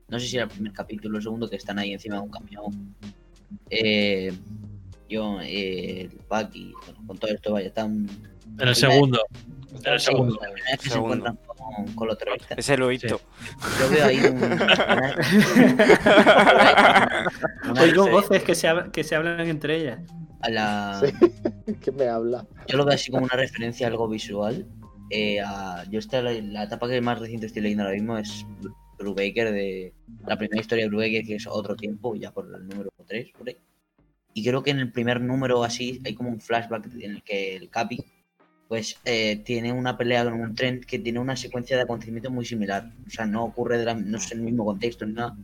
no sé si era el primer capítulo o el segundo, que están ahí encima de un camión. Eh, yo, eh, el Bucky, bueno, con todo esto, vaya, están. En el segundo. En el Sí, segundo. que se Segundo. encuentran con, con los terroristas. Ese lo he visto. Yo veo ahí un. una- Oigo voces que se, que se hablan entre ellas. a la, ¿Qué me habla? Yo lo veo así como una referencia a algo visual. Eh, a- yo esta, la, la etapa que más reciente estoy leyendo ahora mismo es Bru- Brubaker de la primera historia de Brubaker que es otro tiempo, ya por el número 3, por ahí. Y creo que en el primer número así hay como un flashback en el que el Capi pues eh, tiene una pelea con un tren que tiene una secuencia de acontecimientos muy similar. O sea, no ocurre de la- no es el mismo contexto ni nada,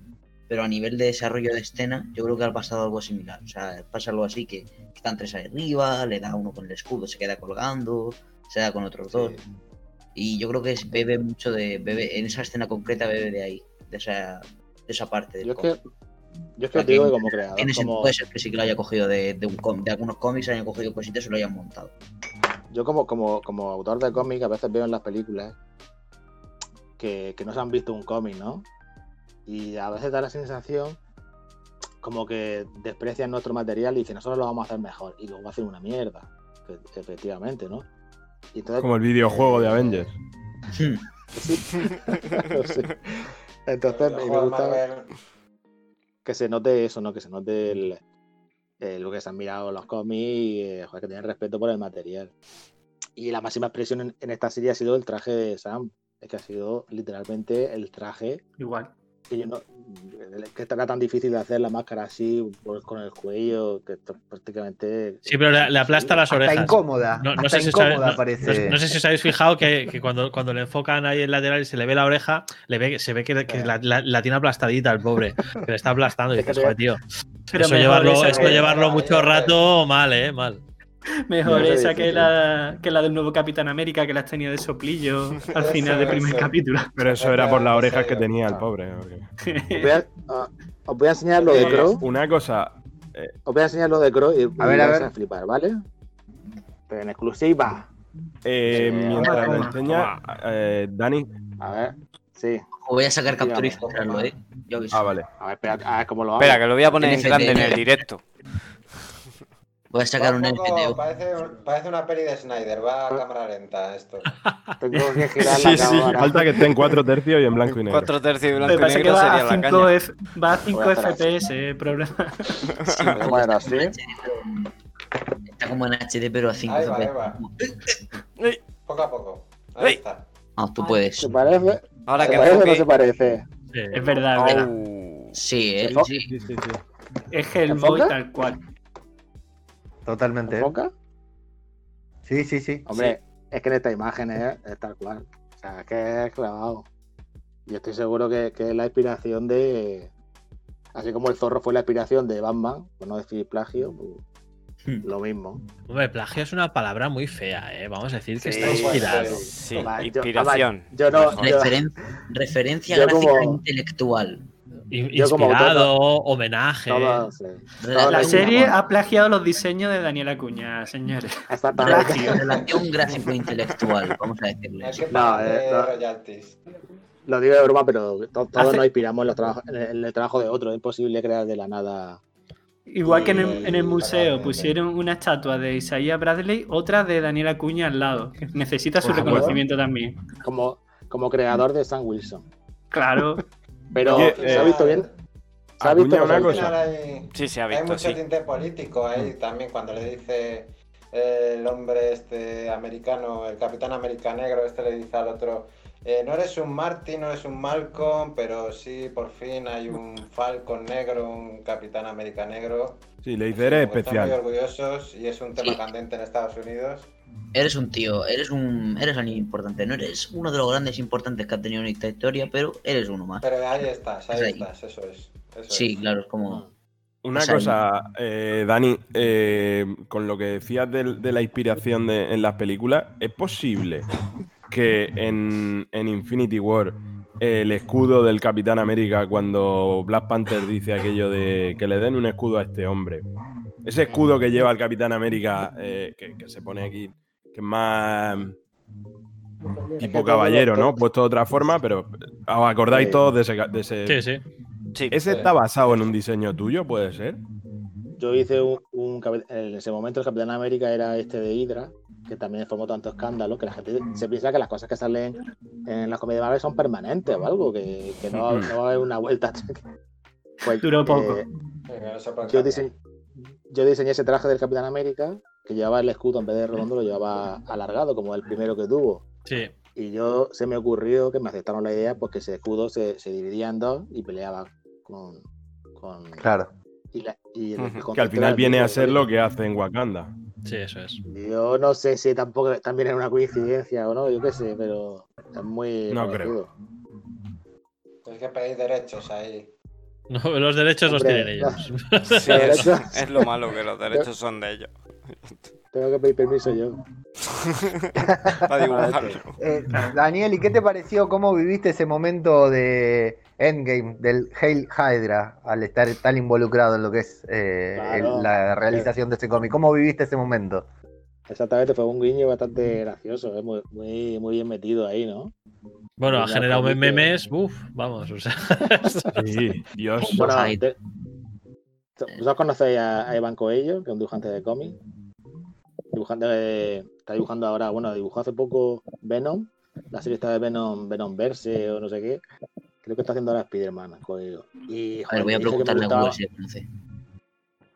pero a nivel de desarrollo de escena, yo creo que ha pasado algo similar. O sea, pasa algo así que están tres ahí arriba, le da uno con el escudo, se queda colgando, se da con otros dos. Y yo creo que es- bebe mucho de. bebe En esa escena concreta bebe de ahí, de esa, de esa parte del Yo cómic. que, yo es O que sea, te digo que como creador, tiene sen- como- Puede ser que sí que lo haya cogido de, de, un com- de algunos cómics, hayan cogido cositas y lo hayan montado. Yo como, como, como autor de cómic a veces veo en las películas que, que no se han visto un cómic, ¿no? Y a veces da la sensación como que desprecian nuestro material y dicen, nosotros lo vamos a hacer mejor. Y luego va a hacer una mierda, que- efectivamente, ¿no? Y entonces, Como el videojuego de Avengers. Sí. Sí. Entonces me- gusta que se note eso, ¿no? Que se note el, eh, lo que se han mirado los cómics y eh, joder, que tienen respeto por el material. Y la máxima expresión en, en esta serie ha sido el traje de Sam. Es que ha sido literalmente el traje Igual. que yo no que era tan difícil de hacer la máscara así por- con el cuello que esto prácticamente Sí, pero le, le aplasta las orejas. incómoda. No, no sé si os habéis- incómoda no- parece. no- no sé si os habéis fijado que, que cuando, cuando le enfocan ahí en lateral y se le ve la oreja, le ve, se ve que, que la, la- la tiene aplastadita el pobre, que le está aplastando. Y Es que dices, joder, tío. Pero eso llevarlo, esa eso que- llevarlo mucho rato, mal, eh, mal. Mejor No, esa que la, que la del nuevo Capitán América que las tenía de soplillo al final del primer capítulo. Pero eso era por las orejas que tenía el pobre. porque- os voy a, ah, os voy a enseñar lo de Eh, Crow Una cosa, os voy a enseñar lo de Crow y, A ver, a ver. flipar ¿vale? Pero en exclusiva eh, Sí, mientras lo enseña, eh, Dani. a ver sí O voy a sacar captura y mostrarlo, ¿eh? Yo aviso. Ah, vale. a ver espera a ver cómo lo hago Espera, que lo voy a poner en grande en el directo. Voy a sacar Va un poco- NFT. parece, parece una peli de Snyder, va a cámara lenta esto. Tengo que girar Sí, la sí, cámara. falta que esté en cuatro tercios y en blanco y negro. Cuatro tercios y blanco y que negro va sería a la 5, caña. F- va a 5 Voy a hacer así. FPS, eh, problema. Bueno, así. Está como en HD, pero a 5 Ahí va, ahí FPS. Poco a poco. Ahí está. Ah, tú puedes. ¿Se parece? Ahora ¿Se que parece no se parece? Sí. Es verdad, es verdad. Sí, eh, ¿Enfo- sí. Sí, sí, sí. Es Hellboy ¿Enfoca? tal cual. Totalmente. ¿Enfoca? Sí, sí, sí. Hombre, es que en esta imagen es, es tal cual. O sea, es que es clavado. Y estoy seguro que, que es la inspiración de. Así como el zorro fue la inspiración de Batman, por no decir plagio, pues. Lo mismo. Hombre, plagio es una palabra muy fea, ¿eh? Vamos a decir que Sí, está inspirado. pues, Sí, Además, inspiración. yo no- yo- referencia Yo gráfica como- intelectual. Como Inspirado, homenaje. Todo, sí. Rela- La serie ha plagiado los diseños de Daniel Acuña, señores. Relación gráfico-intelectual, vamos a decirle. No, eh, no. Lo digo de broma, pero to- todos Hace- nos inspiramos en, los trabajos- en el, en el trabajo de otro. Es imposible crear de la nada. Igual que en el, Y- en el museo pusieron una estatua de Isaiah Bradley, otra de Daniel Acuña al lado. que Necesita su reconocimiento también. Como, como creador de Sam Wilson. Claro. Pero, Oye, ¿se ha eh, visto bien? ¿Se ha visto una visto? cosa. Hay, Sí, se ha hay visto, mucho sí. tinte político ahí también cuando le dice eh, el hombre este americano, el capitán americano negro, este le dice al otro, eh, no eres un Marty, no eres un Malcolm, pero sí, por fin hay un Falcon negro, un capitán americano negro. Sí, le dice, eres Como que Están muy especial. orgullosos y es un tema Sí. candente en Estados Unidos. Eres un tío, eres un eres alguien importante. No eres uno de los grandes importantes que ha tenido en esta historia, pero eres uno más. Pero ahí estás, ahí Es ahí. estás, eso es. eso Sí, es. claro, es como. Una O sea, cosa, eh, Dani, eh, con lo que decías de, la inspiración de- en las películas, ¿es posible que en, en Infinity War el escudo del Capitán América, cuando Black Panther dice aquello de que le den un escudo a este hombre, ese escudo que lleva el Capitán América, eh, que, que se pone aquí, que es más tipo caballero, ¿no? Puesto de otra forma, pero os acordáis todos de ese... de ese- Sí, sí. Sí. ¿Ese está basado en un diseño tuyo, puede ser? Yo hice un, un En ese momento el Capitán América era este de Hydra, que también formó tanto escándalo que la gente se piensa que las cosas que salen en las comedias de Marvel son permanentes o algo, que, que no, va a haber una vuelta. Pues, Duró poco. eh, yo, diseñé ese traje del Capitán América, que llevaba el escudo en vez de redondo, lo llevaba alargado, como el primero que tuvo. Sí. Y yo se me ocurrió que me aceptaron la idea, pues que ese escudo se, se dividía en dos y peleaba con. con Claro. y la- y el- Que al final viene a ser lo que hace en Wakanda. Sí, eso es. Yo no sé si tampoco también es una coincidencia o no, yo qué sé, pero es muy. No parecido. Tienes que pedir derechos ahí. No, los derechos los tienen no. ellos. Sí, Los es, derechos- es lo malo que los derechos son de ellos. Tengo que pedir permiso yo. Para dibujarlo. Eh, Daniel, ¿y qué te pareció? ¿Cómo viviste ese momento de Endgame, del Hail Hydra, al estar tan involucrado en lo que es eh, Claro. el- la realización de ese cómic? ¿Cómo viviste ese momento? Exactamente, fue un guiño bastante gracioso, ¿eh? muy, muy, muy bien metido ahí, ¿no? Bueno, ha generado memes. Uf, vamos, o sea. Sí, Dios. Bueno, Hyde. te- ¿Vosotros conocéis a, a Iván Coello, que es un dibujante de cómic? Dibujante de- está dibujando ahora, bueno, dibujó hace poco Venom, la serie está de Venom, Venom Verse o no sé qué. Creo que está haciendo ahora Spider-Man, Coello. Y, A ver, joder, voy a preguntarle a si conoce.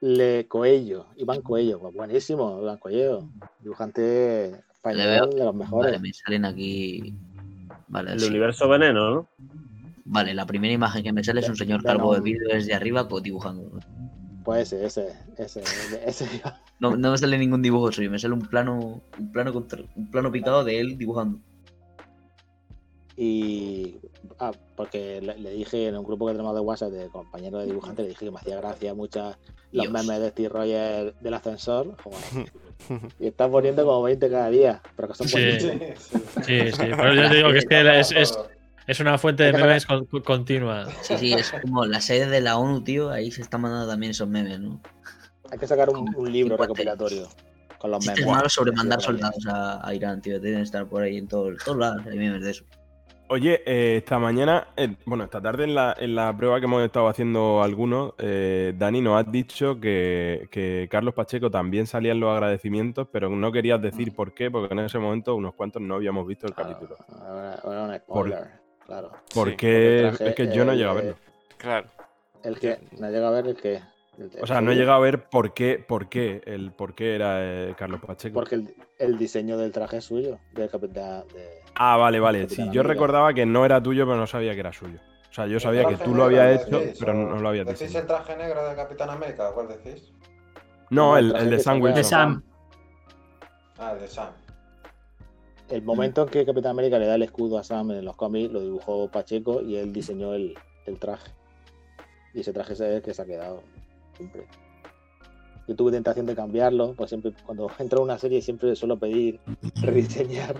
Le Coello, Iván Coello, pues buenísimo, Iván Coello, dibujante veo. español de los mejores. Vale, me salen aquí. Vale, El sí. universo veneno, ¿no? Vale, la primera imagen que me sale es un señor calvo de vídeo desde arriba pues, dibujando. Pues ese, ese, ese, ese. No, no me sale ningún dibujo suyo, me sale un plano, un plano contra- un plano picado de él dibujando. Y ah, porque le, le dije en un grupo que tenemos de WhatsApp de compañeros de dibujantes, le dije que me hacía gracia muchas los Dios. memes de Steve Rogers del ascensor. joder. y están poniendo como 20 cada día, pero que son Sí. Sí, sí. Pero yo te digo que es que es, es, es una fuente de memes con- continua. Sí, sí, es como la sede de la ONU, tío, ahí se están mandando también esos memes, ¿no? Hay que sacar un, un libro recopilatorio con los memes. malos sobre mandar soldados a, a Irán, tío, deben estar por ahí en todo- todos lados, hay memes de eso. Oye, eh, esta mañana, eh, bueno, esta tarde en la, en la prueba que hemos estado haciendo algunos, eh, Dani nos has dicho que, que Carlos Pacheco también salía en los agradecimientos, pero no querías decir por qué, porque en ese momento unos cuantos no habíamos visto el capítulo. Por- spoiler, claro. Porque el es que yo no llego a verlo. Claro. El que no llega a ver el que. el- O sea, no he llegado a ver por qué, por qué, el por qué era eh, Carlos Pacheco. Porque el, el diseño del traje es suyo, del capitán. De, Ah, vale, vale. Sí, yo recordaba que no era tuyo, pero no sabía que era suyo. O sea, yo sabía que tú lo habías hecho, decís, pero no lo habías ¿Decís diseñado. el traje negro de Capitán América? ¿Cuál decís? No, el, traje el de Sam Wilson. De Sam. Ah, el de Sam. El momento en que Capitán América le da el escudo a Sam en los cómics lo dibujó Pacheco y él diseñó el, el traje. Y ese traje es el que se ha quedado siempre. Yo tuve tentación de cambiarlo, pues siempre cuando entro a una serie siempre suelo pedir rediseñar.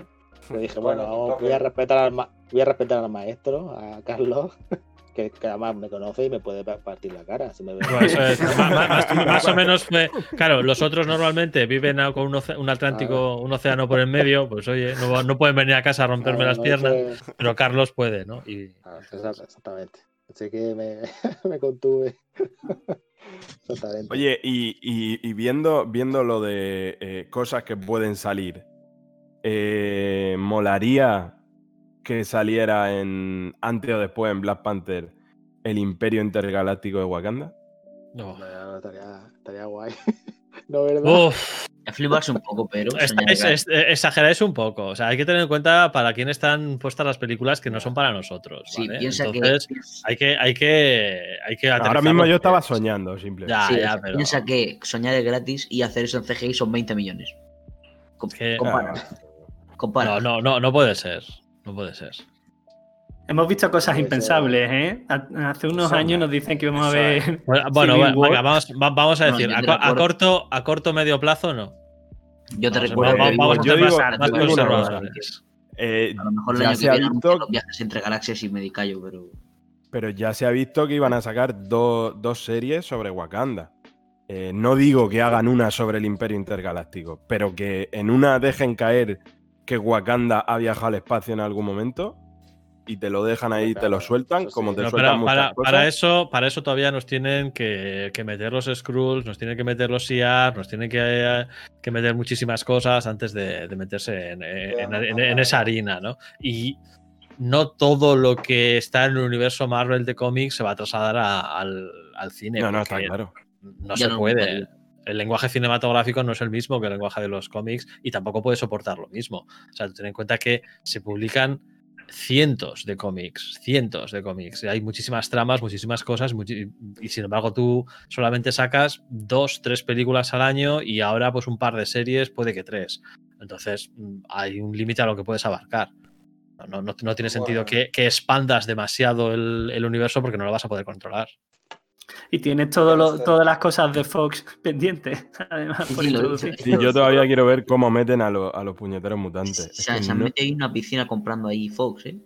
Pero dije, bueno, Bueno, vamos, voy a respetar al ma- voy a respetar al maestro, a Carlos, que, que además me conoce y me puede pa- partir la cara si me ve. Bueno, eso es, ma- ma- más, más o menos fue. Claro, los otros normalmente viven con un, oce- un Atlántico, un océano por el medio, pues oye, no, no pueden venir a casa a romperme Claro, las no, piernas, pero Carlos puede, ¿no? Y Ah, exa- Exactamente. Así que me, me contuve. Exactamente. Oye, y, y- y viendo, viendo lo de eh, cosas que pueden salir, eh, ¿molaría que saliera en antes o después en Black Panther el Imperio Intergaláctico de Wakanda? no. No, estaría, estaría guay. no, ¿verdad? Uf, fliparse un poco, pero. es- eh, exageráis un poco. O sea, hay que tener en cuenta para quién están puestas las películas que no son para nosotros. Sí, ¿vale? piensa que- Entonces, hay que, hay que, hay que Ahora mismo yo estaba soñando, simplemente. Ya, Sí, ya, pero. Piensa que soñar es gratis y hacer eso en CGI son 20 millones. Com- que- compara. Ah, compara. No, no, no, no puede ser. No puede ser. Hemos visto cosas impensables, ¿eh? Ha- Hace unos Eso años no- nos dicen que vamos a ver. Bueno, venga, vamos, va- vamos a decir, a, corto, a corto medio plazo no. Yo te Vamos, recuerdo vamos- vamos a ser más, conservadores. Eh, a lo mejor el ya año se que viene visto los viajes entre galaxias y me callo, pero. Pero ya se ha visto que iban a sacar do- dos series sobre Wakanda. Eh, no digo que hagan una sobre el Imperio Intergaláctico, pero que en una dejen caer que Wakanda ha viajado al espacio en algún momento y te lo dejan ahí, te lo sueltan, sí. como te No, sueltan pero muchas para, cosas. para eso, para eso todavía nos tienen que, que meter los Skrulls, nos tienen que meter los IAR, nos tienen que, eh, que meter muchísimas cosas antes de, de meterse en, en- en- en esa harina, ¿no? Y no todo lo que está en el universo Marvel de cómics se va a trasladar a- al, al cine. No, no, está claro. No Ya se no puede. puede. El lenguaje cinematográfico no es el mismo que el lenguaje de los cómics y tampoco puede soportar lo mismo. O sea, ten en cuenta que se publican cientos de cómics, cientos de cómics. Hay muchísimas tramas, muchísimas cosas, y sin embargo tú solamente sacas dos, tres películas al año y ahora pues un par de series, puede que tres. Entonces mm, hay un límite a lo que puedes abarcar. No, no, no- no tiene sentido Bueno. que, que expandas demasiado el, el universo porque no lo vas a poder controlar. Y tienes todo Pero lo- este- todas las cosas de Fox pendientes, además, Sí, por introducir. Sí, yo todavía quiero ver cómo meten a, los- a los puñeteros mutantes. Es Se, que se han no- metido ahí en una piscina comprando ahí Fox, ¿eh?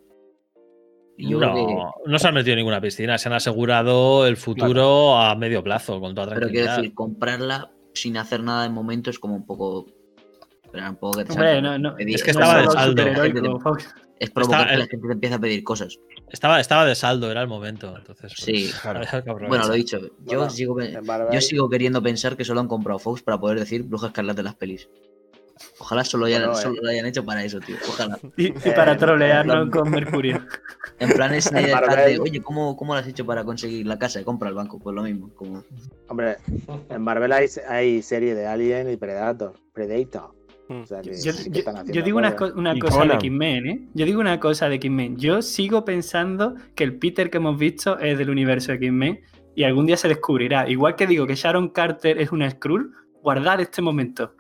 Yo que- No, no se han metido en ninguna piscina, se han asegurado el futuro a medio plazo, con toda pero quiero tranquilidad. decir, comprarla sin hacer nada de momento es como un poco. Pero un poco que te Hombre, salga. no, no, Pedir- Es que no estaba de saldo. Es provocar que la gente te empiece a pedir cosas. Estaba, estaba de saldo, era el momento. Entonces, pues, Sí, claro. Bueno, lo he dicho. Yo, Bueno, sigo, yo sigo queriendo pensar que solo han comprado Fox para poder decir Bruja Escarlata de las pelis. Ojalá solo, hayan, Bueno, eh. solo lo hayan hecho para eso, tío. Ojalá. Y, y para Eh, trolearnos no. con Mercurio. En plan, Marvel- de, oye, ¿cómo, ¿cómo lo has hecho para conseguir la casa? Compra el banco. Pues lo mismo. Como... Hombre, en Marvel hay, hay serie de Alien y Predator. Predator. O sea que Yo, digo una, co- cosa de. X-Men, ¿eh? Yo digo una cosa de X-Men. Yo sigo pensando que el Peter que hemos visto es del universo de X-Men y algún día se descubrirá. Igual que digo que Sharon Carter es una Skrull, guardar este momento.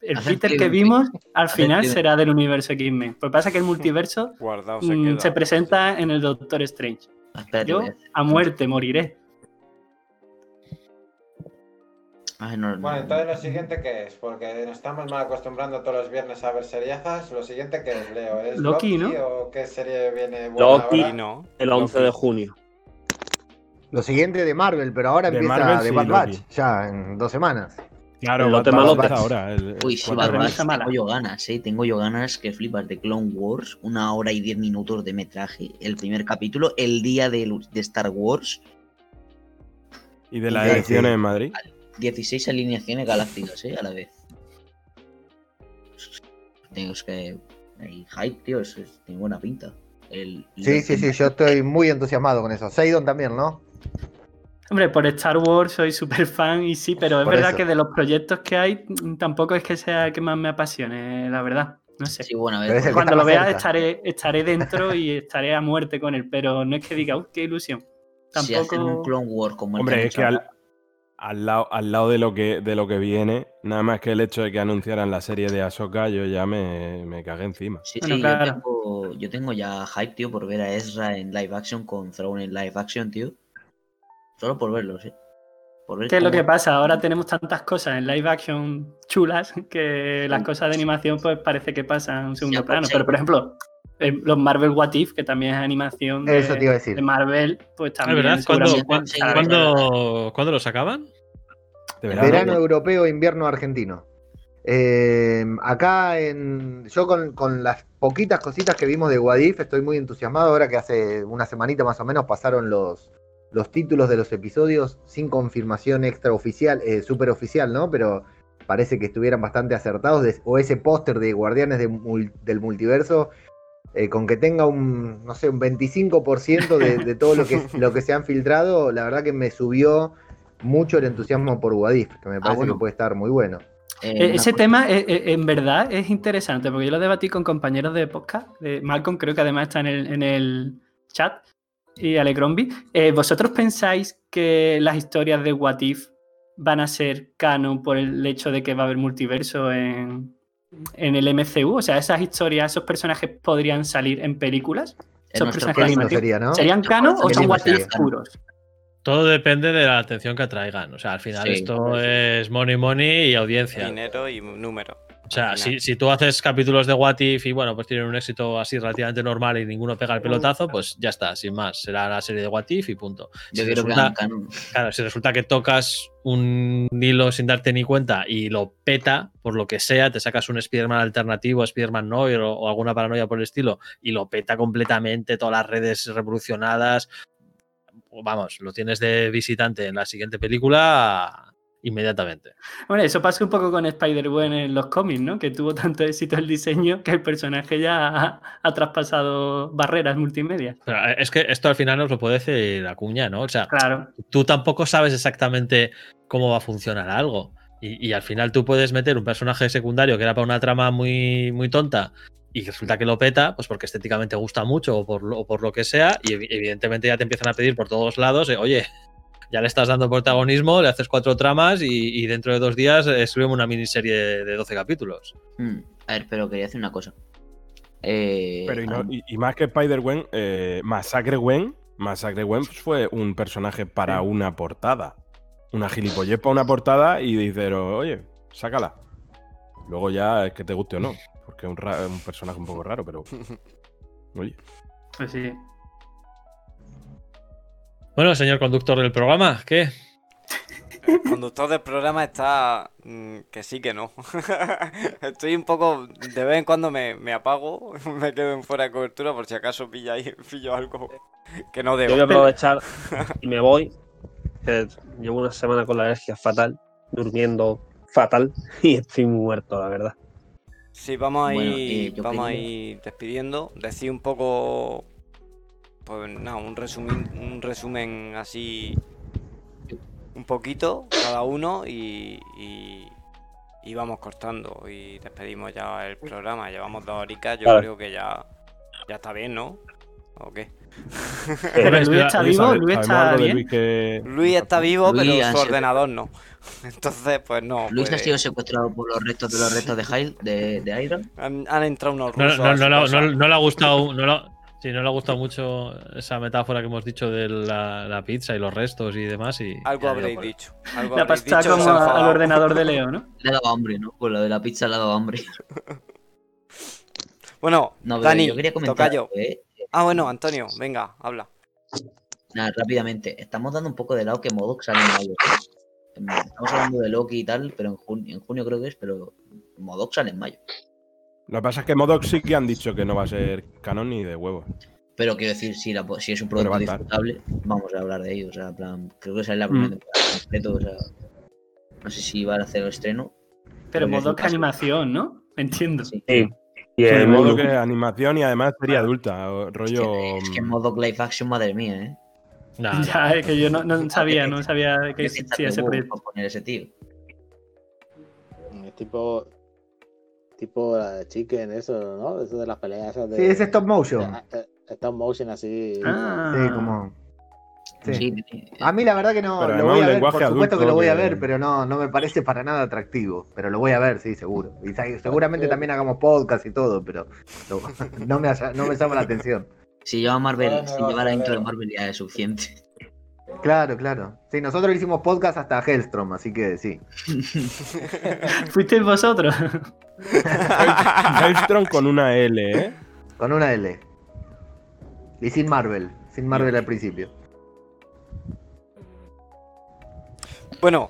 El Peter que- que vimos al final será del universo de X-Men. Pues pasa que el multiverso Guardado se mm, queda. se presenta en el Doctor Strange. Yo a muerte moriré. Ay, no, no. Bueno, entonces lo siguiente que es, porque nos estamos mal acostumbrando todos los viernes a ver seriazas, lo siguiente que es, Leo, ¿es Loki, Loki, ¿no? o qué serie viene buena Loki. ahora? No. El 11 de junio. Lo siguiente de Marvel, pero ahora De empieza Marvel, The sí, Bad Loki. Batch, ya en dos semanas. Claro, El Bad lote Batch ahora. el- Uy, sí, cuatro Bad. Batch, tengo yo ganas, eh. Tengo yo ganas que flipas de Clone Wars, una hora y diez minutos de metraje, el primer capítulo, el día de, de Star Wars, Y de las elecciones en Madrid. 16 alineaciones galácticas, eh, a la vez. Tengo es que. Hay hype, tío, es- es- tiene buena pinta. El, Sí, sí, sí, yo estoy muy entusiasmado con eso. Seidon también, ¿no? Hombre, por Star Wars soy súper fan y sí, pero es Por verdad eso. que de los proyectos que hay, tampoco es que sea el que más me apasione, la verdad. No sé. Sí, bueno, a ver, que Cuando lo vea estaré, estaré dentro y estaré a muerte con él, pero no es que diga, uy, qué ilusión. si hacen un Tampoco. Clone Wars como el Hombre, han es que al, al lado, al lado de, lo que, de lo que viene, nada más que el hecho de que anunciaran la serie de Ahsoka, yo ya me, me cagué encima. Sí, Bueno, sí, claro. yo, tengo, yo tengo ya hype, tío, por ver a Ezra en live action con Throne en live action, tío. Solo por verlo, sí. Por ver ¿Qué es lo que pasa? Ahora tenemos tantas cosas en live action chulas que las cosas de animación pues parece que pasan a un segundo Ya, plano. sí. Pero por ejemplo, eh, los Marvel What If, que también es animación de, Eso te iba a decir. de Marvel, pues también. ¿verdad? ¿Cuándo, cuándo- cuándo- cuándo lo sacaban? De Verano, europeo, invierno argentino. Eh, acá en. Yo con, con las poquitas cositas que vimos de Wadif estoy muy entusiasmado. Ahora que hace una semanita más o menos pasaron los, los títulos de los episodios sin confirmación extraoficial, eh, super oficial, ¿no? Pero parece que estuvieran bastante acertados. de- o ese póster de Guardianes de mul- del Multiverso. eh, con que tenga un, no sé, un 25% de, de todo lo que, lo que se han filtrado, la verdad que me subió mucho el entusiasmo por Wadif, que me parece bueno. que puede estar muy bueno. Eh, Eh, Ese tema eh, en verdad es interesante porque yo lo debatí con compañeros de podcast. de Malcolm creo que además está en el, en el chat y Ale Crombie. Eh, ¿Vosotros pensáis que las historias de What If van a ser canon por el hecho de que va a haber multiverso en, en el MCU? O sea, esas historias, esos personajes podrían salir en películas. ¿Serían canon o son What If puros? Todo depende de la atención que atraigan. O sea, al final Sí, esto es money, money y audiencia. Dinero y número. O sea, si, si tú haces capítulos de What If y bueno, pues tienen un éxito así relativamente normal y ninguno pega el pelotazo, pues ya está, sin más. Será la serie de What If y punto. Yo Si quiero que resulta- canon. Claro, si resulta que tocas un hilo sin darte ni cuenta y lo peta, por lo que sea, te sacas un Spider-Man alternativo, Spider-Man Noir o, o alguna paranoia por el estilo, y lo peta completamente, todas las redes revolucionadas, vamos, lo tienes de visitante en la siguiente película inmediatamente. Bueno, eso pasa un poco con Spider-Man en los cómics, ¿no? Que tuvo tanto éxito el diseño que el personaje ya ha, ha traspasado barreras multimedia. Pero eh, es que esto al final nos lo puede decir Acuña, ¿no? O sea, Claro. tú tampoco sabes exactamente cómo va a funcionar algo. Y, y al final tú puedes meter un personaje secundario que era para una trama muy, muy tonta y resulta que lo peta, pues porque estéticamente gusta mucho o por lo, o por lo que sea, y evi- evidentemente ya te empiezan a pedir por todos lados, eh, oye, ya le estás dando protagonismo, le haces cuatro tramas y, y dentro de dos días eh, subimos una miniserie de 12 capítulos. Mm, A ver, pero quería decir una cosa. Eh, Pero y, no- y- y más que Spider-Gwen, eh, Masacre Gwen, Masacre Gwen fue un personaje para una portada. Una gilipollez para una portada y dices, oye, sácala. Luego ya es que te guste o no, porque es un, ra- un personaje un poco raro, pero... Oye, Pues sí. Bueno, señor conductor del programa, ¿qué? El conductor del programa está mm, que sí que no. Estoy un poco. De vez en cuando me, me apago, me quedo en fuera de cobertura por si acaso pilla ahí, pillo algo que no Yo voy a debo. aprovechar y me voy. Que llevo una semana con la alergia fatal, durmiendo fatal y estoy muerto, la verdad. Sí, vamos a Bueno, ir, eh, vamos a ir despidiendo. Decir un poco. Pues nada, un resumen, un resumen así. Un poquito cada uno y, y, y vamos cortando. Y despedimos ya el programa. Llevamos dos horitas, yo creo que ya, ya está bien, ¿no? ¿O qué? Pero Luis está vivo, ¿sabe- Luis está bien. Luis que- Luis está vivo, Luis pero su ordenador no. Entonces, pues no. Luis ha puede. sido secuestrado por los restos de los restos de Hyle, de, de Iron. Han, han entrado unos No, rusos. no, le ha- casa. no- no le ha gustado, no sí, no le ha gustado mucho esa metáfora que hemos dicho de la, la pizza y los restos y demás. Y Algo habréis por dicho. Algo Le ha habréis pasado dicho, como al ordenador de Leo, ¿no? Le ha dado hambre, ¿no? Pues lo de la pizza le ha dado hambre. Bueno, No, Dani, yo quería comentar tocayo. ¿eh? Ah, bueno, Antonio, venga, habla. Nada, rápidamente. Estamos dando un poco de lado que Modoc sale en en- estamos hablando de Loki y tal, pero en junio, en junio creo que es, pero Modok sale en mayo. Lo que pasa es que Modoc sí que han dicho que no va a ser canon ni de huevo. Pero quiero decir, si, la po- si es un Pero producto disfrutable, vamos a hablar de ello. O sea, en plan, creo que sale la Mm. primera temporada completo, o sea, no sé si van a hacer el estreno. Pero Creo que es modo un que caso. animación, ¿no? Entiendo. Sí. Sí. Y el Modoc mundo- es animación y además sería adulta, o Es rollo. que, es que mm, Modok Live Action, madre mía, ¿eh? Nah, Ya, es que yo no, no sabía, no sabía que que existía ese proyecto. poner ese tío. Es tipo. Tipo la de Chicken, eso, ¿no? Eso de las peleas. esas de, Sí, es stop motion. de- de- Stop motion así. Ah, Sí, como. Sí. Sí, A mí la verdad que no, Pero lo voy a ver, por supuesto que lo voy a que- ver, pero no, no me parece para nada atractivo. Pero lo voy a ver, sí, seguro. Y seguramente también hagamos podcast y todo, pero no, no me, asa- no me llama la atención. Si lleva Marvel, si lleva la pero- intro de Marvel ya es suficiente. Claro, claro. Sí, nosotros hicimos podcast hasta Hellstrom, así que sí. ¿Fuisteis vosotros? Hellstrom con una L, ¿eh? Con una L. Y sin Marvel. Sin Marvel al principio. Bueno,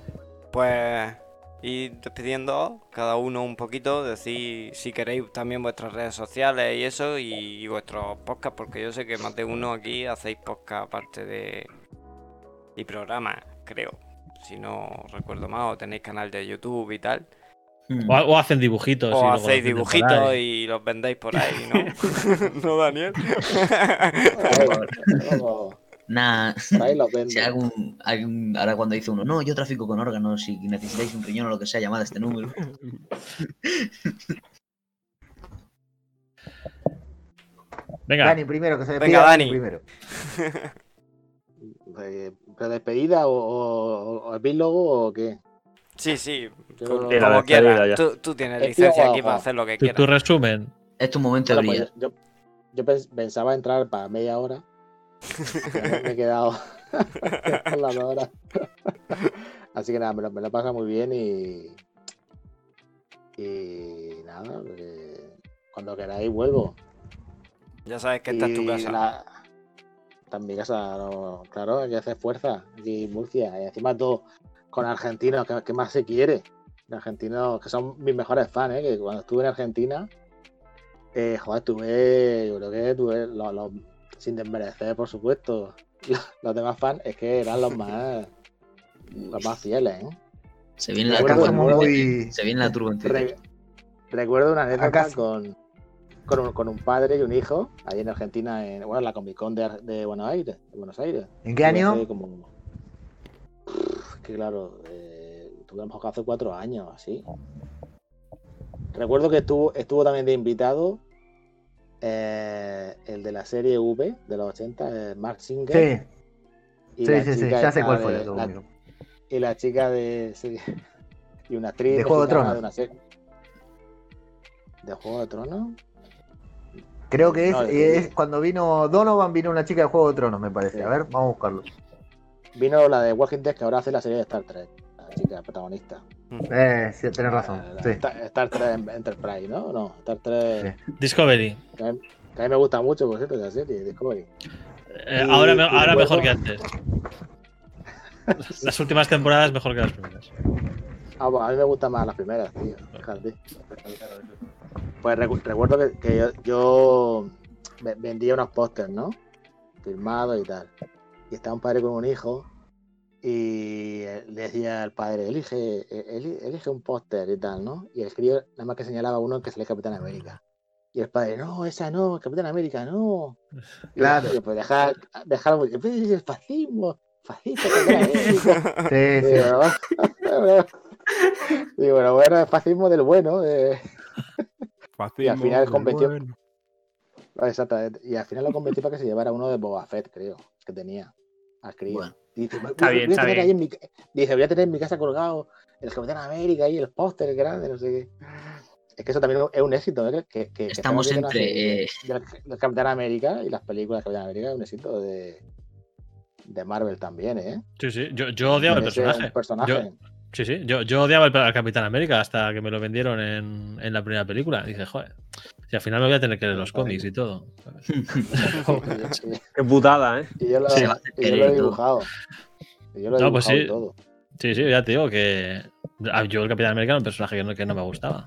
pues ir despidiendo cada uno un poquito, decir si queréis también vuestras redes sociales y eso y, y vuestros podcasts, porque yo sé que más de uno aquí hacéis podcast aparte de y programas, creo. Si no recuerdo mal, o tenéis canal de YouTube y tal. Hmm. O, o hacen dibujitos. O hacéis dibujitos y los vendéis por ahí, ¿no? ¿No, Daniel? Los si algún, algún- ahora cuando dice uno, no, yo trafico con órganos, si necesitáis un riñón o lo que sea, llamad a este número. Venga, Dani primero, que se Venga, despida Dani. primero. Eh, ¿pero ¿Despedida o, o, o epílogo o qué? Sí, sí, Yo como quieras. Tú, tú tienes Es licencia tío aquí para hacer lo que quieras. tu resumen. Es tu momento de Bueno, pues brillar. yo, yo, yo pens- pensaba entrar para media hora. me he quedado con las dos horas. Así que nada, me lo, me lo pasa muy bien y. Y nada, eh, cuando queráis vuelvo. Ya sabes que esta es tu Y casa. la- Está en mi casa, no- claro, hay que hacer fuerza aquí en Murcia. Y encima todo con argentinos, que, que más se quiere. Argentinos que son mis mejores fans, ¿eh? que cuando estuve en Argentina, eh, joder, tuve, yo creo que tuve, los, los- sin desmerecer, por supuesto, los, demás fans, es que eran los más, los más fieles. ¿eh? Se viene la recuerdo- Twitter. Se viene la en. Re- recuerdo una anécdota con, con, un, con un padre y un hijo, ahí en Argentina, en bueno, en la Comic Con de, Buenos Aires. De Buenos Aires. ¿En qué año? hace como- Uf, que claro, eh, mejor hace cuatro años, así. Recuerdo que estuvo, estuvo también de invitado eh, el de la serie V de los 80, eh, Mark Singer. Sí, y sí, la sí, ya sé cuál fue. de- la- y la chica de. sí, y una actriz. De Juego de Tronos. una serie- ¿De Juego de Tronos? Creo que es, No, es cuando vino Donovan, vino una chica de Juego de Tronos, me parece. A ver, vamos a buscarlo. Vino la de Walking Dead que ahora hace la serie de Star Trek. La chica protagonista. Eh, sí, tenés razón. La- la Sí. Star, Star Trek Enterprise, ¿no? No, Star Trek. Discovery. Que a, mí, que a mí me gusta mucho, por cierto, esa serie, Discovery. Eh, Y- ahora me- ahora mejor que antes. Las últimas temporadas mejor que las primeras. Ah, a mí me gustan más las primeras, tío. Fíjate. Pues recu- recuerdo que, que yo, yo ve- vendía unos pósters, ¿no? Firmados y tal. Y estaba un padre con un hijo y eh, le decía al padre, elige, eli- elige un póster y tal, ¿no? Y el crío nada más que señalaba uno que salía Capitán América. Y el padre, no, esa no, Capitán América, no. Y Claro. yo, pues dejar, dejar, pues, es el fascismo, fascista, Capitán América. Sí, sí. Digo, bueno, digo, bueno, bueno, es fascismo del bueno. eh. Y al final Fascismo, convenció- bueno. Exactamente. Y al final lo convencí para que se llevara uno de Boba Fett, creo, que tenía. Al crío. Bueno, Y dice, Está voy, bien, está tener bien. en mi, voy a tener en mi casa colgado el Capitán América y el póster grande, no sé qué. Es que eso también es un éxito, ¿eh? Que, que- que Estamos entre, eh, del Capitán América y las películas de Capitán América es un éxito de, de Marvel también, ¿eh? Sí, sí. Yo, yo odiaba el personaje. un personaje. Yo- sí, sí. Yo, yo odiaba el- al Capitán América hasta que me lo vendieron en, en la primera película. Dije, joder. Si al final me voy a tener que leer los cómics y todo. Sí. Qué putada, ¿eh? Y yo lo, y yo lo he dibujado. Y yo lo he No, pues dibujado y sí. todo. Sí, sí, ya te digo que ah, yo el Capitán América era un personaje que no, que no me gustaba.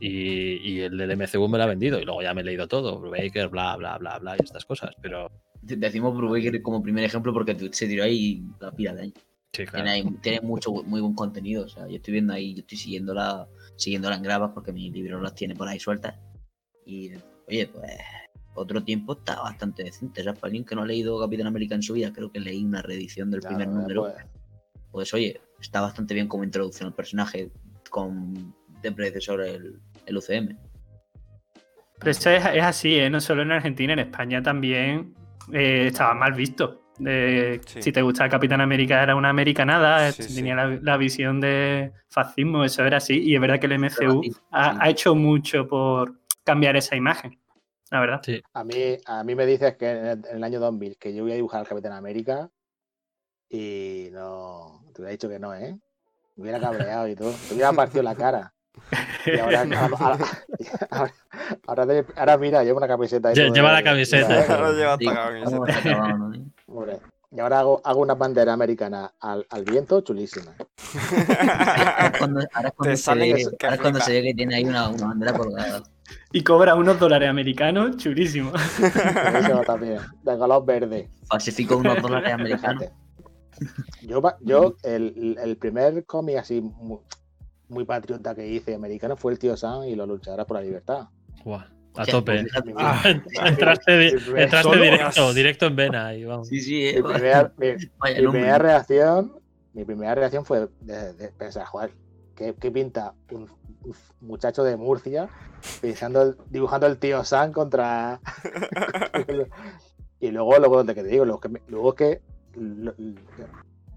Y, y el del MCU me lo ha vendido. Y luego ya me he leído todo. Baker, bla, bla, bla, bla, y estas cosas. Pero De- Decimos Brubaker como primer ejemplo porque se tiró ahí la pila de años. Sí, Tiene, claro. ahí- tiene mucho, muy buen contenido. O sea, yo estoy viendo ahí, yo estoy siguiéndola, siguiéndola en grabas porque mi libro las tiene por ahí sueltas. Y, oye, pues, otro tiempo está bastante decente. O sea, para alguien que no ha leído Capitán América en su vida, creo que leí una reedición del primer número. pues, Pues, oye, está bastante bien como introducción al personaje con, de predecesor el, el UCM. Pero eso es, es así, ¿eh? no solo en Argentina, en España también eh, estaba mal visto. Sí. Si te gustaba Capitán América era una americanada, Sí, sí. tenía la, la visión de fascismo, eso era así. Y es verdad que el MCU ha, hecho mucho por cambiar esa imagen, la verdad. Sí. a, mí, a mí me dices que en el, en el año 2000 que yo voy a dibujar al Capitán América y no. Te hubiera dicho que no, ¿eh? Me hubiera cabreado y todo. Te hubiera partido la cara. Y ahora, ahora, ahora, ahora de- ahora mira, llevo una camiseta. lleva la Ahora lleva esta camiseta. Y ahora hago, hago una bandera americana al, al viento, chulísima. Ahora es cuando, ahora es cuando Te se, ve, que ahora es cuando flipa. se ve que tiene ahí una, una bandera colgada. Y cobra unos dólares americanos, chulísimo. Chulísima también, de color verde. Falsifico unos dólares americanos. Yo, yo el, el primer cómic así muy, muy patriota que hice americano fue el tío Sam y los luchadores por la libertad. Guau, a tope. pues. Ah. entraste Mi entraste directo, directo en vena. Y vamos. Sí, sí, eh, mi primera, mi- vaya mi primera reacción, mi primera reacción fue de, de pensar, joder, ¿qué, qué pinta un, un muchacho de Murcia pensando, el- dibujando el tío Sam contra. y luego, luego de que te digo, luego que, me- luego que lo-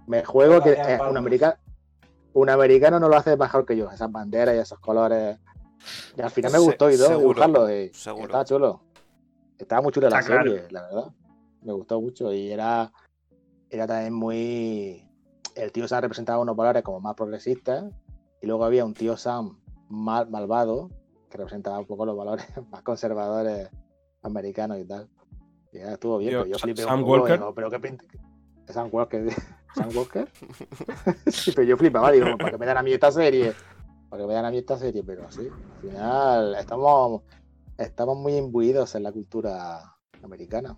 me juego que eh, un, americano, un americano no lo hace mejor que yo, esas banderas y esos colores. Y al final me gustó y todo seguro, dibujarlo. Y, seguro. Estaba chulo. Estaba muy chulo la Está claro. serie, la verdad. Me gustó mucho y era, era también muy. El tío Sam representaba unos valores como más progresistas y luego había un tío Sam mal, malvado que representaba un poco los valores más conservadores americanos y tal. Y ya estuvo bien, Tío, pero yo flipé Sam un poco, Walker. digo, pero qué pinta. Sam Walker. Sam Walker. sí, pero yo flipaba, digo, para que me dan a mí esta serie. Para que me dan a mí esta serie, pero sí. Al final estamos, estamos muy imbuidos en la cultura americana.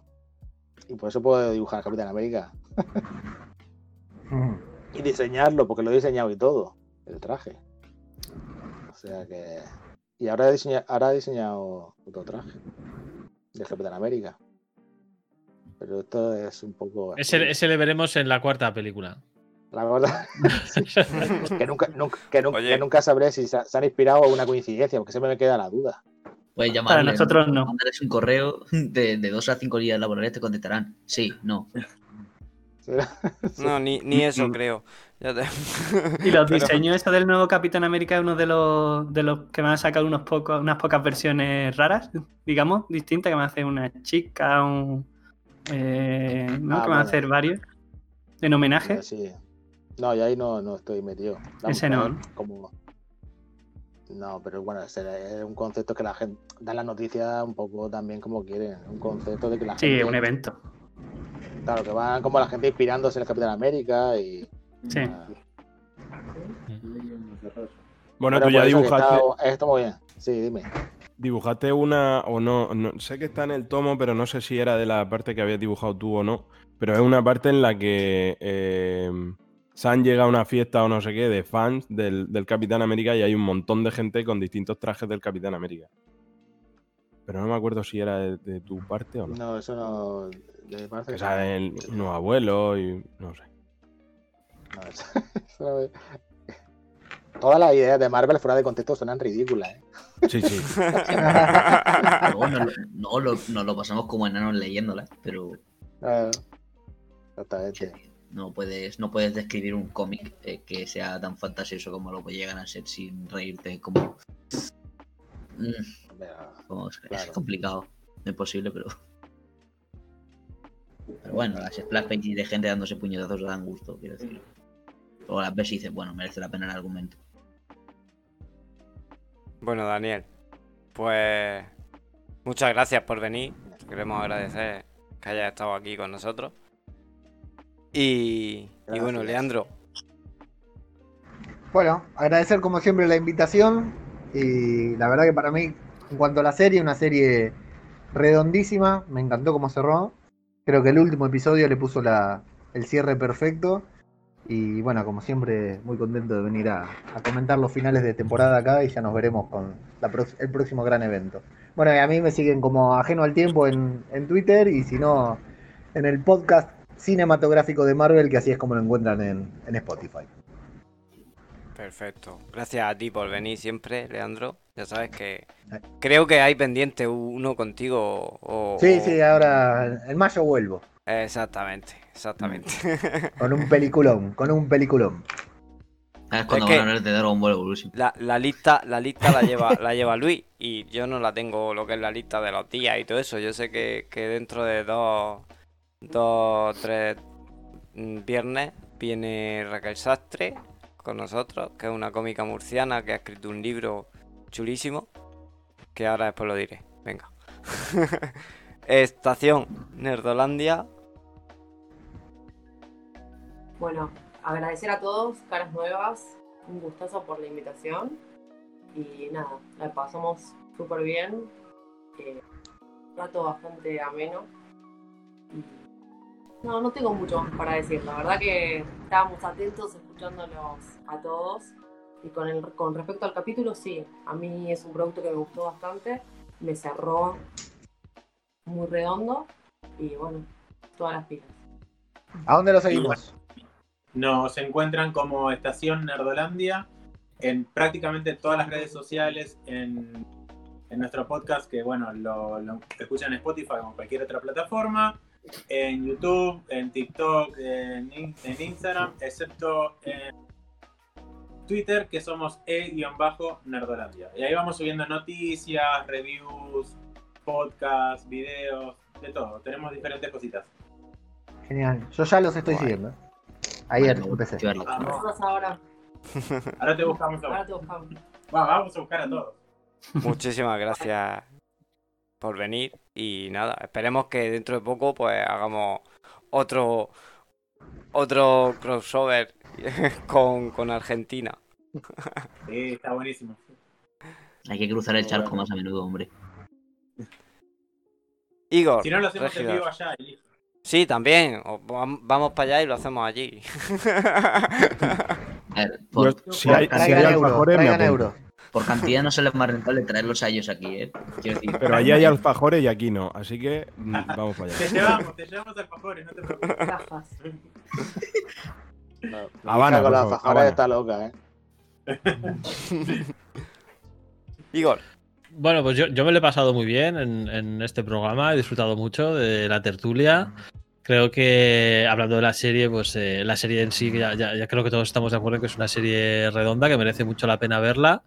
Y por eso puedo dibujar a Capitán América. y diseñarlo, porque lo he diseñado y todo. El traje. O sea que. Y ahora he diseñado, ahora he diseñado otro traje. De Capitán América. Pero esto es un poco. Ese, ese le veremos en la cuarta película. La verdad. que, nunca, nunca, que, nunca, Oye. que nunca sabré si se, han inspirado o una coincidencia, porque siempre me queda la duda. Puedes llamarle, Para nosotros no. Mandarles un correo de, de dos a cinco días laborales, te contestarán. Sí, no. No, ni, ni eso creo. Ya te- Y los Pero- diseños esos del nuevo Capitán América es uno de los, de los que van a sacar unos pocos, unas pocas versiones raras, digamos, distintas, que van a hacer una chica, un... eh, ¿no? Ah, que van a hacer varios en homenaje. Sí. No, y ahí no, no estoy metido. Ese no. Como... No, pero bueno, ese es un concepto que la gente da la noticia un poco también como quieren. Un concepto de que la Sí, gente. un evento. Claro, que van como la gente inspirándose en el Capitán América y. Sí. Bueno, pero tú ya dibujaste, está- Está muy bien. Sí, dime. dibujaste una o no, no- Sé que está en el tomo, pero no sé si era de la parte que habías dibujado tú o no. Pero es una parte en la que eh, Sam llega a una fiesta o no sé qué de fans del, del Capitán América y hay un montón de gente con distintos trajes del Capitán América. Pero no me acuerdo si era de, de tu parte o no. No, eso no. de mi parte Que no. salen unos abuelos y no sé. No, eso- eso no- Todas las ideas de Marvel fuera de contexto suenan ridículas. ¿eh? Sí, sí. Luego no, lo- no lo, nos lo pasamos como enanos leyéndola, pero Ah, Exactamente. No puedes, no puedes describir un cómic eh, que sea tan fantasioso como lo que llegan a ser sin reírte como... Mm, es, complicado, no es posible, pero... Pero bueno, las splash pages de gente dándose puñetazos dan gusto, quiero decir. O las ves y dices, bueno, merece la pena el argumento. Bueno, Daniel, pues muchas gracias por venir. Queremos agradecer que hayas estado aquí con nosotros. Y, y bueno. Leandro, Bueno, agradecer como siempre la invitación y la verdad que para mí, en cuanto a la serie, una serie redondísima, me encantó cómo cerró. Creo que el último episodio le puso la, el cierre perfecto y bueno, como siempre, muy contento de venir a, a comentar los finales de temporada acá y ya nos veremos con la el próximo gran evento. Bueno, y a mí me siguen como ajeno al tiempo en, en Twitter y si no, en el podcast cinematográfico de Marvel, que así es como lo encuentran en, en Spotify. Perfecto. Gracias a ti por venir siempre, Leandro. Ya sabes que creo que hay pendiente uno contigo o... Sí, o- sí, ahora en mayo vuelvo. Exactamente, exactamente. Con un peliculón, con un peliculón. Es cuando Es que- van a hablar de Dragon Ball Evolution. La, la lista, la lista la lleva, la lleva Luis y yo no la tengo lo que es la lista de los días y todo eso. Yo sé que, que dentro de dos, dos, tres mm, viernes viene Raquel Sastre con nosotros, que es una cómica murciana que ha escrito un libro chulísimo, que ahora después lo diré. Venga. Estación Nerdolandia. Bueno, agradecer a todos, caras nuevas, un gustazo por la invitación. Y nada, la pasamos súper bien. eh, un rato bastante ameno. No, no tengo mucho más para decir. La verdad que estábamos atentos escuchándolos a todos. Y con, el, con respecto al capítulo, sí, a mí es un producto que me gustó bastante. Me cerró muy redondo. Y bueno, todas las pilas. ¿A dónde lo seguimos? Nos encuentran como Estación Nerdolandia en prácticamente todas las redes sociales, en, en nuestro podcast, que bueno, lo, lo escuchan en Spotify o en cualquier otra plataforma, en YouTube, en TikTok, en, In- en Instagram, excepto en Twitter, que somos e-nerdolandia. Y ahí vamos subiendo noticias, reviews, podcasts, videos, de todo. Tenemos diferentes cositas. Genial. Yo ya los estoy siguiendo. Ayer empecé. Nosotros ahora, Ahora te buscamos a ahora te buscamos. Va, vamos a buscar a todos. Muchísimas gracias por venir y nada, esperemos que dentro de poco pues hagamos otro otro crossover con, con Argentina. Sí, está buenísimo. Hay que cruzar el charco más a menudo, hombre. Igor, Si no lo hacemos en vivo allá y. Sí, también. o Vamos para allá y lo hacemos allí. A ver, Yo, por, si hay, si hay apunto. Por cantidad no sale más rentable traerlos a ellos aquí, ¿eh? Quiero decir, Pero allí hay alfajores y aquí no, así que mm, vamos para Te allá. llevamos, te llevamos alfajores, no te preocupes. Gafas. Habana, con alfajora Habana. está loca, ¿eh? Igor. Bueno, pues yo, yo me lo he pasado muy bien en, en este programa, he disfrutado mucho de la tertulia. Creo que hablando de la serie, pues eh, la serie en sí, ya, ya- ya creo que todos estamos de acuerdo en que es una serie redonda, que merece mucho la pena verla.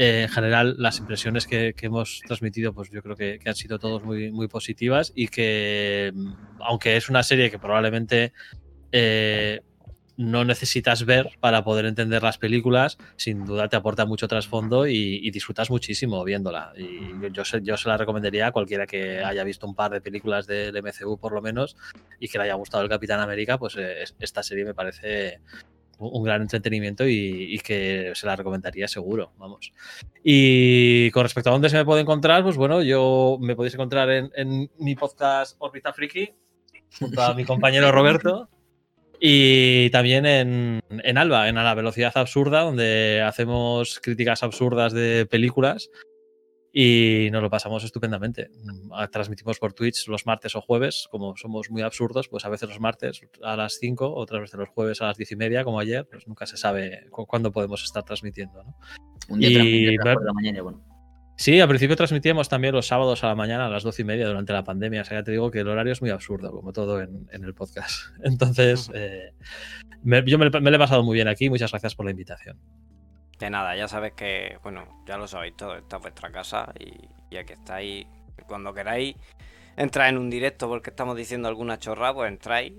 Eh, en general, las impresiones que, hemos transmitido, pues yo creo que, han sido todos muy, positivas y que, mm, aunque es una serie que probablemente eh, no necesitas ver para poder entender las películas, sin duda te aporta mucho trasfondo y, disfrutas muchísimo viéndola. Y yo, se, yo se la recomendaría a cualquiera que haya visto un par de películas del MCU por lo menos y que le haya gustado el Capitán América, pues eh, es- esta serie me parece un gran entretenimiento y, que se la recomendaría seguro, vamos. Y con respecto a dónde se me puede encontrar, pues bueno, yo me podéis encontrar en, en mi podcast Orbita Friki, junto a mi compañero Roberto. Y también en, en Alba, en A la Velocidad Absurda, donde hacemos críticas absurdas de películas y nos lo pasamos estupendamente. Mm, Transmitimos por Twitch los martes o jueves, como somos muy absurdos, pues a veces los martes a las 5, otras veces los jueves a las 10 y media, como ayer, pues nunca se sabe cu- cuándo podemos estar transmitiendo. ¿no? un día Y la mañana bueno. Sí, al principio transmitíamos también los sábados a la mañana a las 12 y media durante la pandemia. O sea, ya te digo que el horario es muy absurdo, como todo en, en el podcast. Entonces, eh, me- yo me, me lo he pasado muy bien aquí. Muchas gracias por la invitación. De nada, ya sabes que, bueno, ya lo sabéis todo, esta es vuestra casa y, y aquí estáis cuando queráis. Entrar en un directo porque estamos diciendo alguna chorrada, pues entráis.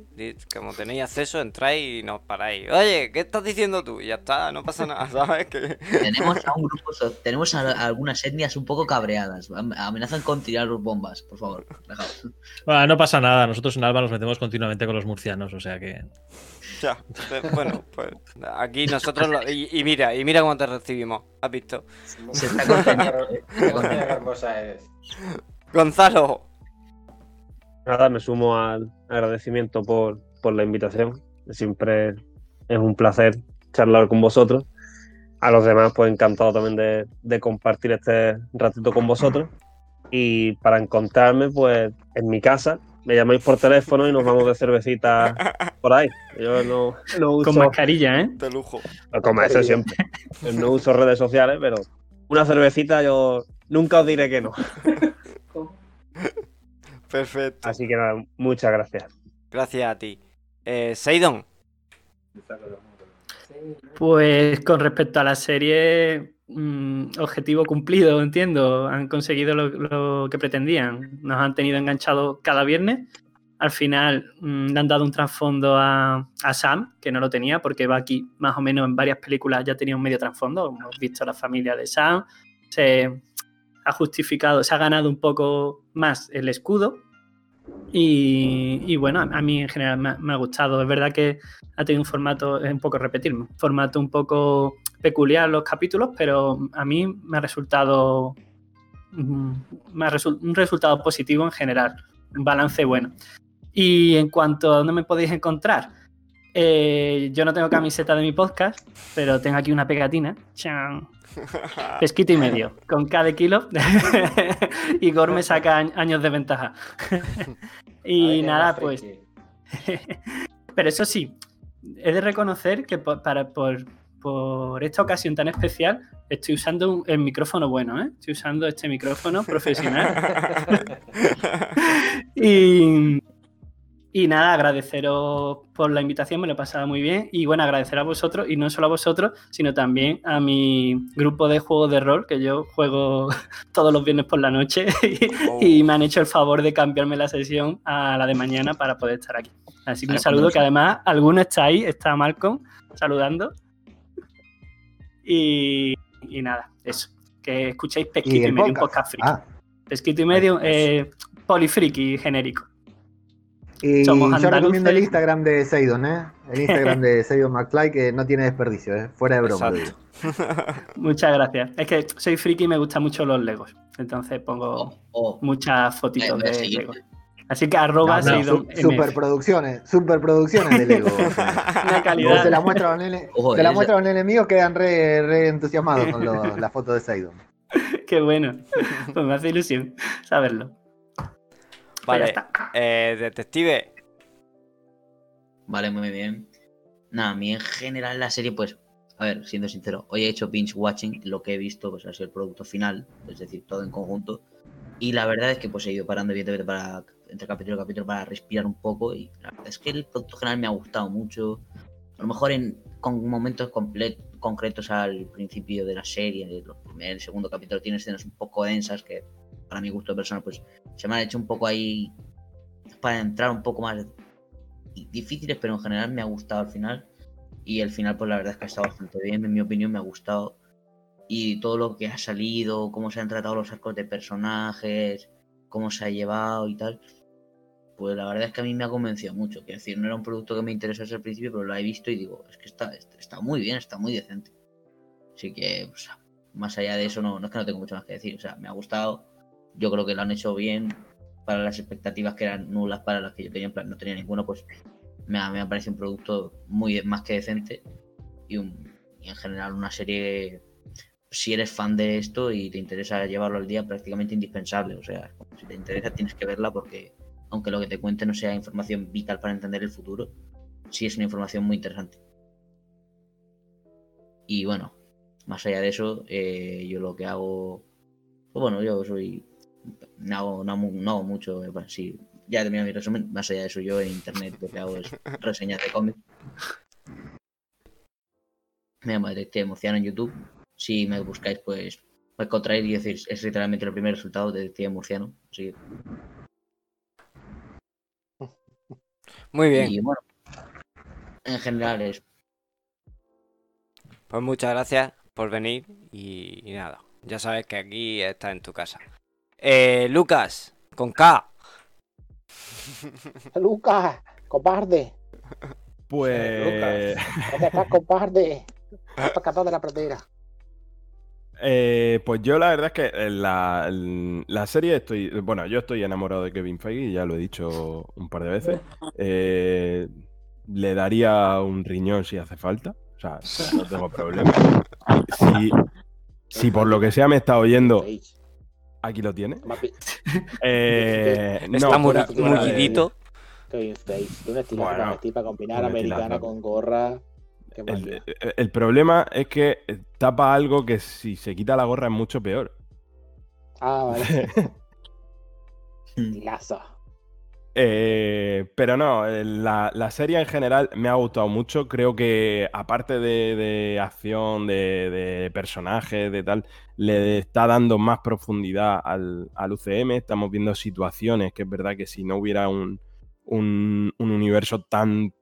Como tenéis acceso, entráis y nos paráis. Oye, ¿qué estás diciendo tú? Y ya está, no pasa nada, ¿sabes? Que... Tenemos a un grupo, tenemos a, a algunas etnias un poco cabreadas. Am- Amenazan con tirar bombas, por favor. dejaos. Bueno, no pasa nada. Nosotros en Alba nos metemos continuamente con los murcianos, o sea que. Ya, bueno, pues aquí nosotros lo- y, y mira, y mira cómo te recibimos, ¿has visto? Se está conteniendo. Qué hermosa. Gonzalo, Nada, me sumo al agradecimiento por, por la invitación. Siempre es un placer charlar con vosotros. A los demás, pues encantado también de, de compartir este ratito con vosotros. Y para encontrarme, pues en mi casa, me llamáis por teléfono y nos vamos de cervecita por ahí. Yo no, no uso. Con mascarilla, ¿eh? de lujo. Como eso siempre. No uso redes sociales, pero una cervecita yo nunca os diré que no. Perfecto. Así que nada, muchas gracias. Gracias a ti. Eh, Seidon, Pues con respecto a la serie, mm, objetivo cumplido, entiendo. Han conseguido lo, lo que pretendían. Nos han tenido enganchados cada viernes. Al final mm, le han dado un trasfondo a, a Sam, que no lo tenía, porque va aquí más o menos en varias películas ya tenía un medio trasfondo. Hemos visto la familia de Sam. Se ha justificado, se ha ganado un poco más el escudo. Y, bueno, a, mí en general me ha, gustado. Es verdad que ha tenido un formato, es un poco repetirme, un formato un poco peculiar los capítulos, pero a mí me ha resultado un resultado positivo en general, un balance bueno. Y en cuanto a dónde me podéis encontrar, eh, yo no tengo camiseta de mi podcast, pero tengo aquí una pegatina. Chan. Pesquito y medio, con cada kilo. y Gor me saca añ- años de ventaja. y nada, pues. Pero eso sí, he de reconocer que por, para, por, por esta ocasión tan especial estoy usando un- el micrófono bueno, ¿eh? Estoy usando este micrófono profesional. y, y nada, agradeceros por la invitación, me lo he pasado muy bien. Y bueno, agradecer a vosotros, y no solo a vosotros, sino también a mi grupo de juegos de rol, que yo juego todos los viernes por la noche, y, y me han hecho el favor de cambiarme la sesión a la de mañana para poder estar aquí. Así que un Claro, saludo, pues, que además alguno está ahí, está Malcolm saludando. Y, y nada, eso. Que escuchéis Pesquito y, medio, un podcast. podcast friki. Ah, Pesquito y medio, eh, polifriki genérico. Y Somos yo recomiendo el. Instagram de Seidon, ¿eh? El Instagram de Seidon McFly que no tiene desperdicio, ¿eh? Fuera de broma. Muchas gracias. Es que soy friki y me gustan mucho los Legos. Entonces pongo Oh, oh. muchas Eh, fotitos de. Legos. Así que arroba No, no, Seidon su- MF. superproducciones, superproducciones de Lego. Una Luego calidad. se la muestra a los nenes, Ojo, se la esa- muestra a nenes míos, quedan re, re entusiasmados con lo- la foto de Seidon. Qué bueno. Pues me hace ilusión saberlo. Pues ya vale. está. Eh, detective, Vale, muy bien. Nada, a mí en general la serie, pues, a ver, siendo sincero, hoy he hecho binge watching, lo que he visto pues ha sido el producto final, es decir, todo en conjunto. Y la verdad es que pues he ido parando evidentemente para entre capítulo y capítulo para respirar un poco y la verdad es que el producto general me ha gustado mucho. A lo mejor en con momentos comple- concretos al principio de la serie, el primer y segundo capítulo tiene escenas un poco densas que para mi gusto personal pues se me han hecho un poco ahí para entrar un poco más difíciles, pero en general me ha gustado al final. Y el final, pues la verdad es que ha estado bastante bien, en mi opinión, me ha gustado. Y todo lo que ha salido, cómo se han tratado los arcos de personajes, cómo se ha llevado y tal, pues la verdad es que a mí me ha convencido mucho. Quiero decir, no era un producto que me interesase al principio, pero lo he visto y digo, es que está, está muy bien, está muy decente. Así que, más allá de eso, no, no es que no tengo mucho más que decir. O sea, me ha gustado. Yo creo que lo han hecho bien para las expectativas que eran nulas para las que yo tenía, en no tenía ninguno, pues me me ha parecido un producto muy más que decente y, un- en general una serie, si eres fan de esto y te interesa llevarlo al día, prácticamente indispensable. O sea, si te interesa tienes que verla porque aunque lo que te cuente no sea información vital para entender el futuro, sí es una información muy interesante. Y bueno, más allá de eso, eh, yo lo que hago, pues bueno, yo soy, no hago, no, no hago mucho, eh, bueno, sí, ya he terminado mi resumen, más allá de eso yo en internet lo que hago es reseñas de cómics. Me llamo Detective Murciano en YouTube, si me buscáis pues me encontráis y decir, es literalmente el primer resultado de Detective Murciano, así que Muy bien. Y bueno, en general es. Pues muchas gracias por venir y, y nada, ya sabes que aquí estás en tu casa. Eh, Lucas, con K. Lucas, cobarde. Pues. ¿Dónde estás, cobarde? Pescado de la pradera. Eh, pues yo la verdad es que en la, la serie estoy, bueno, yo estoy enamorado de Kevin Feige, ya lo he dicho un par de veces. Eh, le daría un riñón si hace falta, o sea, no tengo problema. Si, si por lo que sea me está oyendo, aquí lo tiene. Eh, no, Está muy- fuera de- mullidito. Kevin Feige. Tú un estilo Bueno, para vestir, para combinar americana con gorra. El- el problema es que tapa algo que si se quita la gorra es mucho peor. Ah, vale. Lazo. Eh, pero no, eh, la, la serie en general me ha gustado mucho. Creo que aparte de, de acción, de, de personajes, de tal, le está dando más profundidad al, al UCM. Estamos viendo situaciones que es verdad que si no hubiera un, un- un universo tan,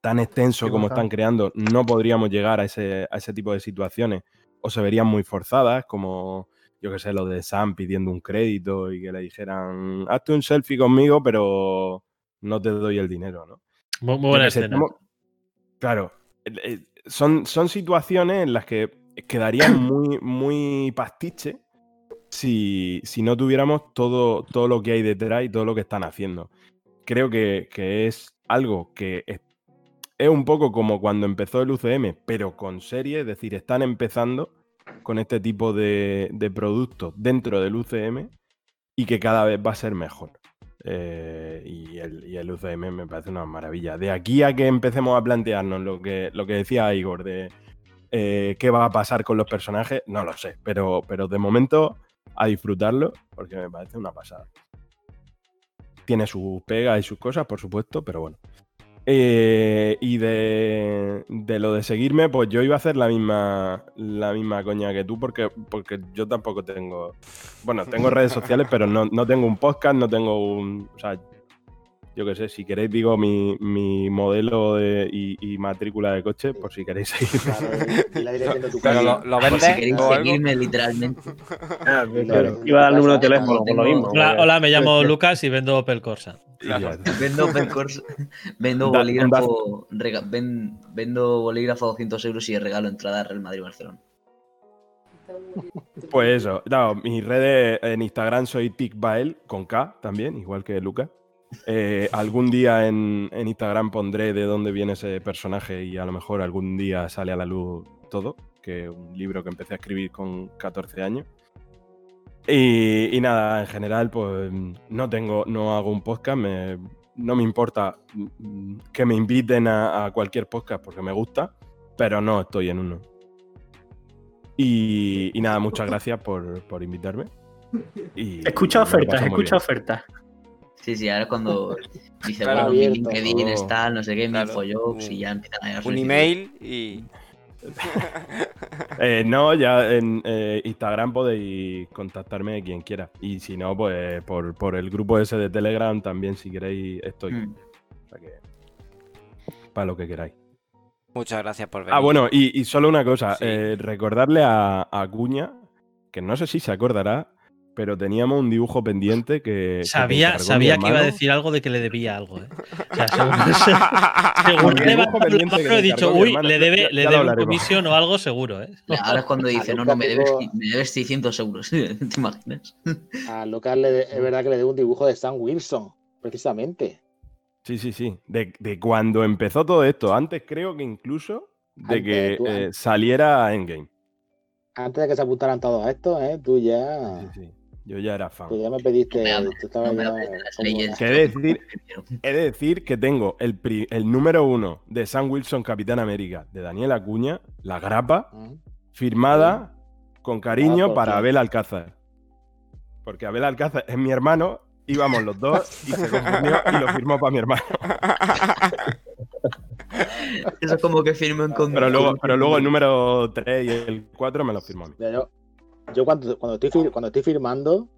tan extenso como están creando, no podríamos llegar a ese, a ese tipo de situaciones o se verían muy forzadas, como yo que sé, lo de Sam pidiendo un crédito y que le dijeran, hazte un selfie conmigo, pero no te doy el dinero, ¿no? Muy, muy buena escena. estamos- Claro, son, son situaciones en las que quedarían muy, muy pastiche si, si no tuviéramos todo, todo lo que hay detrás y todo lo que están haciendo. Creo que, que es algo que es, es un poco como cuando empezó el UCM, pero con serie, es decir, están empezando con este tipo de, de productos dentro del UCM y que cada vez va a ser mejor. Eh, y, el, y el UCM me parece una maravilla. De aquí a que empecemos a plantearnos lo que, lo que decía Igor de eh, qué va a pasar con los personajes, no lo sé. Pero, pero de momento a disfrutarlo porque me parece una pasada. Tiene sus pegas y sus cosas, por supuesto, pero bueno. Eh, y de, de lo de seguirme, pues yo iba a hacer la misma, la misma coña que tú, porque, porque yo tampoco tengo. Bueno, tengo redes sociales, pero no, no tengo un podcast, no tengo un. O sea, yo qué sé, si queréis, digo mi, mi modelo de- y, y matrícula de coche, por si queréis seguirme. Tu Pero lo, lo Por si queréis seguirme literalmente. Ah, Claro. Iba a darle uno de teléfono, por lo mismo. Hola, hola, me llamo Lucas y vendo Opel Corsa. Vendo Opel Corsa, vendo bolígrafo, rega- ven- vendo bolígrafo a 200 euros y regalo entrada a Real Madrid-Barcelona. Pues eso, no, mis redes en Instagram soy TicBael con K también, igual que Lucas. Eh, algún día en, en Instagram pondré de dónde viene ese personaje y a lo mejor algún día sale a la luz todo, que es un libro que empecé a escribir con 14 años. Y, y nada, en general, pues no tengo, no hago un podcast, me- no me importa mm, que me inviten a, a cualquier podcast porque me gusta, pero no estoy en uno. Y, y nada, muchas gracias por, por invitarme. Y, Escucha ofertas, escucha ofertas. Sí, sí, ahora cuando dice, Claro, bueno, mi abierto. LinkedIn Oh. está, no sé qué, mi Claro, infojobs un- y ya empiezan a llegar Un email y. Eh, no, ya en eh, Instagram podéis contactarme quien quiera. Y si no, pues por, por el grupo ese de Telegram también, si queréis, estoy. Mm. O sea que, para lo que queráis. Muchas gracias por venir. Ah, bueno, y, y solo una cosa. Sí. eh, recordarle a, a Cuña, que no sé si se acordará, pero teníamos un dibujo pendiente que. que Sabía, mi sabía que iba a decir algo de que le debía algo. ¿eh? O sea, según, le va que mano, he dicho, uy, hermano". le debe, Ya- le debe un hablaremos. comisión o algo seguro, ¿eh? Ahora es cuando A dice, no, no, me debes, me debes 600 euros. ¿Te imaginas? A Lucas le de- es verdad que le debo un dibujo de Sam Wilson, precisamente. Sí, sí, sí. De, de cuando empezó todo esto. Antes creo que incluso de Antes, que tú- eh, saliera Endgame. Antes de que se apuntaran todos a esto, ¿eh? tú ya, Sí, sí. Yo ya era fan. tú ya me pediste, No me tú estabas no me ya Que he de decir, he de decir que tengo el, pri- el número uno de Sam Wilson, Capitán América, de Daniel Acuña, la grapa, ¿Mm? firmada con cariño Ah, ¿por para? Abel Alcázar. Porque Abel Alcázar es mi hermano, íbamos los dos y se confundió y lo firmó para mi hermano. Eso es como que firmen con... Pero luego, pero luego el número 3 y el 4 me lo firmó a mí. Mira, Yo, cuando, cuando, estoy, fir- cuando estoy firmando,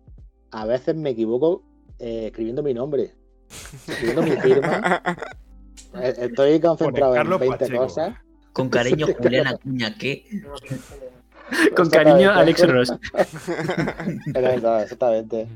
a veces me equivoco eh, escribiendo mi nombre. Pidiendo mi firma. Eh, Estoy concentrado en Carlos 20 Pacheco. cosas. Con cariño, Julián Acuña, ¿qué? Con cariño, Alex Ross. Exactamente,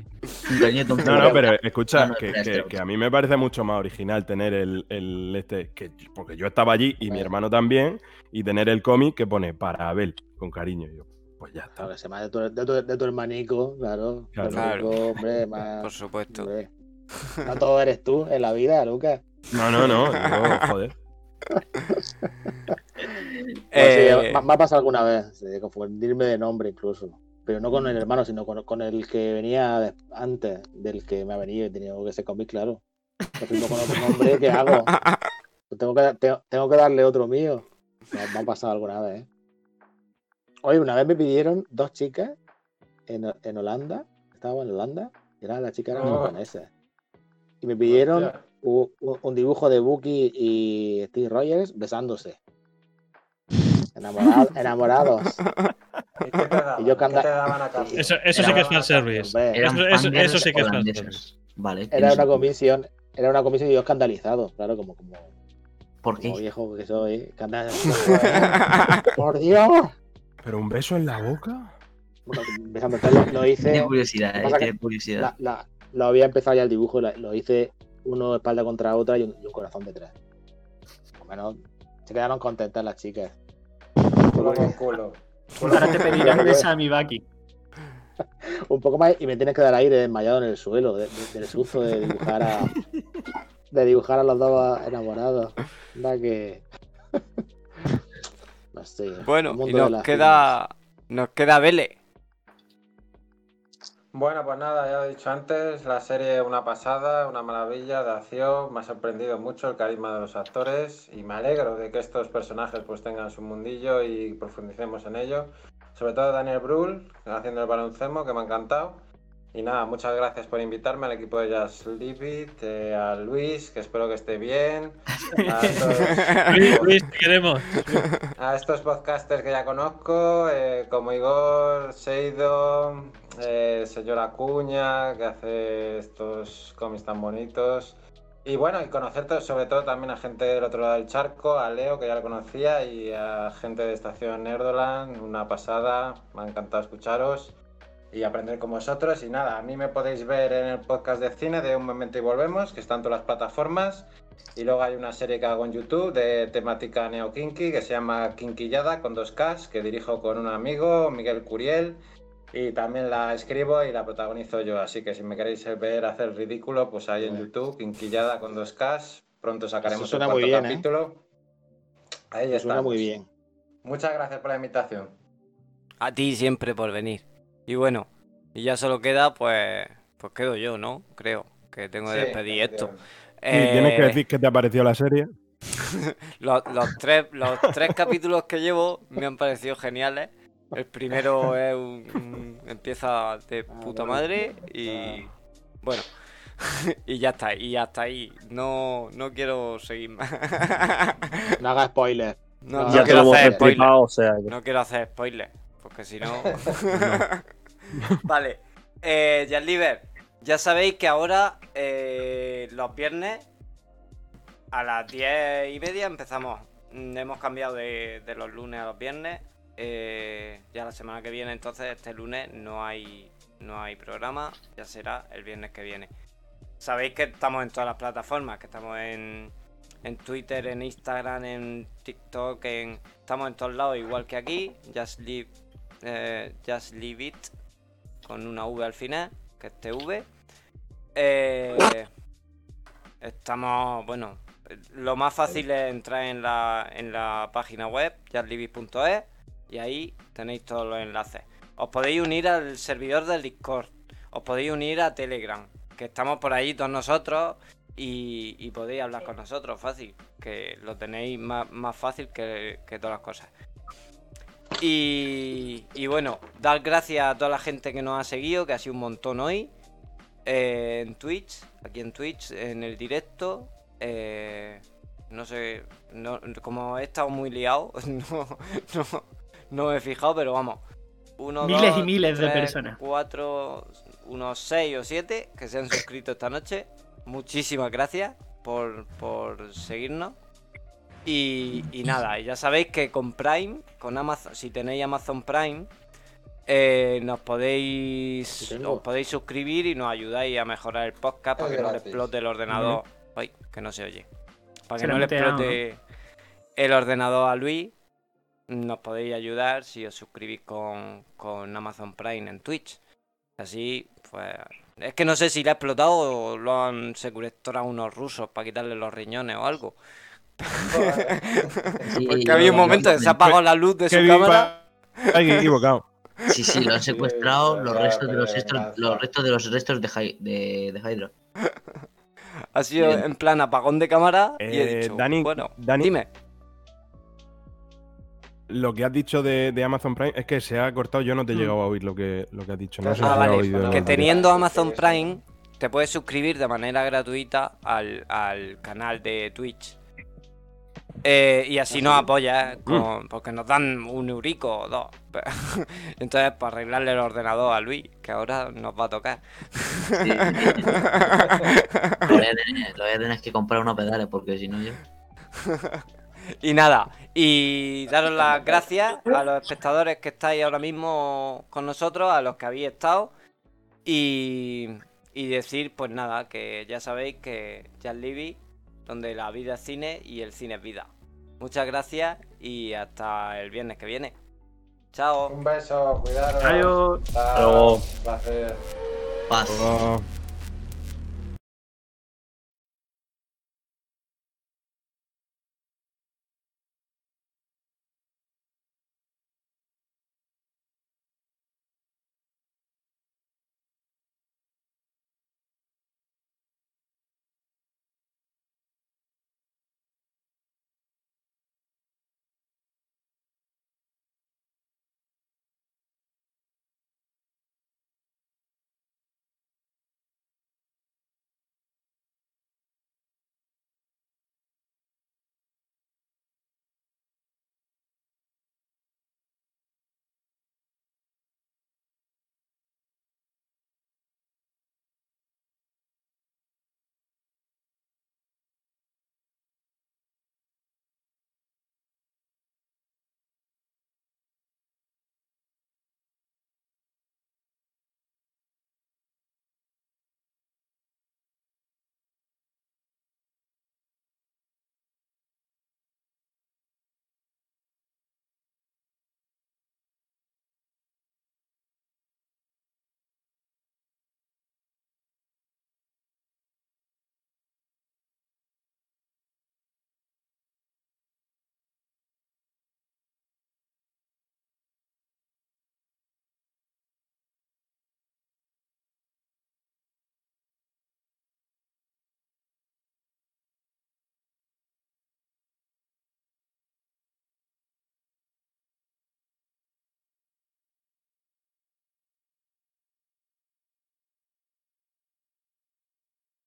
No, no, pero escucha, Ah, no, que, que- a mí me parece mucho más original tener el, el este, que, porque yo estaba allí y mi hermano también, y tener el cómic que pone para Abel, con cariño. Yo, pues ya está. Claro, que se llama de tu, de, tu, de tu hermanico, claro. Claro. Hombre, más. Por supuesto. hombre. No todo eres tú en la vida, Lucas. No, no, no, joder. Eh, Pues sí, me, me ha pasado alguna vez, de confundirme de nombre incluso. Pero no con el hermano, sino con, con el que venía de- antes del que me ha venido y tenía que ser cómic, claro. Firmo con otro nombre, ¿qué hago? Pues tengo, que, tengo, tengo que darle otro mío. Me, me ha pasado alguna vez, ¿eh? Oye, una vez me pidieron dos chicas en, en Holanda, estaba en Holanda, y eran las chicas eran Oh. japonesas. Y me pidieron un, dibujo de Bucky y Steve Rogers besándose. Enamorado- enamorados. ¿Y qué te daban? Y yo ¿Qué canta- te daban a cambio? Eso, eso sí que es fanservice. Eran Eso, sí que es fanservice. Vale. Era una comisión, era una comisión y yo escandalizado, claro, como, como, ¿Por como qué? viejo que soy. escandalizado. Por Dios. ¿Pero un beso en la boca? Bueno, empezando, entonces lo, lo hice. Tiene curiosidad, eh, tiene curiosidad. la- la- lo había empezado ya el dibujo, la- lo hice uno espalda contra otra y un, y un corazón detrás. Por lo menos se quedaron contentas las chicas. Culo con culo. Ahora te pedirán de Sammy Baki. un poco más y me tienes que dar aire desmayado en el suelo de- de- del susto de dibujar a de dibujar a los dos enamorados. Da que el bueno, y nos queda. Nos queda Vele. Bueno, pues nada, ya he dicho antes, la serie es una pasada, una maravilla de acción, me ha sorprendido mucho el carisma de los actores y me alegro de que estos personajes pues tengan su mundillo y profundicemos en ello. Sobre todo Daniel Brühl haciendo el baloncemo, que me ha encantado. Y nada, muchas gracias por invitarme al equipo de Just Leave It, eh, a Luis, que espero que esté bien, a estos- Luis, Luis, te queremos. a estos podcasters que ya conozco, eh, como Igor, Seido, eh, señor Acuña, que hace estos cómics tan bonitos. Y bueno, y conocer to- sobre todo también a gente del otro lado del charco, a Leo, que ya lo conocía, y a gente de Estación Nerdoland, una pasada, me ha encantado escucharos y aprender con vosotros. Y nada, a mí me podéis ver en el podcast de cine de Un Momento y Volvemos, que está en todas las plataformas. Y luego hay una serie que hago en YouTube de temática neo-kinky que se llama Kinkillada con dos Ks, que dirijo con un amigo, Miguel Curiel. Y también la escribo y la protagonizo yo. Así que si me queréis ver hacer ridículo, pues ahí en YouTube, Kinkillada con dos Ks. Pronto sacaremos suena muy cuarto bien, ¿eh? capítulo. Ahí Suena está. muy bien. Muchas gracias por la invitación. A ti siempre por venir. Y bueno, y ya solo queda, pues. Pues quedo yo, ¿no? Creo que tengo que Sí, despedir esto. Y tienes que Eh, decir qué te ha parecido la serie. los, los tres, los tres capítulos que llevo me han parecido geniales. El primero es un, un- empieza de puta madre y bueno y ya está y hasta ahí no, no quiero seguir más No hagas spoiler. no, No, quiero hacer spoiler explicado, o sea. que- no quiero hacer spoiler porque si no vale eh, Liver ya sabéis que ahora eh, los viernes a las 10 y media empezamos. Mm, Hemos cambiado de, de los lunes a los viernes. Eh, ya la semana que viene, entonces, este lunes no hay, no hay programa. Ya será el viernes que viene. Sabéis que estamos en todas las plataformas, que estamos en, en Twitter, en Instagram, en TikTok, en, estamos en todos lados, igual que aquí. Just Leave, eh, Just Leave It, con una V al final, que es TV. Eh, estamos, bueno, lo más fácil es entrar en la, en la página web, justleave.es, y ahí tenéis todos los enlaces. Os podéis unir al servidor del Discord, os podéis unir a Telegram, que estamos por ahí todos nosotros y, y podéis hablar con nosotros fácil, que lo tenéis más, más fácil que, que todas las cosas. Y, y bueno, dar gracias a toda la gente que nos ha seguido, que ha sido un montón hoy. eh, en Twitch, aquí en Twitch, en el directo. eh, no sé, no, como he estado muy liado, no, no, no me he fijado, pero vamos. Uno, Miles y miles de personas. Cuatro, unos seis o siete que se han suscrito esta noche. muchísimas gracias por, por seguirnos. Y, y nada, y ya sabéis que con Prime, con Amazon, si tenéis Amazon Prime, eh, nos podéis os podéis suscribir y nos ayudáis a mejorar el podcast para Es que no le explote el ordenador. Ay, que no se oye. Para Se que no le explote el ordenador a Luis, nos podéis ayudar si os suscribís con, con Amazon Prime en Twitch. Así, pues. Es que no sé si le ha explotado o lo han secuestrado unos rusos para quitarle los riñones o algo. Sí, Porque había un momento que se apagó la luz de su cámara. Feige equivocado. Sí, sí, lo han secuestrado los restos de los restos, lanza. los restos de los restos de, Hy- de, de Hydra. Ha sido Bien. en plan apagón de cámara y he Eh, dicho, Dani- bueno, Dani- dime. Lo que has dicho de, de Amazon Prime es que se ha cortado. Yo no te he llegado a oír lo que, lo que has dicho. No sé Ah, si has vale, oído. que teniendo Amazon Prime te puedes suscribir de manera gratuita al, al canal de Twitch. Eh, y así nos apoyas, con- porque nos dan un eurico o dos. Entonces, para arreglarle el ordenador a Luis, que ahora nos va a tocar. Lo voy, a tener, lo voy a tener que comprar unos pedales porque si no yo. Y nada, y daros las gracias a los espectadores que estáis ahora mismo con nosotros, a los que habéis estado. Y, y decir, pues nada, que ya sabéis que Jazz Libby, donde la vida es cine y el cine es vida. Muchas gracias y hasta el viernes que viene. Chao. Un beso, cuidaros. Adiós. Chao. Luego. Un placer. Paz.